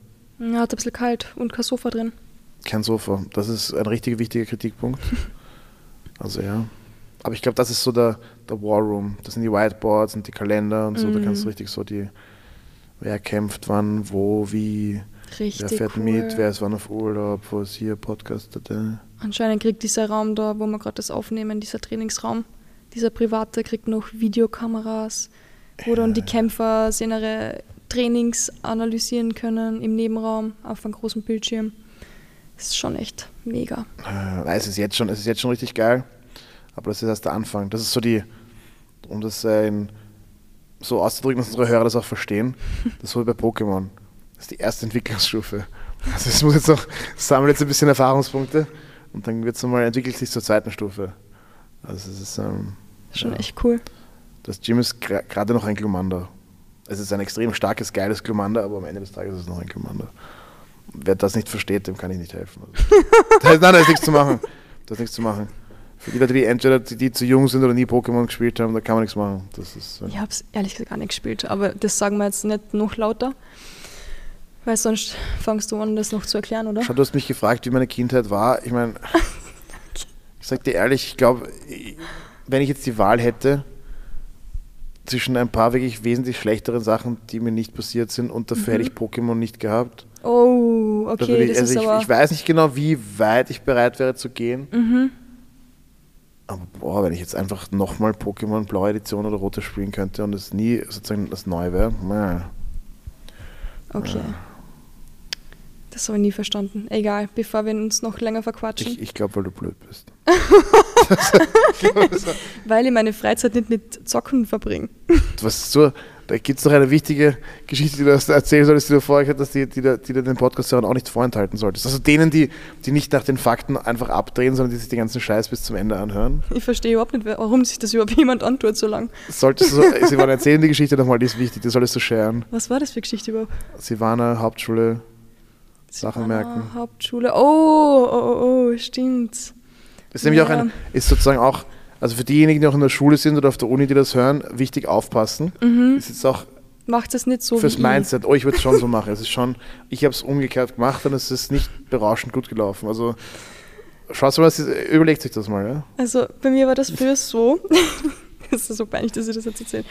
Ja, hat ein bisschen kalt und kein Sofa drin. Kein Sofa. Das ist ein richtig wichtiger Kritikpunkt. Also ja. Aber ich glaube, das ist so der, der War Room. Das sind die Whiteboards und die Kalender und so. Da kannst du Mhm. richtig so die, wer kämpft wann, wo, wie, Richtig wer fährt cool. mit, wer ist wann auf Urlaub, wo ist hier Podcast. Da. Anscheinend kriegt dieser Raum da, wo wir gerade das aufnehmen, dieser Trainingsraum, dieser private, kriegt noch Videokameras, wo dann die Kämpfer ihre Trainings analysieren können im Nebenraum auf einem großen Bildschirm. Das ist schon echt mega. Äh, es ist jetzt schon, es ist jetzt schon richtig geil. Aber das ist erst der Anfang. Das ist so die, um das äh, in, so auszudrücken, dass unsere Hörer das auch verstehen. Das ist so wie bei Pokémon. Das ist die erste Entwicklungsstufe. Also es muss jetzt noch, es sammelt jetzt ein bisschen Erfahrungspunkte und dann wird es nochmal, entwickelt sich zur zweiten Stufe. Also es ist, ähm, Schon ja. echt cool. Das Gym ist gerade noch ein Glumanda. Es ist ein extrem starkes, geiles Glumanda, aber am Ende des Tages ist es noch ein Glumanda. Wer das nicht versteht, dem kann ich nicht helfen. Also, da ist, nein, da ist nichts zu machen. Da ist nichts zu machen. Für die Leute, die entweder die, die zu jung sind oder nie Pokémon gespielt haben, da kann man nichts machen. Das ist, äh, Ich habe es ehrlich gesagt gar nicht gespielt, aber das sagen wir jetzt nicht noch lauter, weil sonst fangst du an, das noch zu erklären, oder? Schau, du hast mich gefragt, wie meine Kindheit war. Ich meine, Ich sag dir ehrlich, ich glaube, wenn ich jetzt die Wahl hätte zwischen ein paar wirklich wesentlich schlechteren Sachen, die mir nicht passiert sind, und dafür hätte ich Pokémon nicht gehabt. Oh, okay, ich, also ich, ich weiß nicht genau, wie weit ich bereit wäre zu gehen. mhm. Aber boah, wenn ich jetzt einfach nochmal Pokémon Blaue Edition oder Rote spielen könnte und es nie sozusagen das Neue wäre. Okay. Das habe ich nie verstanden. Egal, bevor wir uns noch länger verquatschen. ich, ich glaube, weil du blöd bist. weil ich meine Freizeit nicht mit Zocken verbringe. Was so, da gibt es doch eine wichtige Geschichte, die du erzählen solltest, die du vorher gehört hast, die, die, du- die du den Podcast-Hörern auch nicht vorenthalten solltest. Also denen, die, die nicht nach den Fakten einfach abdrehen, sondern die sich den ganzen Scheiß bis zum Ende anhören. Ich verstehe überhaupt nicht, warum sich das überhaupt jemand antut so lang. Solltest du, sie waren erzählen die Geschichte nochmal, die ist wichtig, die solltest du sharen. Was war das für Geschichte überhaupt? Silvana, Hauptschule, Sachen merken. Ah, Hauptschule. Oh, oh, oh, oh, stimmt. Das ist nämlich auch Ja. ein, ist sozusagen auch, also für diejenigen, die auch in der Schule sind oder auf der Uni, die das hören, wichtig aufpassen. Mhm. Ist jetzt auch Macht es nicht so fürs Mindset, oh, ich würde es schon so machen. Es ist schon, ich habe es umgekehrt gemacht und es ist nicht berauschend gut gelaufen. Also schaut mal, überlegt sich das mal, ja. Also bei mir war das früher so. Es ist so peinlich, dass ich das jetzt erzähle.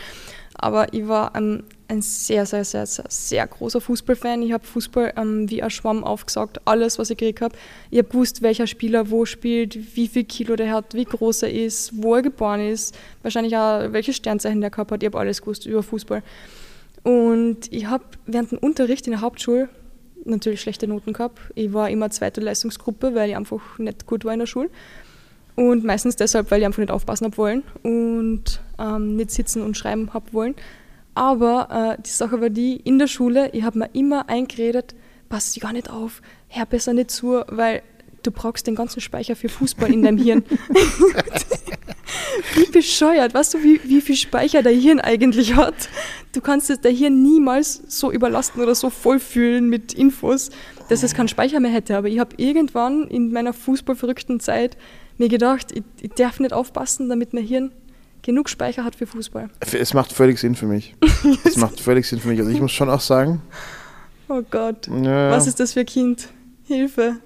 Aber ich war ähm, ein sehr, sehr, sehr, sehr, sehr großer Fußballfan. Ich habe Fußball ähm, wie ein Schwamm aufgesaugt, alles, was ich gekriegt habe. Ich habe gewusst, welcher Spieler wo spielt, wie viel Kilo der hat, wie groß er ist, wo er geboren ist, wahrscheinlich auch welches Sternzeichen der gehabt hat. Ich habe alles gewusst über Fußball. Und ich habe während dem Unterricht in der Hauptschule natürlich schlechte Noten gehabt. Ich war immer zweite Leistungsgruppe, weil ich einfach nicht gut war in der Schule. Und meistens deshalb, weil ich einfach nicht aufpassen habe wollen und ähm, nicht sitzen und schreiben habe wollen. Aber äh, die Sache war die, in der Schule, ich habe mir immer eingeredet, pass dich gar nicht auf, hör besser nicht zu, weil du brauchst den ganzen Speicher für Fußball in deinem Hirn. wie bescheuert, weißt du, wie, wie viel Speicher dein Hirn eigentlich hat? Du kannst es dein Hirn niemals so überlasten oder so vollfühlen mit Infos, dass es keinen Speicher mehr hätte. Aber ich habe irgendwann in meiner fußballverrückten Zeit mir gedacht, ich, ich darf nicht aufpassen, damit mein Hirn genug Speicher hat für Fußball. Es macht völlig Sinn für mich. Es macht völlig Sinn für mich. Also ich muss schon auch sagen, Oh Gott, ja, was ist das für ein Kind? Hilfe.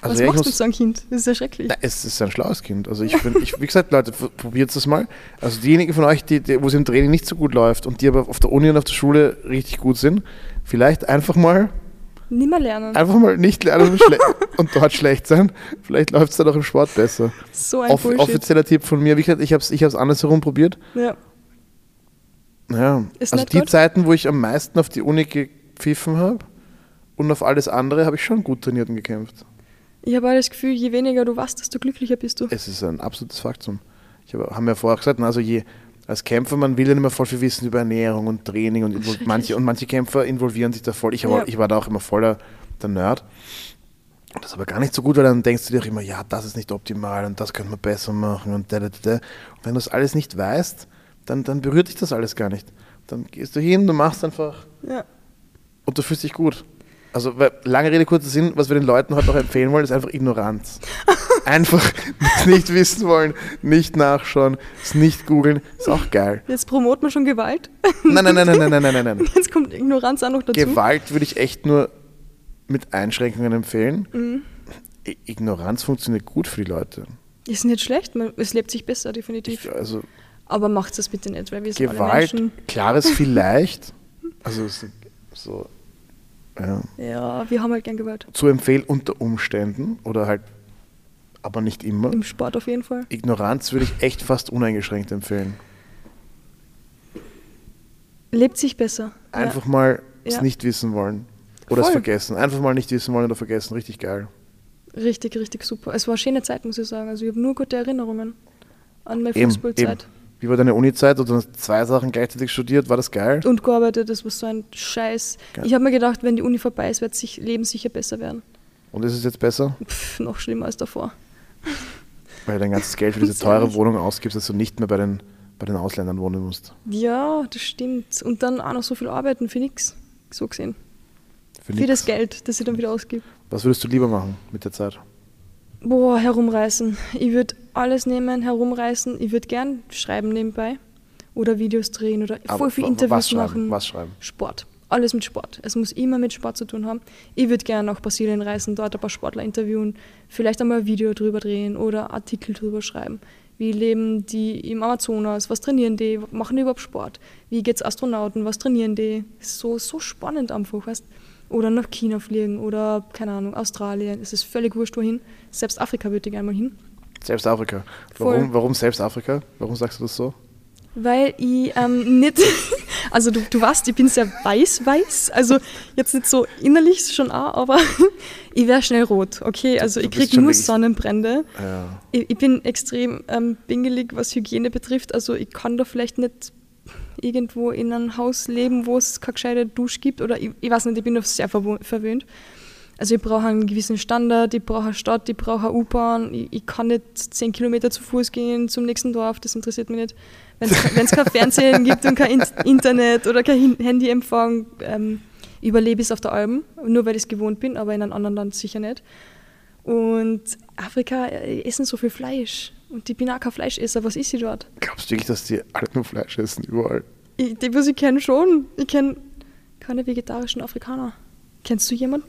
also was ja, machst du so ein Kind? Das ist ja schrecklich. Na, es ist ein schlaues Kind. Also ich finde, ich, wie gesagt, Leute, probiert das mal. Also diejenigen von euch, die, die, wo es im Training nicht so gut läuft und die aber auf der Uni und auf der Schule richtig gut sind, vielleicht einfach mal, Nimmer lernen. einfach mal nicht lernen und, und dort schlecht sein. Vielleicht läuft es dann auch im Sport besser. So ein Off Bullshit. offizieller Tipp von mir, wie gesagt, ich habe es ich hab's andersherum probiert. Ja. Ja, Ist also die gut? Zeiten, wo ich am meisten auf die Uni gepfiffen habe und auf alles andere, habe ich schon gut trainiert und gekämpft. Ich habe auch das Gefühl, je weniger du weißt, desto glücklicher bist du. Es ist ein absolutes Faktum. Ich habe hab mir vorher gesagt, also je als Kämpfer, man will ja mehr voll viel wissen über Ernährung und Training und manche, und manche Kämpfer involvieren sich da voll. Ich, Ja. ich war da auch immer voller der Nerd. Das ist aber gar nicht so gut, weil dann denkst du dir auch immer, ja, das ist nicht optimal und das könnte man besser machen und da, da, da, da. Und wenn du das alles nicht weißt, dann, dann berührt dich das alles gar nicht. Dann gehst du hin, du machst einfach Ja. und du fühlst dich gut also lange Rede, kurzer Sinn, was wir den Leuten heute noch empfehlen wollen, ist einfach Ignoranz. Einfach nicht wissen wollen, nicht nachschauen, es nicht googeln, ist auch geil. Jetzt promoten wir schon Gewalt. Nein, nein, nein, nein, nein, nein, nein, nein. Jetzt kommt Ignoranz auch noch dazu. Gewalt würde ich echt nur mit Einschränkungen empfehlen. Mhm. Ignoranz funktioniert gut für die Leute. Ist nicht schlecht, es lebt sich besser, definitiv. Ich, also, Aber macht das bitte nicht, weil wir sind Gewalt, alle Menschen. klares vielleicht. Also so ja, Ja, wir haben halt gern Gewalt. zu empfehlen unter Umständen oder halt, aber nicht immer. Im Sport auf jeden Fall. Ignoranz würde ich echt fast uneingeschränkt empfehlen. Lebt sich besser. Einfach mal es Ja. nicht wissen wollen. Oder es Voll. vergessen. Einfach mal nicht wissen wollen oder vergessen. Richtig geil. Ja. Richtig, richtig super. Es war eine schöne Zeit, muss ich sagen. Also ich habe nur gute Erinnerungen an meine Fußballzeit. Wie war deine Uni-Zeit? Oder hast zwei Sachen gleichzeitig studiert? War das geil? Und gearbeitet, das war so ein Scheiß. Geil. Ich habe mir gedacht, wenn die Uni vorbei ist, wird sich Leben sicher besser werden. Und ist es jetzt besser? Pff, noch schlimmer als davor. Weil du dein ganzes Geld für diese teure. Wohnung ausgibst, dass du nicht mehr bei den, bei den Ausländern wohnen musst. Ja, das stimmt. Und dann auch noch so viel arbeiten für nichts. So gesehen. Für, Für das Geld, das ich dann wieder ausgebe. Was würdest du lieber machen mit der Zeit? Boah, herumreißen. Ich würde alles nehmen, herumreißen. Ich würde gern schreiben nebenbei. Oder Videos drehen oder Aber voll viel Interviews machen. Was schreiben? Sport. Alles mit Sport. Es muss immer mit Sport zu tun haben. Ich würde gerne nach Brasilien reisen, dort ein paar Sportler interviewen, vielleicht einmal ein Video drüber drehen oder Artikel drüber schreiben. Wie leben die im Amazonas? Was trainieren die? Machen die überhaupt Sport? Wie geht's Astronauten? Was trainieren die? So, so spannend einfach, weißt Oder nach China fliegen oder, keine Ahnung, Australien. Es ist völlig wurscht, wohin. Selbst Afrika würde ich gerne mal hin. Selbst Afrika. Warum, warum selbst Afrika? Warum sagst du das so? Weil ich ähm, nicht, also du, du weißt, ich bin sehr weiß-weiß, also jetzt nicht so innerlich schon auch, aber ich wäre schnell rot, okay? Also ich kriege nur Sonnenbrände. Ja. Ich, ich, bin extrem ähm, bingelig, was Hygiene betrifft, also ich kann da vielleicht nicht irgendwo in einem Haus leben, wo es keine gescheite Dusche gibt oder ich, ich weiß nicht, ich bin noch sehr verwöhnt. Also ich brauche einen gewissen Standard, ich brauche eine Stadt, ich brauche eine U-Bahn, ich, ich, kann nicht zehn Kilometer zu Fuß gehen zum nächsten Dorf, das interessiert mich nicht. Wenn es kein Fernsehen gibt und kein Internet oder kein Handyempfang, ähm, überlebe ich es auf der Alben, nur weil ich es gewohnt bin, aber in einem anderen Land sicher nicht. Und Afrika äh, essen so viel Fleisch und ich bin auch kein Fleischesser, was ist sie dort? Glaubst du wirklich, dass die alle nur Fleisch essen, überall? Ich, die, was ich kenne schon. Ich kenne keine vegetarischen Afrikaner. Kennst du jemanden?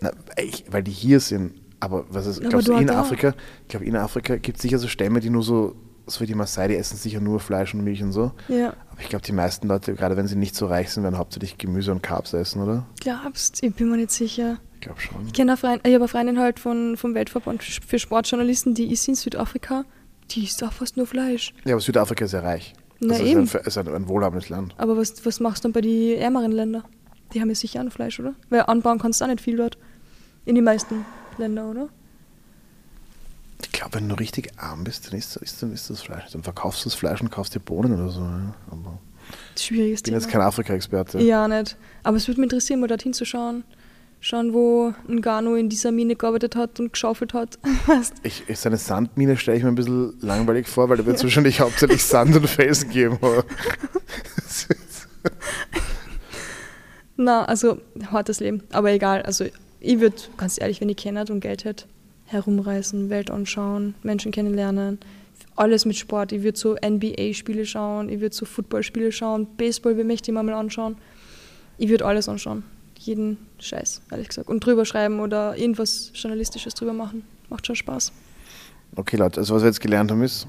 Na, ich, weil die hier sind. Aber was ist, glaubst du, in Afrika, ich glaube, in Afrika gibt es sicher so Stämme, die nur so, so wie die Maasai, die essen sicher nur Fleisch und Milch und so. Ja. Aber ich glaube, die meisten Leute, gerade wenn sie nicht so reich sind, werden hauptsächlich Gemüse und Carbs essen, oder? Glaubst Ich bin mir nicht sicher. Ich glaube schon. Ich kenne Freund, ich habe eine Freundin halt von, vom Weltverband für Sportjournalisten, die ist in Südafrika, die isst auch fast nur Fleisch. Ja, aber Südafrika ist ja reich. Na also eben. Ist ein, ist ein, ein wohlhabendes Land. Aber was, was machst du dann bei den ärmeren Ländern? Die haben ja sicher auch noch Fleisch, oder? Weil anbauen kannst du auch nicht viel dort. In den meisten Ländern, oder? Ich glaube, wenn du richtig arm bist, dann isst, isst, dann isst das Fleisch. Dann verkaufst du das Fleisch und kaufst dir Bohnen oder so. Ja. Aber Schwieriges ich bin Thema. jetzt kein Afrika-Experte. Ja, nicht. Aber es würde mich interessieren, mal dorthin zu schauen. Schauen, wo ein Gano in dieser Mine gearbeitet hat und geschaufelt hat. ich, seine Sandmine stelle ich mir ein bisschen langweilig vor, weil da wird es ja. wahrscheinlich hauptsächlich Sand und Felsen geben. Na, also hartes Leben. Aber egal. Also ich würde, ganz ehrlich, wenn ich kenne und Geld hätte, herumreisen, Welt anschauen, Menschen kennenlernen. Alles mit Sport. Ich würde so NBA-Spiele schauen, ich würde so Footballspiele schauen, Baseball möchte ich mir mal anschauen. Ich würde alles anschauen jeden Scheiß, ehrlich gesagt. Und drüber schreiben oder irgendwas Journalistisches drüber machen. Macht schon Spaß. Okay, Leute, also was wir jetzt gelernt haben ist,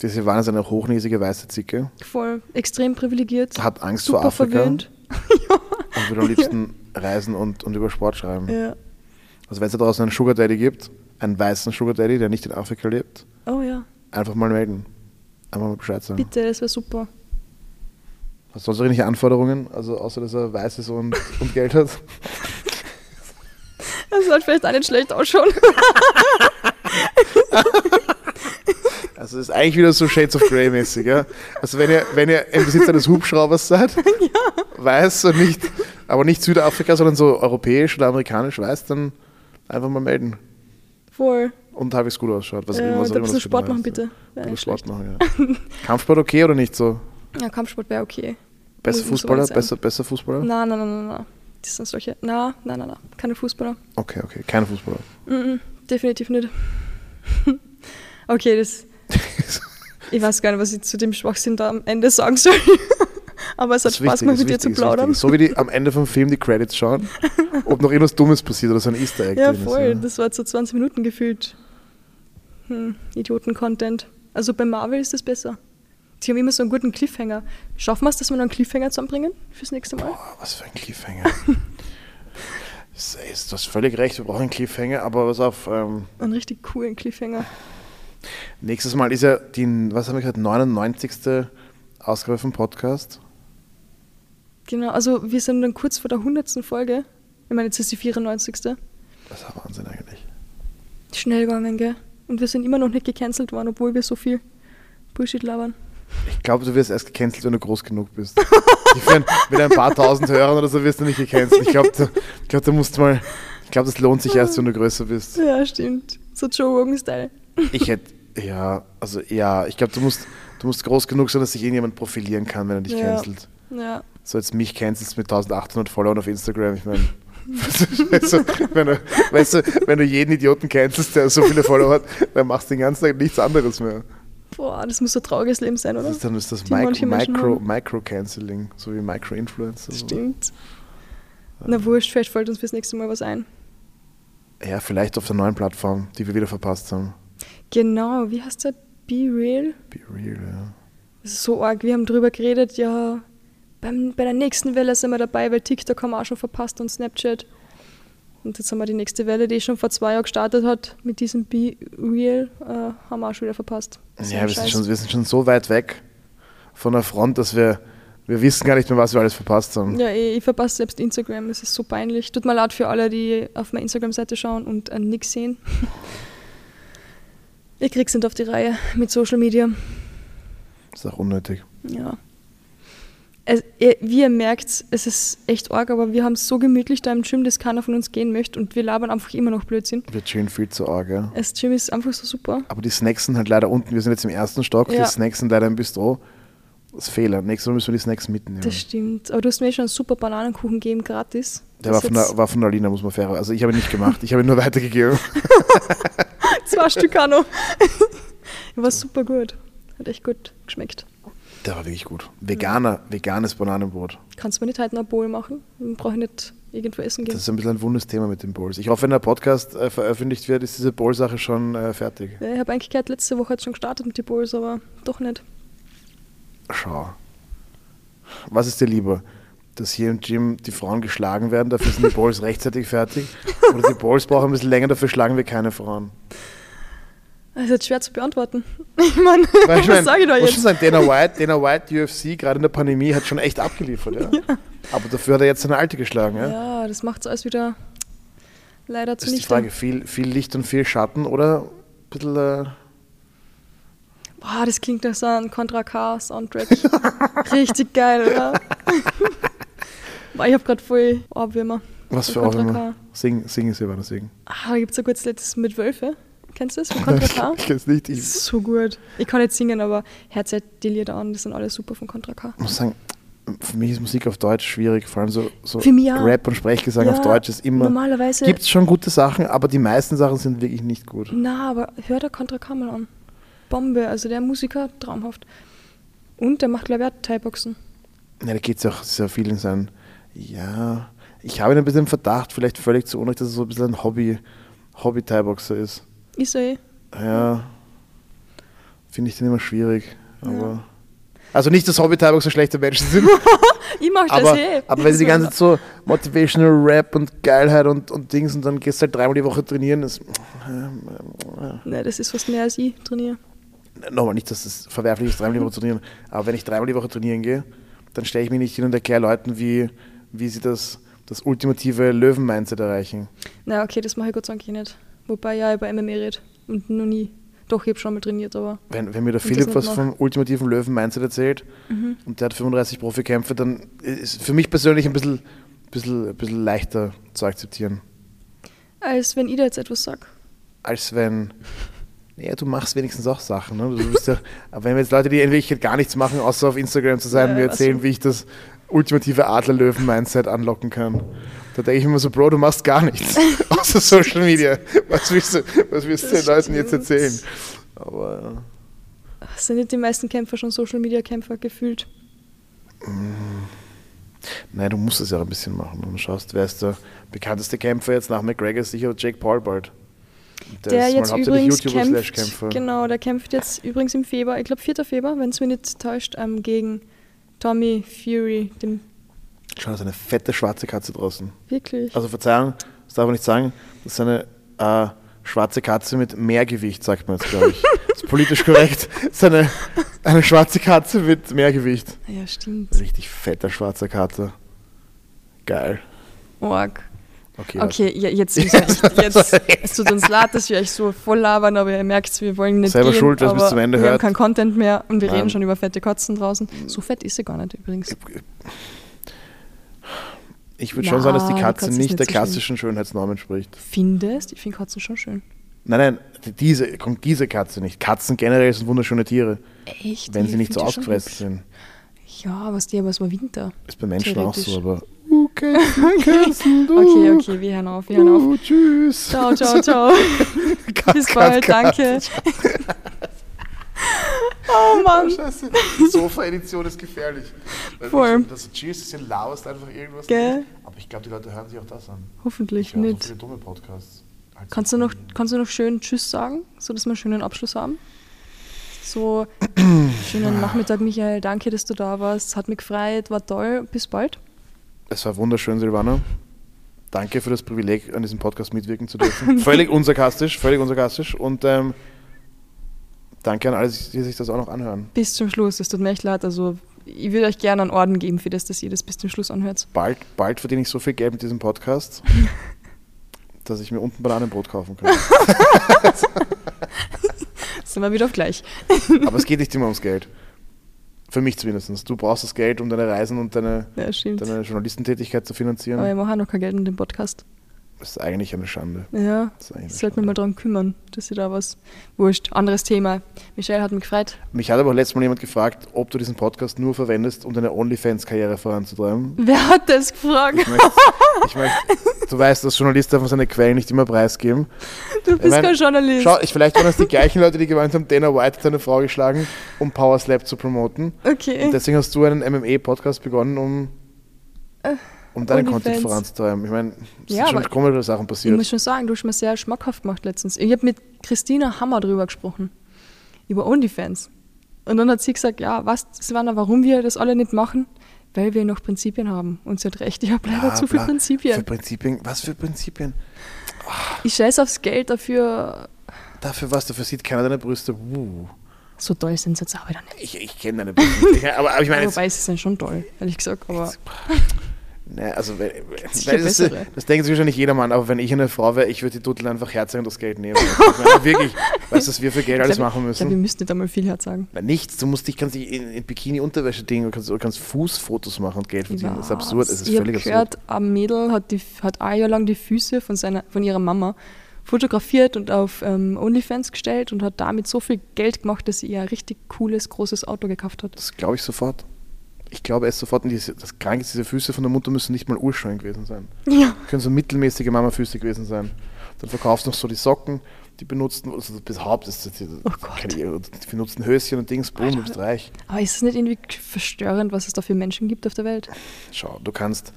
diese Silvana ist eine hochnäsige weiße Zicke. Voll, extrem privilegiert. Hat Angst vor Afrika. Verwöhnt. ja. Und würde am liebsten ja. reisen und, und über Sport schreiben. Ja. Also wenn es da draußen einen Sugar Daddy gibt, einen weißen Sugar Daddy, der nicht in Afrika lebt, oh ja. einfach mal melden. Einfach mal Bescheid sagen. Bitte, das wäre super. Hast du sonst irgendwelche Anforderungen? Also außer dass er weiß ist und, und Geld hat? Das sollte vielleicht auch nicht schlecht ausschauen. Also das ist eigentlich wieder so Shades of Grey mäßig, ja. Also wenn ihr, wenn ihr im Besitz eines Hubschraubers seid, ja. weiß und nicht, aber nicht Südafrika, sondern so europäisch oder amerikanisch weiß, dann einfach mal melden. Voll. Und habe ich es gut ausschaut. Was, ja, was ein bisschen Sport machen, bitte. Sport machen, ja. Kampfsport okay oder nicht so? Ja, Kampfsport wäre okay. Besser Fußballer? Besser, besser Fußballer? Nein, nein, nein, nein, nein. Das sind solche. Nein, nein, nein, nein. Keine Fußballer. Okay, okay. Keine Fußballer. Mm -mm, definitiv nicht. okay, das. ich weiß gar nicht, was ich zu dem Schwachsinn da am Ende sagen soll. Aber es hat Spaß gemacht, mit dir zu plaudern. So wie die am Ende vom Film die Credits schauen, ob noch irgendwas Dummes passiert oder so ein Easter Egg. Ja, voll. Ist, ja. Das war so 20 Minuten gefühlt. Hm, Idioten-Content. Also bei Marvel ist das besser. Die haben immer so einen guten Cliffhanger. Schaffen wir es, dass wir noch einen Cliffhanger zusammenbringen fürs nächste Mal? Boah, was für ein Cliffhanger. du hast völlig recht, wir brauchen einen Cliffhanger, aber was auf. Ähm, einen richtig coolen Cliffhanger. Nächstes Mal ist ja die, was haben wir gesagt, 99. Ausgabe vom Podcast. Genau, also wir sind dann kurz vor der 100. Folge. Ich meine, jetzt ist die 94. Das ist ein Wahnsinn eigentlich. Schnell gegangen, gell? Und wir sind immer noch nicht gecancelt worden, obwohl wir so viel Bullshit labern. Ich glaube, du wirst erst gecancelt, wenn du groß genug bist. Find, mit ein paar tausend Hörern oder so wirst du nicht gecancelt. Ich glaube, du, glaub, du musst mal. Ich glaube, das lohnt sich erst, wenn du größer bist. Ja, stimmt. So Joe Rogan-Style. Ich hätte. Ja, also ja, ich glaube, du musst, du musst groß genug sein, dass sich irgendjemand profilieren kann, wenn er dich ja. cancelt. Ja. So jetzt mich cancelst mit 1800 Followern auf Instagram, ich meine. weißt, du, wenn du, weißt du, wenn du jeden Idioten cancelst, der so viele Follower hat, dann machst du den ganzen Tag nichts anderes mehr. Boah, das muss so ein trauriges Leben sein, oder? Das ist dann ist das Micro, Micro, Micro, so wie Micro-Influencer. Stimmt. Na wurscht, vielleicht fällt uns fürs nächste Mal was ein. Ja, vielleicht auf der neuen Plattform, die wir wieder verpasst haben. Genau, wie heißt der? Be Real? Be real, ja. Das ist so arg. Wir haben drüber geredet, ja, beim, bei der nächsten Welle sind wir dabei, weil TikTok haben wir auch schon verpasst und Snapchat. Und jetzt haben wir die nächste Welle, die schon vor zwei Jahren gestartet hat, mit diesem Be Real, äh, haben wir auch schon wieder verpasst. Ja, wir sind, schon, wir sind schon so weit weg von der Front, dass wir, wir wissen gar nicht mehr, was wir alles verpasst haben. Ja, ich, ich verpasse selbst Instagram, es ist so peinlich. Tut mir leid für alle, die auf meine Instagram-Seite schauen und äh, nichts sehen. ich krieg's nicht auf die Reihe mit Social Media. Ist auch unnötig. Ja. Es, ihr, wie ihr merkt, es ist echt arg, aber wir haben es so gemütlich da im Gym, dass keiner von uns gehen möchte und wir labern einfach immer noch Blödsinn. Wir chillen viel zu arg, ja. Das Gym ist einfach so super. Aber die Snacks sind halt leider unten. Wir sind jetzt im ersten Stock. Ja. Die Snacks sind leider im Bistro. Das ist Fehler. Nächstes Mal müssen wir die Snacks mitnehmen. Das stimmt. Aber du hast mir schon einen super Bananenkuchen gegeben, gratis. Der war von, der, war von der Alina, muss man fair. Also ich habe ihn nicht gemacht. Ich habe ihn nur weitergegeben. zwei Stück auch noch. war super gut. Hat echt gut geschmeckt. Der war wirklich gut. Veganer, veganes Bananenbrot. Kannst du mir nicht heute noch ein Bowl machen? Dann brauche ich nicht irgendwo essen gehen. Das ist ein bisschen ein wundes Thema mit den Bowls. Ich hoffe, wenn der Podcast äh, veröffentlicht wird, ist diese Bowl-Sache schon äh, fertig. Ja, ich habe eigentlich gehört, letzte Woche hat schon gestartet mit den Bowls, aber doch nicht. Schau. Was ist dir lieber? Dass hier im Gym die Frauen geschlagen werden, dafür sind die Bowls rechtzeitig fertig? Oder die Bowls brauchen ein bisschen länger, dafür schlagen wir keine Frauen? Das ist jetzt schwer zu beantworten. Ich meine, Weil ich was mein, sage ich da muss jetzt? schon sagen, Dana White, Dana White, UFC, gerade in der Pandemie, hat schon echt abgeliefert. Ja? Aber dafür hat er jetzt seine Alte geschlagen. Ja? Ja, das macht es alles wieder leider Das ist die. Frage, viel, viel Licht und viel Schatten oder ein bisschen... Äh, Boah, das klingt nach so einem Contra K Soundtrack. Richtig geil, oder? Boah, ich habe gerade voll Ohrwürmer. was für Ohrwürmer? K. Sing, sing Silvana, sing. Ah, da gibt es ein gutes Lied, das ist mit Wölfe. Kennst du das von Contra K? Ich kenn's nicht. Ich so gut. Ich kann nicht singen, aber herzeit die Lieder an, das sind alle super von Contra K. muss sagen, für mich ist Musik auf Deutsch schwierig. Vor allem so, so. Rap und Sprechgesang auf Ja, Deutsch ist immer... Normalerweise. Gibt es schon gute Sachen, aber die meisten Sachen sind wirklich nicht gut. Na, aber hör der Contra K mal an. Bombe, also der Musiker, traumhaft. Und der macht, glaube ich, auch Thai-Boxen. Ja, da geht es ja auch sehr viel in sein. Ja, ich habe ihn ein bisschen im Verdacht, vielleicht völlig zu Unrecht, dass er so ein bisschen ein Hobby, Hobby-Thai-Boxer ist. Ist er eh. Ja, finde ich den immer schwierig. Aber. Also nicht, dass Hobby-Thai-Boxer schlechte Menschen sind, Ich mach das aber, eh. aber wenn sie die ganze Zeit so Motivational Rap und Geilheit und, und Dings und dann gehst du halt dreimal die Woche trainieren, das, Ne, das ist fast mehr als ich trainiere. nochmal nicht, dass das verwerflich ist, dreimal die Woche zu trainieren, aber wenn ich dreimal die Woche trainieren gehe, dann stelle ich mich nicht hin und erkläre Leuten, wie, wie sie das, das ultimative Löwen-Mindset erreichen. Na, okay, das mache ich Gott sei Dank eh nicht. Wobei ja über MMA rede. Und noch nie. Doch, ich habe schon mal trainiert, aber Wenn, wenn mir der Philipp was noch. vom ultimativen Löwen-Mindset erzählt und der hat 35 Profikämpfe, dann ist für mich persönlich ein bisschen, bisschen, ein bisschen leichter zu akzeptieren, als wenn ich da jetzt etwas sag. als wenn, ja, du machst wenigstens auch Sachen. Ne? Du bist ja, aber wenn wir jetzt Leute, die in Wirklichkeit gar nichts machen, außer auf Instagram zu sein, Ja, mir erzählen, also- wie ich das ultimative Adler-Löwen-Mindset anlocken kann. Da denke ich mir so, Bro, du machst gar nichts außer Social Media. Was willst du, was willst du den Leuten jetzt erzählen? Aber Sind nicht die meisten Kämpfer schon Social Media Kämpfer gefühlt? Nein, du musst es ja auch ein bisschen machen. Wenn du schaust, wer ist der bekannteste Kämpfer jetzt nach McGregor? ist Sicher Jake Paul bald. Und Der, ist mal jetzt übrigens kämpft. Genau, der kämpft jetzt übrigens im Februar, ich glaube 4. Februar, wenn es mich nicht täuscht, ähm, gegen Tommy Fury. Dem Schau, da ist eine fette schwarze Katze draußen. wirklich. Also Verzeihung, das darf man nicht sagen. Das ist eine äh, schwarze Katze mit Mehrgewicht, sagt man jetzt, glaube ich. das ist politisch korrekt. Das ist eine, eine schwarze Katze mit Mehrgewicht. ja, stimmt. Richtig fetter schwarzer Kater. Geil. Org. Okay? Okay, ja, jetzt, jetzt, es tut uns leid, dass wir euch so voll labern, aber ihr merkt, wir wollen nicht Selber gehen, schuld, wer's bis zum Ende wir hört. haben keinen Content mehr und wir Nein. reden schon über fette Kotzen draußen. So fett ist sie gar nicht übrigens. Ich würde schon sagen, dass die Katze Katze nicht nicht der so klassischen Schönheitsnorm entspricht. Findest? Ich finde Katzen schon schön. Nein, nein, diese, kommt diese Katze nicht. Katzen generell sind wunderschöne Tiere, Echt? wenn Ich sie nicht so ausgefressen sind. Ja, was die, aber es war Winter. Ist bei Menschen auch so, aber. Uh, Kätzchen, Kätzchen, du. Okay, okay, wir hören auf, wir hören auf. Uh, tschüss. Ciao, ciao, ciao. Cut, Bis bald, cut. danke. Oh Mann. Scheiße, die Sofa-Edition ist gefährlich. Voll. Das Cheers, das sind laust einfach irgendwas. Gell? Aber ich glaube, die Leute hören sich auch das an. Hoffentlich so nicht. viele dumme Podcasts. So Kannst du, noch, kannst du noch schön Tschüss sagen, so dass wir einen schönen Abschluss haben? So, schönen Nachmittag, Michael. Danke, dass du da warst. Hat mich gefreut, war toll. Bis bald. Es war wunderschön, Silvana. Danke für das Privileg, an diesem Podcast mitwirken zu dürfen. völlig unsarkastisch, völlig unsarkastisch. Und ähm, danke an alle, die sich das auch noch anhören. Bis zum Schluss. Es tut mir echt leid. Also, ich würde euch gerne einen Orden geben für das, dass ihr das bis zum Schluss anhört. Bald, bald verdiene ich so viel Geld mit diesem Podcast, dass ich mir unten Bananenbrot kaufen kann. Sind wir wieder auf gleich. Aber es geht nicht immer ums Geld. Für mich zumindest. Du brauchst das Geld, um deine Reisen und deine, Ja, deine Journalistentätigkeit zu finanzieren. Aber mache auch noch kein Geld in dem Podcast. Das ist eigentlich eine Schande. Ja, ich sollte mich mal darum kümmern, dass ihr da was. Wurscht. Anderes Thema. Michelle hat mich gefreut. Mich hat aber auch letztes Mal jemand gefragt, ob du diesen Podcast nur verwendest, um deine OnlyFans-Karriere voranzutreiben. Wer hat das gefragt? Ich möchte, ich möchte, du weißt, dass Journalisten einfach seine Quellen nicht immer preisgeben. Du bist mein, kein Journalist. Schau, ich, vielleicht waren das die gleichen Leute, die gemeint haben, Dana White hat seine Frau geschlagen, um Power Slap zu promoten. okay. Und deswegen hast du einen MMA-Podcast begonnen, um, um deinen. Content voranzutreiben. Ich meine, es Ja, sind schon komische Sachen Ich passiert. muss schon sagen, du hast mir sehr schmackhaft gemacht letztens. Ich habe mit Christina Hammer drüber gesprochen. Über OnlyFans. Und dann hat sie gesagt, ja, was, Savannah, warum wir das alle nicht machen? Weil wir noch Prinzipien haben. Und sie hat recht, ich habe leider Bla, zu viele. Prinzipien. Für Prinzipien? Was für Prinzipien? Ich scheiße aufs Geld dafür. Dafür was? Dafür sieht keiner deine Brüste. Uh. So toll sind sie jetzt auch wieder nicht. Ich, ich kenne deine Brüste. aber, aber ich meine, Wobei, sie sind schon toll, ehrlich gesagt. Aber ne, also, sicher das, bessere. das denkt sich wahrscheinlich jedermann, aber wenn ich eine Frau wäre, ich würde die Dudel einfach herzeigen und das Geld nehmen. Ich meine, wirklich, weißt du, was wir für Geld alles ich glaub, machen Ich glaube, müssen? wir müssten nicht einmal viel Herz sagen. Na, nichts, du musst dich, kannst dich in, in Bikini-Unterwäsche dingen, du kannst, du kannst Fußfotos machen und Geld verdienen. Das ist absurd, es ist ich völlig absurd. gehört, ein Mädel hat, die, hat ein Jahr lang die Füße von, seiner, von ihrer Mama fotografiert und auf ähm, OnlyFans gestellt und hat damit so viel Geld gemacht, dass sie ihr ein richtig cooles, großes Auto gekauft hat. Das glaube ich sofort. Ich glaube es sofort. Und diese, das Kranke ist, diese Füße von der Mutter müssen nicht mal urschön gewesen sein. Ja. können so mittelmäßige Mama-Füße gewesen sein. Dann verkaufst du noch so die Socken, die benutzten, also bis Haupt ist die, Oh Gott. keine, die benutzten Höschen und Dings, boom, du bist reich. Aber ist es nicht irgendwie verstörend, was es da für Menschen gibt auf der Welt? Schau, du kannst,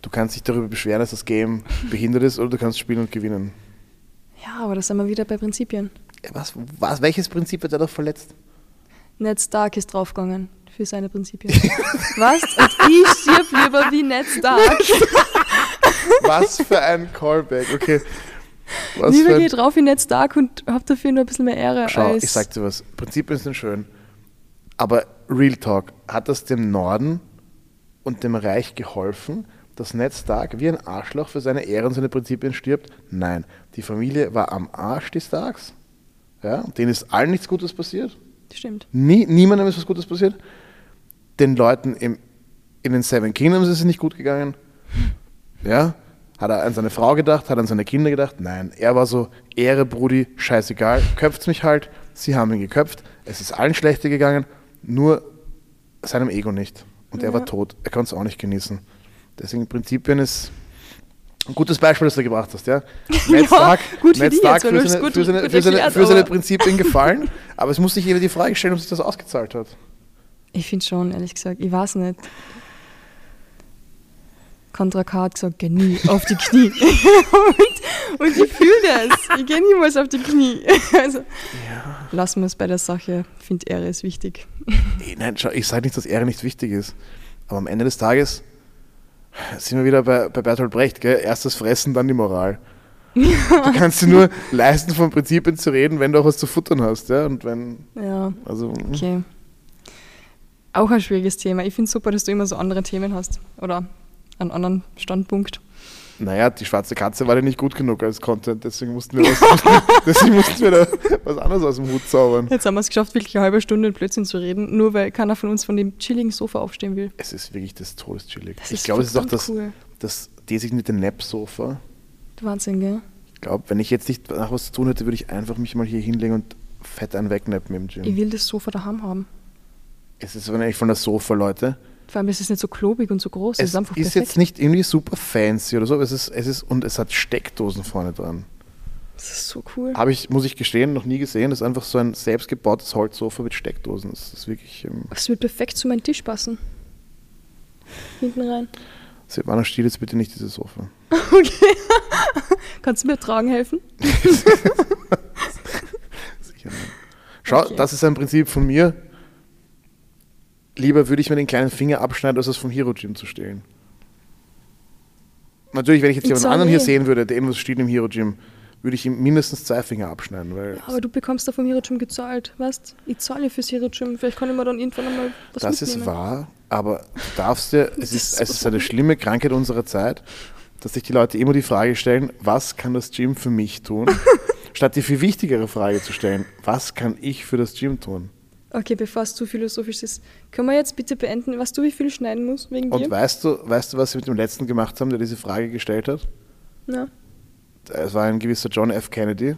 du kannst dich darüber beschweren, dass das Game behindert ist, oder du kannst spielen und gewinnen. Ja, aber da sind wir wieder bei Prinzipien. Ja, Was, was, welches Prinzip wird da doch verletzt? Ned Stark ist draufgegangen für seine Prinzipien. was? Und ich stirb lieber wie Ned Stark. Was für ein Callback, okay. Was lieber für geh ein, drauf wie Ned Stark und hab dafür nur ein bisschen mehr Ehre Schau, ich sag dir was, Prinzipien sind schön, aber Real Talk, hat das dem Norden und dem Reich geholfen, dass Ned Stark wie ein Arschloch für seine Ehre und seine Prinzipien stirbt? Nein, die Familie war am Arsch, die Starks. Ja, denen ist allen nichts Gutes passiert. Stimmt. Nie, niemandem ist was Gutes passiert. Den Leuten im, in den Seven Kingdoms ist es nicht gut gegangen. Ja, hat er an seine Frau gedacht, hat er an seine Kinder gedacht? Nein, er war so, Ehre, Brudi, scheißegal, köpft's mich halt. Sie haben ihn geköpft, es ist allen schlechter gegangen, nur seinem Ego nicht. Und er Ja. war tot, er konnte es auch nicht genießen. Deswegen Prinzipien ist ein gutes Beispiel, das du gebracht hast, ja. Ja, Stark, Ned dich Stark für seine, für seine, für seine, für seine Prinzipien gefallen, aber es muss sich jeder die Frage stellen, ob sich das ausgezahlt hat. Ich finde schon, ehrlich gesagt. Ich weiß nicht. Contra K hat gesagt, geh nie auf die Knie. und, und ich fühle das. Ich gehe niemals auf die Knie. Also, lassen wir es bei der Sache. Ich finde, Ehre ist wichtig. Eh, Nein, schau, ich sage nicht, dass Ehre nicht wichtig ist. Aber am Ende des Tages sind wir wieder bei, bei Bertolt Brecht, gell? Erst das Fressen, dann die Moral. Du kannst dir nur leisten, von Prinzipien zu reden, wenn du auch was zu futtern hast, ja. Und wenn, Ja, also hm. okay. Auch ein schwieriges Thema. Ich finde es super, dass du immer so andere Themen hast. Oder einen anderen Standpunkt. naja, die schwarze Katze war dir nicht gut genug als Content, deswegen mussten wir, was, deswegen mussten wir da was anderes aus dem Hut zaubern. Jetzt haben wir es geschafft, wirklich eine halbe Stunde in Blödsinn zu reden, nur weil keiner von uns von dem chilligen Sofa aufstehen will. Es ist wirklich des Todes chillig. Das Ich glaube, es ist auch das, cool. das designierte Nap-Sofa. Wahnsinn, gell? Ich glaube, wenn ich jetzt nicht nach was zu tun hätte, würde ich einfach mich mal hier hinlegen und fett einen wegnappen im Gym. Ich will das Sofa daheim haben. Es ist aber nicht von der Sofa, Leute. Vor allem ist es nicht so klobig und so groß. Es Es ist einfach ist jetzt nicht irgendwie super fancy oder so, aber es ist, es ist und es hat Steckdosen vorne dran. Das ist so cool. Habe ich, muss ich gestehen, noch nie gesehen. Das ist einfach so ein selbstgebautes Holzsofa mit Steckdosen. Das ist wirklich. Ähm, Es wird perfekt zu meinem Tisch passen. Hinten rein. Silvana, stiel jetzt bitte nicht dieses Sofa. Okay. Kannst du mir tragen helfen? Sicher nicht. Schau, Okay. das ist ein Prinzip von mir. Lieber würde ich mir den kleinen Finger abschneiden, als es vom Hero Gym zu stehlen. Natürlich, wenn ich jetzt jemand anderen hier sehen würde, der irgendwas steht im Hero Gym, würde ich ihm mindestens zwei Finger abschneiden. Weil Aber du bekommst da vom Hero Gym gezahlt, weißt Ich zahle fürs Hero Gym. Vielleicht kann ich mir dann irgendwann einmal was das ist mitnehmen. wahr, aber du darfst dir, es ist, ist es ist eine schlimme Krankheit unserer Zeit, dass sich die Leute immer die Frage stellen, was kann das Gym für mich tun? statt die viel wichtigere Frage zu stellen, was kann ich für das Gym tun? Okay, bevor es zu philosophisch ist, können wir jetzt bitte beenden, was du wie viel schneiden musst wegen Und dir? weißt du, weißt du, was sie mit dem letzten gemacht haben, der diese Frage gestellt hat? Ja. Es war ein gewisser John F. Kennedy,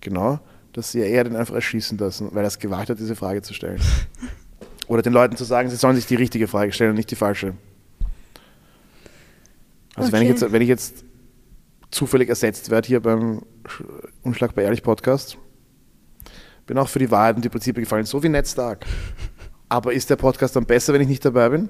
genau, dass sie eher den einfach erschießen lassen, weil er es gewagt hat, diese Frage zu stellen. Oder den Leuten zu sagen, sie sollen sich die richtige Frage stellen und nicht die falsche. Also wenn, ich Okay. jetzt, wenn ich jetzt zufällig ersetzt werde hier beim Sch- Unschlagbar Ehrlich Podcast, bin auch für die Wahrheit und die Prinzipien gefallen, so wie Netztag. Aber ist der Podcast dann besser, wenn ich nicht dabei bin?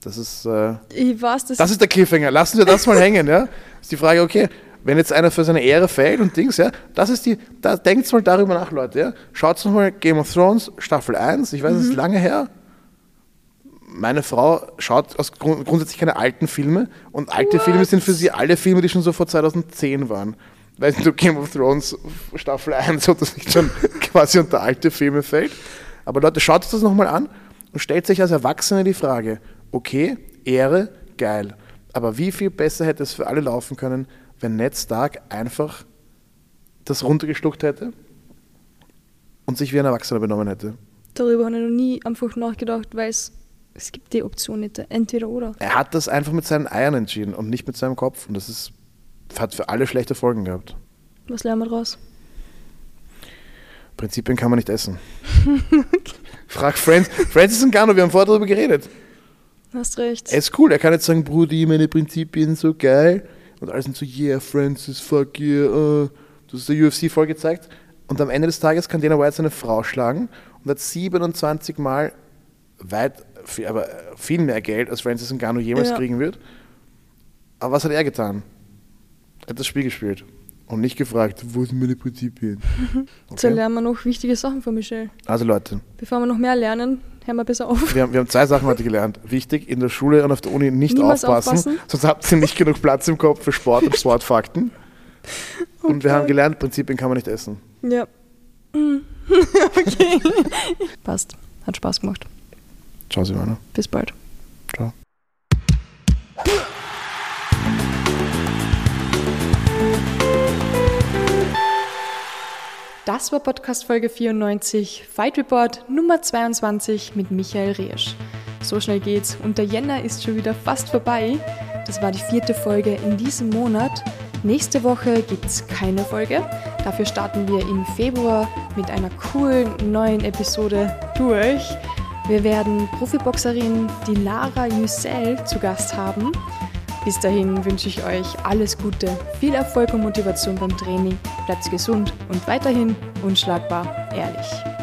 Das ist... Äh, Ich weiß, das, das ist der Cliffhanger. Lassen wir das mal hängen, ja? Ist die Frage, okay, wenn jetzt einer für seine Ehre fällt und Dings, ja, das ist die, da denkt mal darüber nach, Leute, ja? Schaut nochmal Game of Thrones, Staffel 1, ich weiß, es ist lange her. Meine Frau schaut aus Grund, grundsätzlich keine alten Filme und alte Filme sind für sie alle Filme, die schon so vor 2010 waren. Weißt du, Game of Thrones Staffel 1, ob das nicht schon quasi unter alte Filme fällt. Aber Leute, schaut euch das nochmal an und stellt sich als Erwachsene die Frage, okay, Ehre, geil. Aber wie viel besser hätte es für alle laufen können, wenn Ned Stark einfach das runtergeschluckt hätte und sich wie ein Erwachsener benommen hätte? darüber habe ich noch nie einfach nachgedacht, weil es, es gibt die Option nicht. Entweder oder. Er hat das einfach mit seinen Eiern entschieden und nicht mit seinem Kopf. Und das ist, hat für alle schlechte Folgen gehabt. Was lernen wir draus? Prinzipien kann man nicht essen. Frag Francis, Francis Ngannou, wir haben vorher darüber geredet. Hast recht. Er ist cool, er kann jetzt sagen, Brudi, meine Prinzipien so geil. Und alle sind so, yeah, Francis, fuck yeah. Uh. Du hast der UFC voll gezeigt. Und am Ende des Tages kann Dana White seine Frau schlagen und hat 27 Mal weit, viel, aber viel mehr Geld, als Francis Ngannou jemals Ja. kriegen wird. Aber was hat er getan? Hat das Spiel gespielt und nicht gefragt, wo sind meine Prinzipien? So Okay. lernen wir noch wichtige Sachen von Michelle. Also Leute, Bevor wir noch mehr lernen, hören wir besser auf. wir haben, wir haben zwei Sachen heute gelernt. Wichtig, in der Schule und auf der Uni nicht aufpassen, aufpassen. sonst habt ihr nicht genug Platz im Kopf für Sport und Sportfakten. Und wir Okay. haben gelernt, Prinzipien kann man nicht essen. Ja. Okay. Passt. Hat Spaß gemacht. Ciao, Silvana. Bis bald. Ciao. Das war Podcast Folge 94, Fight Report Nummer 22 mit Michael Reesch. So schnell geht's und der Jänner ist schon wieder fast vorbei. Das war die vierte Folge in diesem Monat. Nächste Woche gibt's keine Folge. Dafür starten wir im Februar mit einer coolen neuen Episode durch. Wir werden Profiboxerin die Lara Yücel zu Gast haben. Bis dahin wünsche ich euch alles Gute, viel Erfolg und Motivation beim Training. Bleibt gesund und weiterhin unschlagbar ehrlich.